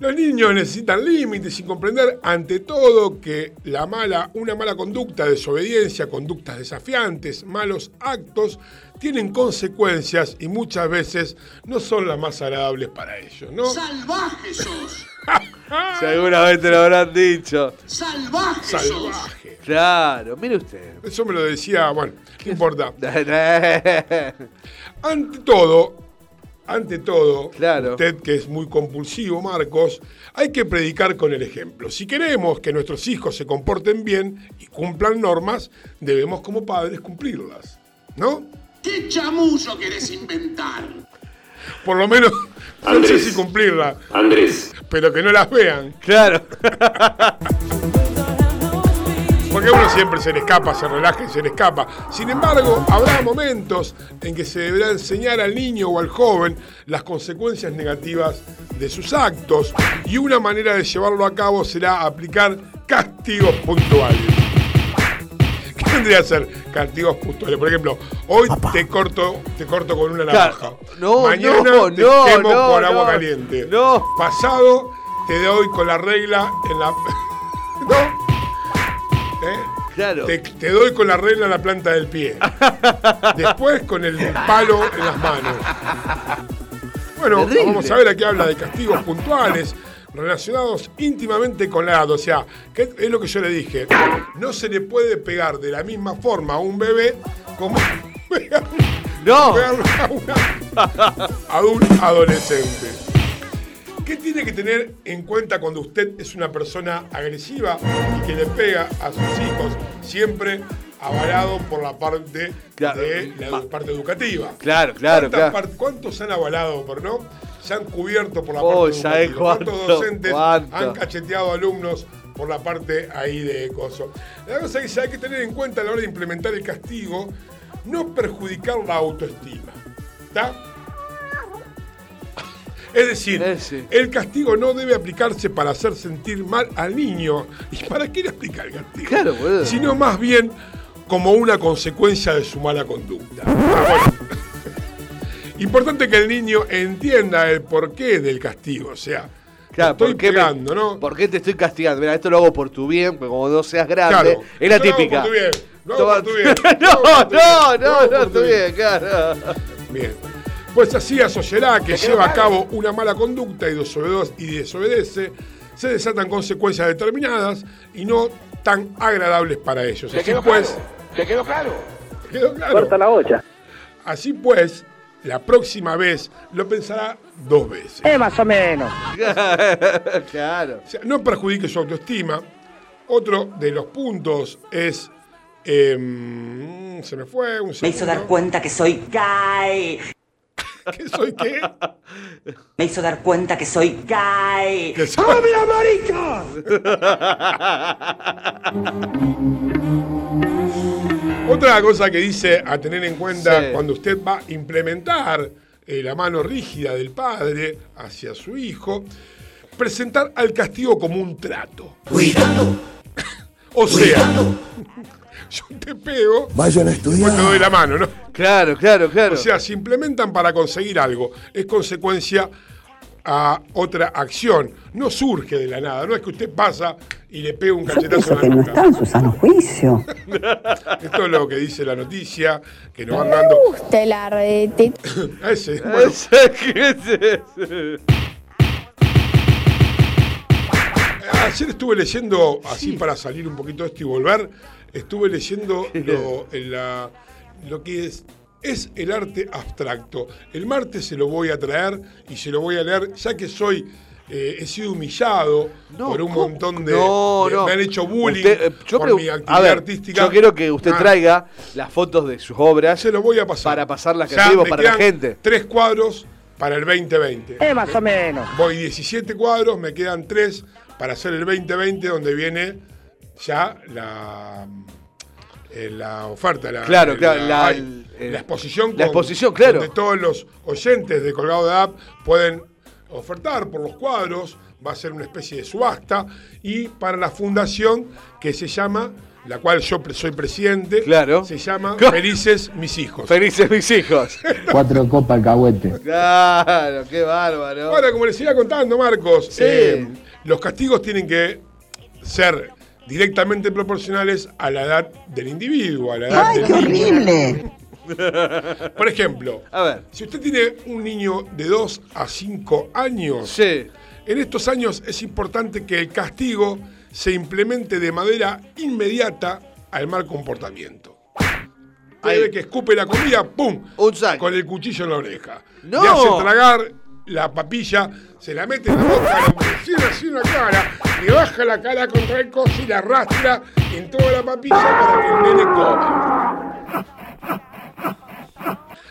Los niños necesitan límites y comprender ante todo que la mala, una mala conducta, desobediencia, conductas desafiantes, malos actos, tienen consecuencias y muchas veces no son las más agradables para ellos, ¿no? ¡Salvaje sos! Seguramente lo habrán dicho. ¡Salvaje sos! Salvaje. Claro, mire usted. Eso me lo decía, bueno, no importa. Ante todo, ante todo, usted que es muy compulsivo, Marcos, hay que predicar con el ejemplo. Si queremos que nuestros hijos se comporten bien y cumplan normas, debemos como padres cumplirlas, ¿no? ¿Qué chamuyo querés inventar? Por lo menos, no sé Andrés. si cumplirlas. Andrés. Pero que no las vean. Claro. Porque a uno siempre se le escapa, se relaja y se le escapa. Sin embargo, habrá momentos en que se deberá enseñar al niño o al joven las consecuencias negativas de sus actos y una manera de llevarlo a cabo será aplicar castigos puntuales. ¿Qué vendría a ser castigos puntuales? Por ejemplo, hoy te corto, te corto con una navaja. No, Mañana no, te no, quemo no, con agua no. caliente. Pasado te doy con la regla en la. ¿No? Claro. Te, te doy con la regla en la planta del pie. Después con el palo en las manos. Bueno, Terrible. vamos a ver aquí habla de castigos puntuales relacionados íntimamente con la edad. O sea, que es lo que yo le dije. No se le puede pegar de la misma forma a un bebé como pegar- No. a un adolescente. ¿Qué tiene que tener en cuenta cuando usted es una persona agresiva y que le pega a sus hijos? Siempre avalado por la parte de la parte educativa. Claro, claro, ¿Cuántas claro. par- ¿Cuántos han avalado, por no? Se han cubierto por la Oh, parte ¿sabe educativa. ¿Cuántos cuánto? docentes ¿Cuánto? han cacheteado alumnos por la parte ahí de coso? La cosa es que hay que tener en cuenta a la hora de implementar el castigo, no perjudicar la autoestima. ¿Está? Es decir, el castigo no debe aplicarse para hacer sentir mal al niño. ¿Y para qué le aplica el castigo? Claro, boludo. Sino más bien como una consecuencia de su mala conducta. Ah, bueno. Importante que el niño entienda el porqué del castigo. O sea, Claro, estoy ¿por qué me- pegando, ¿no? ¿Por qué te estoy castigando? Mira, esto lo hago por tu bien, porque como no seas grande. Claro. es la Yo lo hago típica. por tu bien, lo hago Toma- por tu bien, no, lo hago por tu bien, no, lo no, hago no, por tu está bien. bien, claro. Bien. Pues así a Sociedad que lleva a cabo una mala conducta y desobedece, y desobedece, se desatan consecuencias determinadas y no tan agradables para ellos. ¿Te Así pues? ¿Te quedó claro? quedó claro. Corta la olla. Así pues, la próxima vez lo pensará dos veces. Eh, más o menos. claro. O sea, no perjudique su autoestima. Otro de los puntos es. em, se me fue un Me hizo dar cuenta que soy gay. ¿Que soy qué? Me hizo dar cuenta que soy gay. Que soy- Otra cosa que dice a tener en cuenta Sí. cuando usted va a implementar eh, la mano rígida del padre hacia su hijo presentar al castigo como un trato. Cuidado. o sea, yo te pego, Vayan a estudiar. te doy la mano, ¿no? Claro, claro, claro. O sea, se implementan para conseguir algo. Es consecuencia a otra acción. No surge de la nada. No es que usted pasa y le pega un cachetazo en la nuca. en su sano juicio. Esto es lo que dice la noticia, que nos van dando. gusta el arete. A ese, bueno. Ayer estuve leyendo, así para salir un poquito de esto y volver, estuve leyendo lo, en la- lo que es, es el arte abstracto. El martes se lo voy a traer y se lo voy a leer, ya que soy, eh, he sido humillado por un ¿cómo? montón de, No, de- no. Me han hecho bullying Usted, eh, yo por creo- mi a actividad ver, artística. Yo quiero que usted Ah, traiga las fotos de sus obras. Se lo voy a pasar. Para pasarlas creativos me para la gente. Tres cuadros para el 2020. Eh, más o menos. Voy 17 cuadros, me quedan tres para hacer el 2020, donde viene ya la, eh, la oferta. La, Claro, claro, la- el- eh, la exposición. la exposición, claro. Donde todos los oyentes de Colgado de App pueden ofertar por los cuadros. Va a ser una especie de subasta. Y para la fundación que se llama, la cual yo soy presidente, Claro. se llama Felices Mis Hijos. Felices mis hijos. Cuatro copas alcahuete. Claro, qué bárbaro. Ahora, como les iba contando, Marcos, Sí. eh, los castigos tienen que ser directamente proporcionales a la edad del individuo, a la edad ¡Ay, del qué niño. horrible! Por ejemplo, A ver. si usted tiene un niño de 2 a 5 años, en estos años es importante que el castigo se implemente de manera inmediata al mal comportamiento. Ve que escupe la comida, ¡pum! Con el cuchillo en la oreja. ¡No! Le hace tragar la papilla, se la mete en la boca, le presiona así en la cara, le baja la cara contra el coso y la arrastra en toda la papilla para que el nene coma.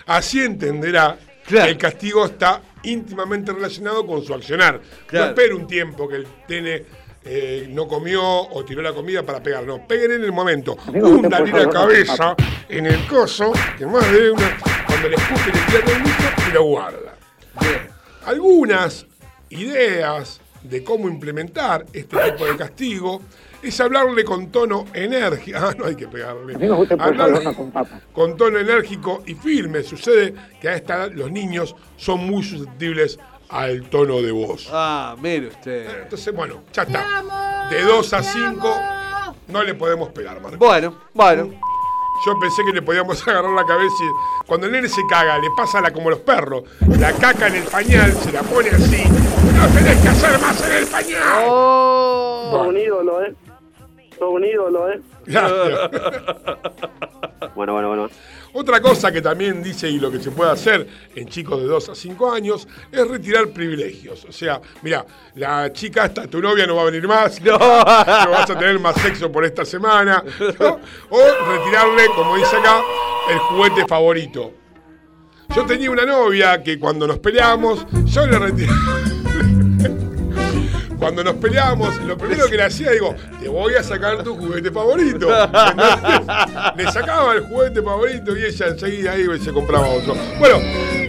Así entenderá que el castigo está íntimamente relacionado con su accionar. Claro. No espere un tiempo que el nene eh, no comió o tiró la comida para pegar. No, peguen en el momento. Por la cabeza en el coso, que más de una, cuando le escupe le tira con el mucho y lo guarda. Algunas ideas de cómo implementar este tipo de castigo es hablarle con tono enérgico. Ah, no hay que pegarle. Hablarle favor, no con papa. con tono enérgico y firme. Sucede que a esta edad los niños son muy susceptibles al tono de voz. Ah, mire usted. Entonces, bueno, ya está. De 2 a 5 no le podemos pegar, Marco. Bueno, bueno. Yo pensé que le podíamos agarrar la cabeza y cuando el nene se caga, le pasa la como los perros. La caca en el pañal, se la pone así. No tenés que hacer más en el pañal. Todo un ídolo, ¿eh? Todo un ídolo, ¿eh? Gracias. Bueno, bueno, bueno. Otra cosa que también dice y lo que se puede hacer en chicos de 2 a 5 años es retirar privilegios. O sea, mira, la chica esta, tu novia no va a venir más, no, vas a tener más sexo por esta semana. ¿no? O retirarle, como dice acá, el juguete favorito. Yo tenía una novia que cuando nos peleábamos, yo le retiraba. Cuando nos peleábamos, lo primero que le hacía, digo, te voy a sacar tu juguete favorito. Le sacaba el juguete favorito y ella enseguida y se compraba otro. Bueno,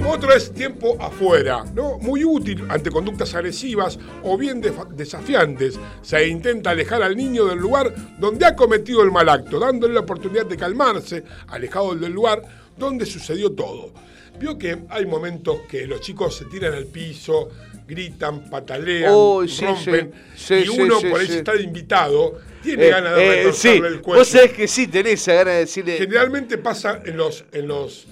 otro es tiempo afuera, ¿no? Muy útil ante conductas agresivas o bien desafiantes. Se intenta alejar al niño del lugar donde ha cometido el mal acto, dándole la oportunidad de calmarse, alejado del lugar donde sucedió todo. Vio que hay momentos que los chicos se tiran al piso, gritan, patalean, sí, rompen, sí. y Sí, uno por ahí está de invitado, tiene Eh, ganas de eh, retorcerle el cuello. vos sabés que sí, tenés esa gana de decirle. Generalmente pasa en los, en los,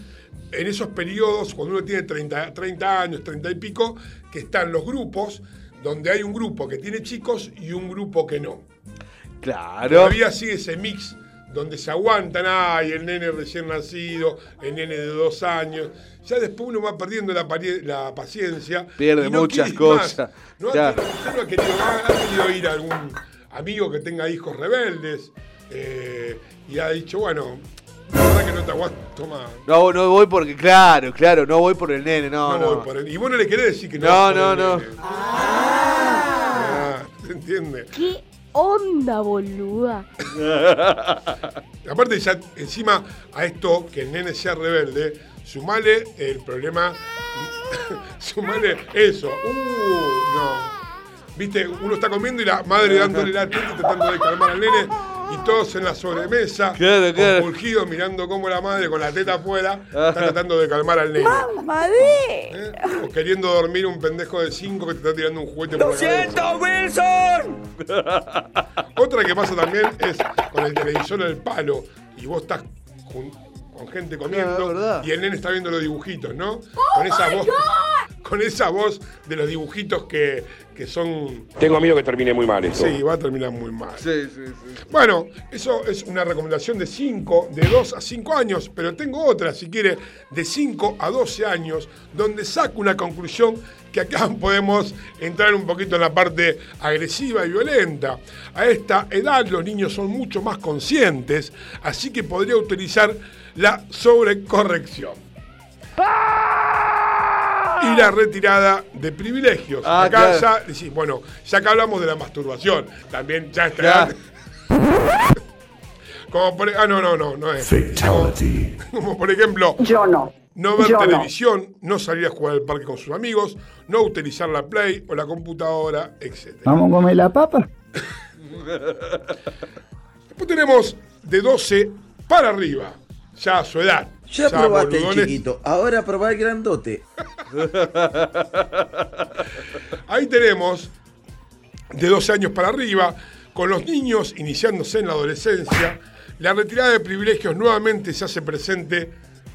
en esos periodos, cuando uno tiene 30, 30 años, 30 y pico, que están los grupos, donde hay un grupo que tiene chicos y un grupo que no. Claro. Todavía sigue ese mix donde se aguantan, ay, el nene recién nacido, el nene de dos años. Ya después uno va perdiendo la, la paciencia. Pierde no muchas cosas. ¿No? Usted no ha querido, ha- ha querido ir a algún amigo que tenga hijos rebeldes eh, y ha dicho, bueno, la verdad que no te aguanto más. No, no voy porque, claro, claro, no voy por el nene, no. No, No, voy por él. Y vos no le querés decir que no. No, no, el no. nene. Ah, ¿Se entiende? ¿Qué onda, boluda? Aparte, ya encima a esto, que el nene sea rebelde, sumale el problema, sumale eso. Uh, no. viste, uno está comiendo y la madre dándole la teta tratando de calmar al nene. Y todos en la sobremesa, Claro, claro. compulgidos, mirando cómo la madre con la teta afuera está tratando de calmar al nene. Mamadé. ¿eh? O queriendo dormir un pendejo de 5 que te está tirando un juguete por la cabeza. Wilson! Otra que pasa también es con el televisor al palo y vos estás con gente comiendo y el nene está viendo los dibujitos, ¿no? con esa voz, con esa voz de los dibujitos que, que son. Tengo miedo que termine muy mal esto. Sí, va a terminar muy mal. Sí, sí, sí. Bueno, eso es una recomendación de 5, de 2 a 5 años, pero tengo otra, si quiere, de 5 a 12 años, donde saco una conclusión que acá podemos entrar un poquito en la parte agresiva y violenta. A esta edad los niños son mucho más conscientes, así que podría utilizar la sobrecorrección. Y la retirada de privilegios. Ah, acá claro. ya decís, bueno, ya que hablamos de la masturbación, también ya está. Claro. Como por, ah, no, no, no, no es. Fatality. Como por ejemplo, Yo no. no ver Yo no. televisión, no. salir a jugar al parque con sus amigos, no utilizar la Play o la computadora, etc. ¿Vamos a comer la papa? Después tenemos de 12 para arriba, ya a su edad. Ya probaste el boludones. chiquito, ahora probá el grandote. Ahí tenemos de 12 años para arriba, con los niños iniciándose en la adolescencia, la retirada de privilegios nuevamente se hace presente,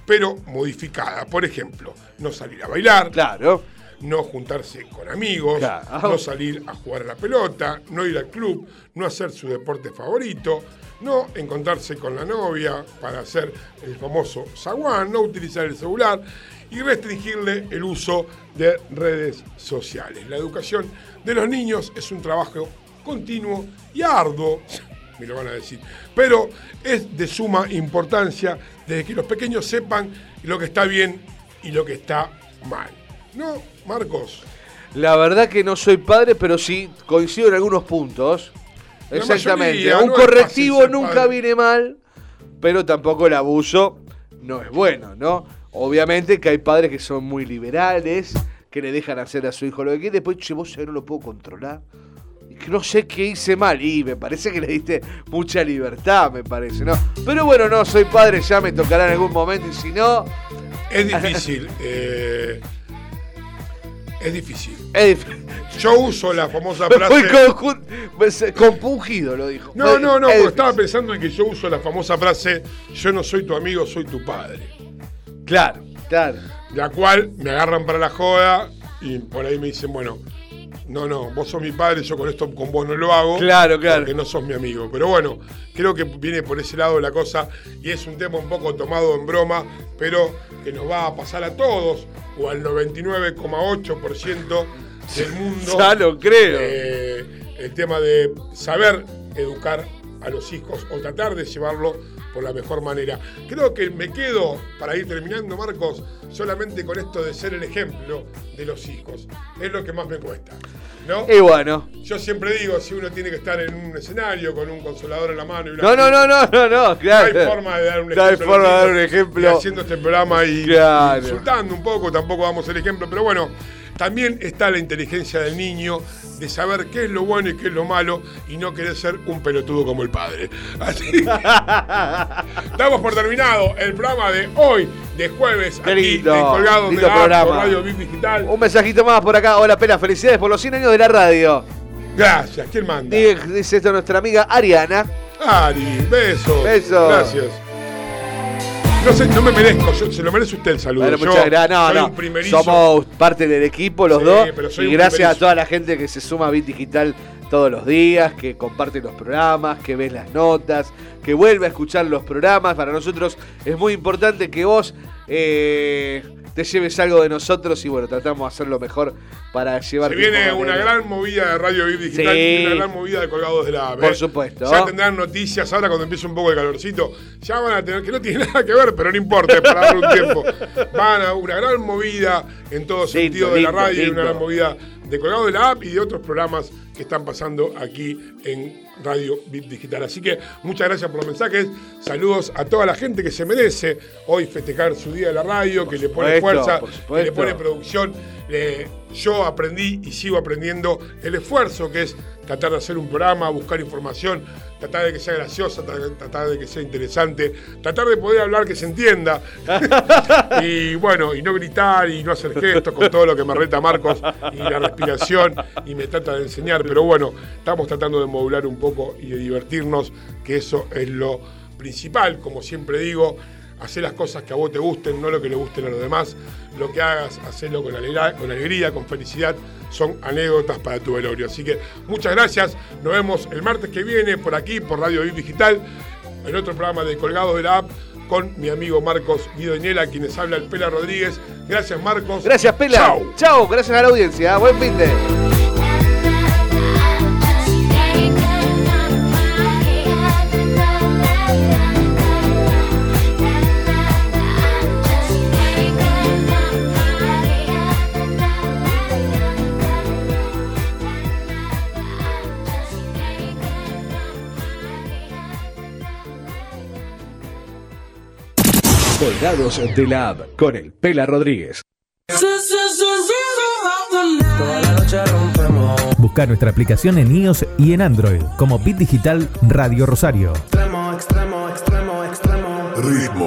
pero modificada. Por ejemplo, no salir a bailar. Claro. No juntarse con amigos, Claro. no salir a jugar a la pelota, no ir al club, no hacer su deporte favorito, no encontrarse con la novia para hacer el famoso zaguán, no utilizar el celular y restringirle el uso de redes sociales. La educación de los niños es un trabajo continuo y arduo, me lo van a decir, pero es de suma importancia desde que los pequeños sepan lo que está bien y lo que está mal. ¿No, Marcos? La verdad que no soy padre, pero sí coincido en algunos puntos. La Exactamente. mayoría, Un no correctivo nunca viene mal, pero tampoco el abuso no es bueno, ¿no? Obviamente que hay padres que son muy liberales, que le dejan hacer a su hijo lo que quiere, después, che, vos sabés, no lo puedo controlar. Que no sé qué hice mal. Y me parece que le diste mucha libertad, me parece, ¿no? Pero bueno, no, soy padre, ya me tocará en algún momento, y si no. Es difícil. eh, es difícil. Es difícil. Yo uso la famosa frase. fui compungido, lo dijo. No, no, no, Es porque estaba pensando en que yo uso la famosa frase: Yo no soy tu amigo, soy tu padre. Claro, claro. La cual me agarran para la joda y por ahí me dicen: Bueno, no, no, vos sos mi padre, yo con esto con vos no lo hago. Claro, claro. Porque no sos mi amigo. Pero bueno, creo que viene por ese lado la cosa y es un tema un poco tomado en broma, pero que nos va a pasar a todos o al 99,8% del mundo. Ya lo creo. Eh, el tema de saber educar a los hijos o tratar de llevarlo por la mejor manera. Creo que me quedo, para ir terminando, Marcos, solamente con esto de ser el ejemplo de los hijos. Es lo que más me cuesta. ¿no? Y bueno. Yo siempre digo, si uno tiene que estar en un escenario con un consolador en la mano y una No, no, no, no, no, no, claro. no hay forma de dar un No ejemplo. hay a los forma de dar un ejemplo. y haciendo este programa y, Claro. y insultando un poco, tampoco damos el ejemplo, pero bueno, también está la inteligencia del niño de saber qué es lo bueno y qué es lo malo y no querer ser un pelotudo como el padre. Así que damos por terminado el programa de hoy, de jueves, Qué aquí lindo, en Colgado de la programa. Radio Bip Digital. Un mensajito más por acá. Hola, Pela, felicidades por los 100 años de la radio. Gracias, ¿quién manda? Dice esto nuestra amiga Ariana. Ari, besos. Besos. Gracias. No sé, no me merezco, yo- se lo merece usted el saludo. Bueno, muchas gracias. No, no. Somos parte del equipo los Sí, dos. Y gracias a toda la gente que se suma a Bit Digital todos los días, que comparte los programas, que ves las notas, que vuelve a escuchar los programas. Para nosotros es muy importante que vos eh, te lleves algo de nosotros y bueno, tratamos de hacerlo mejor para llevar Se viene una gran movida de Radio Bip Digital Sí. y una gran movida de colgados de la app. Por ¿eh? supuesto. Ya tendrán noticias ahora cuando empiece un poco el calorcito. Ya van a tener, que no tiene nada que ver, pero no importa, es para dar un tiempo. Van a una gran movida en todo sentido de la lindo, radio y una gran movida de colgados de la app y de otros programas que están pasando aquí en Radio Digital. Así que muchas gracias por los mensajes. Saludos a toda la gente que se merece hoy festejar su día de la radio, que le pone fuerza, que le pone producción. Yo aprendí y sigo aprendiendo el esfuerzo que es tratar de hacer un programa, buscar información, tratar de que sea graciosa, tra- tratar de que sea interesante, tratar de poder hablar que se entienda. y bueno, y no gritar y no hacer gestos con todo lo que me reta Marcos y la respiración y me trata de enseñar. Pero bueno, estamos tratando de modular un poco y de divertirnos, que eso es lo principal, como siempre digo. Hacer las cosas que a vos te gusten, no lo que le gusten a los demás. Lo que hagas, hacerlo con alegría, con, alegría, con felicidad. Son anécdotas para tu velorio. Así que muchas gracias. Nos vemos el martes que viene por aquí, por Radio Viv Digital, en otro programa de Colgado de la App con mi amigo Marcos Guido Ñela, quienes habla el Pela Rodríguez. Gracias, Marcos. Gracias, Pela. Chau. Chao, gracias a la audiencia. Buen fin de. Colgados de la App con el Pela Rodríguez. Busca nuestra aplicación en iOS y en Android como Bit Digital Radio Rosario. Extremo, extremo, extremo, extremo. Ritmo.